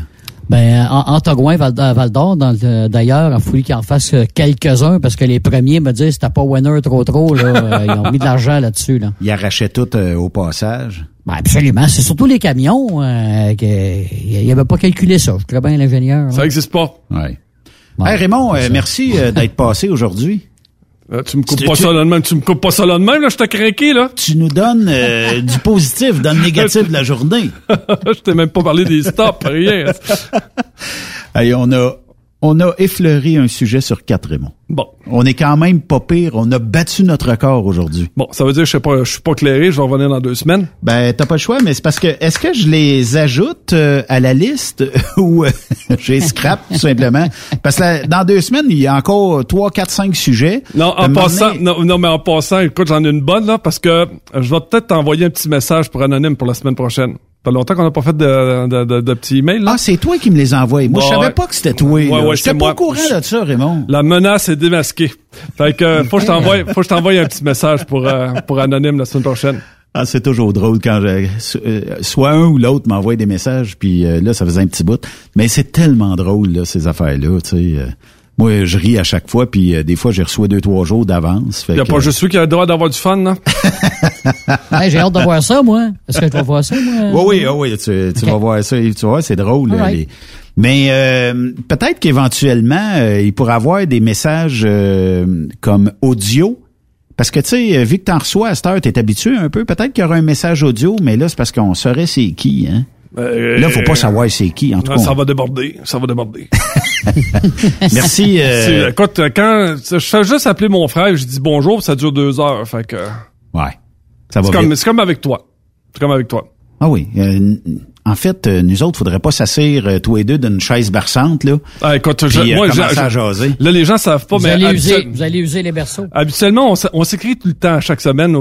Ben, en, Val, Val d'Or, d'ailleurs, il faut qu'il en fasse quelques-uns parce que les premiers me disent c'était pas winner trop trop. Là, ils ont mis de l'argent là-dessus. Là. Ils arrachaient tout au passage. Ben absolument. C'est surtout les camions. Euh, il n'avait pas calculé ça. Je très bien l'ingénieur. Ça n'existe pas. Ouais. Raymond, euh, merci euh, d'être passé aujourd'hui. Euh, tu me coupes pas ça là de même, tu me coupes pas ça là de même, là, je t'ai craqué, là. Tu nous donnes du positif dans le négatif de la journée. je t'ai même pas parlé des stops, rien. Allez, on a, on a effleuré un sujet sur quatre, Raymond. Bon. On est quand même pas pire. On a battu notre record aujourd'hui. Bon, ça veut dire que je sais pas, je suis pas clairé. Je vais revenir dans deux semaines. Ben, t'as pas le choix, mais c'est parce que est-ce que je les ajoute euh, à la liste ou euh, j'ai scrap tout simplement? Parce que dans deux semaines, il y a encore trois, quatre, cinq sujets. Non, en passant, non, non, mais en passant, écoute, j'en ai une bonne là parce que je vais peut-être t'envoyer un petit message pour anonyme pour la semaine prochaine pas longtemps qu'on n'a pas fait de, de, de, de petits emails. Là. Ah, c'est toi qui me les envoies. Moi, je savais pas que c'était toi. Ouais, ouais, J'étais pas au courant de ça, Raymond. La menace est démasquée. Fait que faut que je t'envoie, faut que je t'envoie un petit message pour euh, pour anonyme la semaine prochaine. Ah, c'est toujours drôle quand je, euh, soit un ou l'autre m'envoie des messages, puis euh, là, ça faisait un petit bout. Mais c'est tellement drôle, là, ces affaires-là, tu sais. Moi, je ris à chaque fois, puis euh, des fois, j'ai reçu deux, trois jours d'avance. Il n'y a pas juste celui qui a le droit d'avoir du fun, non? j'ai hâte de voir ça, moi. Est-ce que tu vas voir ça, moi? Oui, oui, oui, tu, tu vas voir ça. Tu vois, c'est drôle. Mais euh, peut-être qu'éventuellement, euh, il pourrait avoir des messages comme audio. Parce que, tu sais, vu que tu en reçois à cette heure, tu es habitué un peu. Peut-être qu'il y aura un message audio, mais là, c'est parce qu'on saurait c'est qui, hein? Euh, là, faut pas savoir c'est qui, en tout cas. Ça va déborder, ça va déborder. Merci. Euh... Écoute, quand je fais juste appeler mon frère, je dis bonjour, ça dure deux heures, fait que. Ouais. Ça va. C'est comme, comme avec toi. C'est comme avec toi. Ah oui. Euh, en fait, euh, nous autres, faudrait pas s'asseoir euh, tous les deux d'une chaise berçante là. Ah, écoute, je, moi, à jaser. Là, les gens savent pas, vous mais allez user, vous allez user les berceaux. Habituellement, on, s'écrit tout le temps chaque semaine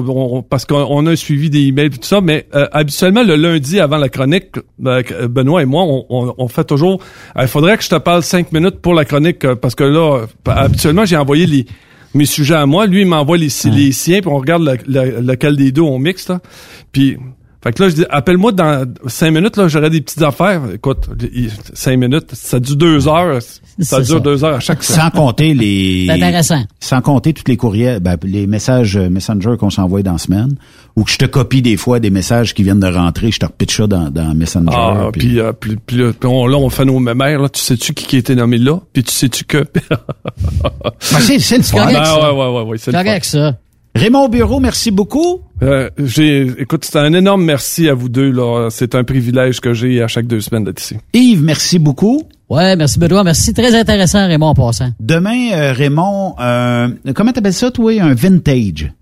parce qu'on a un suivi des emails et tout ça, mais habituellement le lundi avant la chronique, Benoît et moi, on, fait toujours. Il faudrait que je te parle cinq minutes pour la chronique parce que là, habituellement, j'ai envoyé les mes sujets à moi. Lui, il m'envoie les, les siens, puis on regarde lequel des deux on mixe. Là. Puis fait que là, je dis, appelle-moi dans cinq minutes, là, j'aurai des petites affaires. Écoute, cinq minutes, ça dure deux heures. Ça dure deux heures à chaque Sans compter les... C'est intéressant. Sans compter tous les courriers, ben, les messages euh, Messenger qu'on s'envoie dans la semaine, ou que je te copie des fois des messages qui viennent de rentrer, je te repitche ça dans, dans Messenger. Ah, puis, euh, puis, puis, là, on, fait nos mémères, là. Tu sais-tu qui, qui a été nommé là? Puis tu sais-tu que... ben, c'est, c'est le fun. Ah, ouais, ouais, ouais, ouais, c'est correct, ça. Raymond Bureau, merci beaucoup. Euh, j'ai, écoute, c'est un énorme merci à vous deux. Là. C'est un privilège que j'ai à chaque deux semaines d'être ici. Yves, merci beaucoup. Ouais, merci Benoît. Merci. Très intéressant, Raymond, en passant. Demain, euh, Raymond, euh, comment t'appelles ça, toi? Un vintage.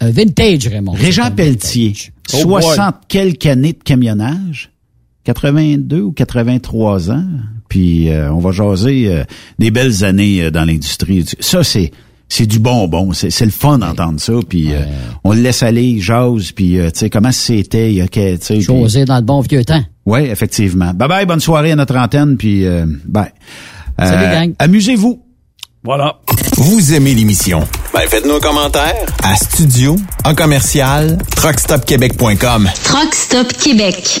Un vintage, Raymond. Régent Pelletier. 60 quelques années de camionnage. 82 ou 83 ans. Puis on va jaser des belles années dans l'industrie. Ça, c'est c'est du bonbon. C'est le fun d'entendre ça. Puis euh, on le laisse aller, jase. Puis euh, tu sais comment c'était il y a tu sais. dans le bon vieux temps. Oui, effectivement. Bye bye, bonne soirée à notre antenne. Puis euh, bye. Salut gang. Amusez-vous. Voilà. Vous aimez l'émission? Ben faites-nous un commentaire à studio en commercial truckstopquebec.com. Truckstop Québec.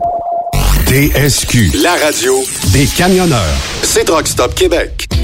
TSQ, la radio des camionneurs. C'est Truck Stop Québec.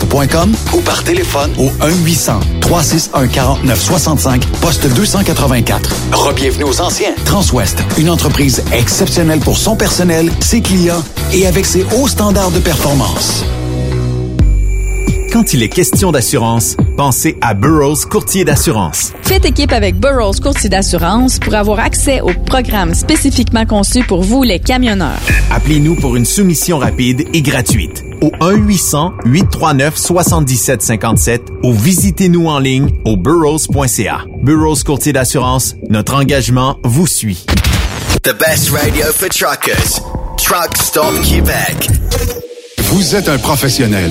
groupetranswest.com ou par téléphone au 1-800-361-4965, poste 284. Rebienvenue aux anciens. Transwest, une entreprise exceptionnelle pour son personnel, ses clients et avec ses hauts standards de performance. Quand il est question d'assurance, pensez à Burroughs Courtier d'assurance. Faites équipe avec Burroughs Courtier d'assurance pour avoir accès aux programmes spécifiquement conçus pour vous, les camionneurs. Appelez-nous pour une soumission rapide et gratuite au 1-800-839-7757 ou visitez-nous en ligne au burrows.ca. Burroughs Courtier d'assurance, notre engagement vous suit. The best radio for truckers. Truck Stop Québec. Vous êtes un professionnel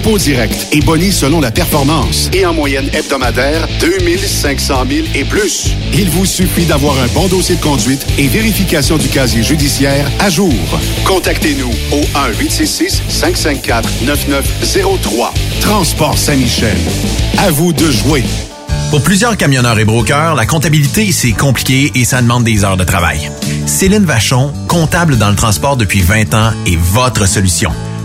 dépôt direct et boni selon la performance. Et en moyenne hebdomadaire, 2500 000 et plus. Il vous suffit d'avoir un bon dossier de conduite et vérification du casier judiciaire à jour. Contactez-nous au 1-866-554-9903. Transport Saint-Michel. À vous de jouer. Pour plusieurs camionneurs et brokers, la comptabilité, c'est compliqué et ça demande des heures de travail. Céline Vachon, comptable dans le transport depuis 20 ans, est votre solution.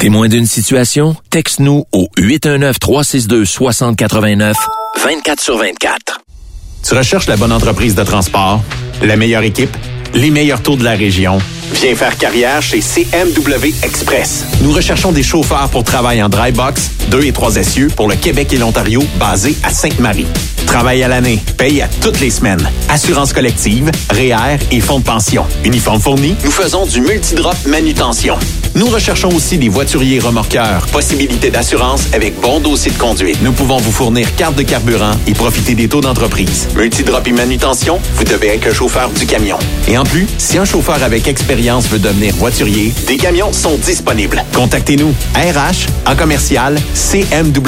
Témoin d'une situation? Texte-nous au 819-362-6089, 24 sur 24. Tu recherches la bonne entreprise de transport, la meilleure équipe, les meilleurs taux de la région? Viens faire carrière chez CMW Express. Nous recherchons des chauffeurs pour travail en dry box, 2 et 3 essieux pour le Québec et l'Ontario, basés à Sainte-Marie. Travail à l'année, paye à toutes les semaines. Assurance collective, REER et fonds de pension. Uniforme fourni, nous faisons du multidrop manutention. Nous recherchons aussi des voituriers remorqueurs. Possibilité d'assurance avec bon dossier de conduite. Nous pouvons vous fournir carte de carburant et profiter des taux d'entreprise. Multidrop et manutention, vous devez être un chauffeur du camion. Et en plus, si un chauffeur avec expérience veut devenir voiturier, des camions sont disponibles. Contactez-nous. RH en commercial cmwexp.com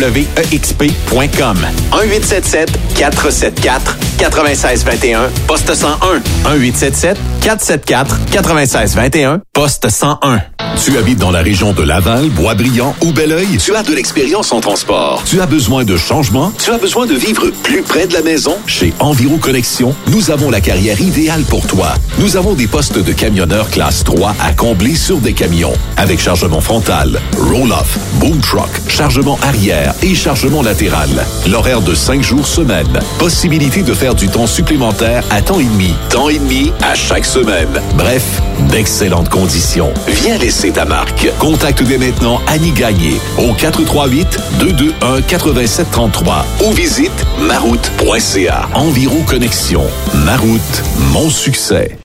1877 474 9621 poste 101 1877 474 9621 poste 101 Tu habites dans la région de Laval, Boisbriand ou Belleuil? Tu as de l'expérience en transport. Tu as besoin de changement? Tu as besoin de vivre plus près de la maison? Chez Enviro Connexion, nous avons la carrière idéale pour toi. Nous avons des postes de camionneurs classe 3 à combler sur des camions. Avec chargement frontal, roll-off, boom truck, chargement arrière et chargement latéral. L'horaire de 5 jours semaine. Possibilité de faire du temps supplémentaire à temps et demi. Temps et demi à chaque semaine. Bref, d'excellentes conditions. Viens laisser ta marque. Contacte dès maintenant Annie Gagné au 438-221-8733 ou visite maroute.ca. Environ Connexion. Maroute, mon succès.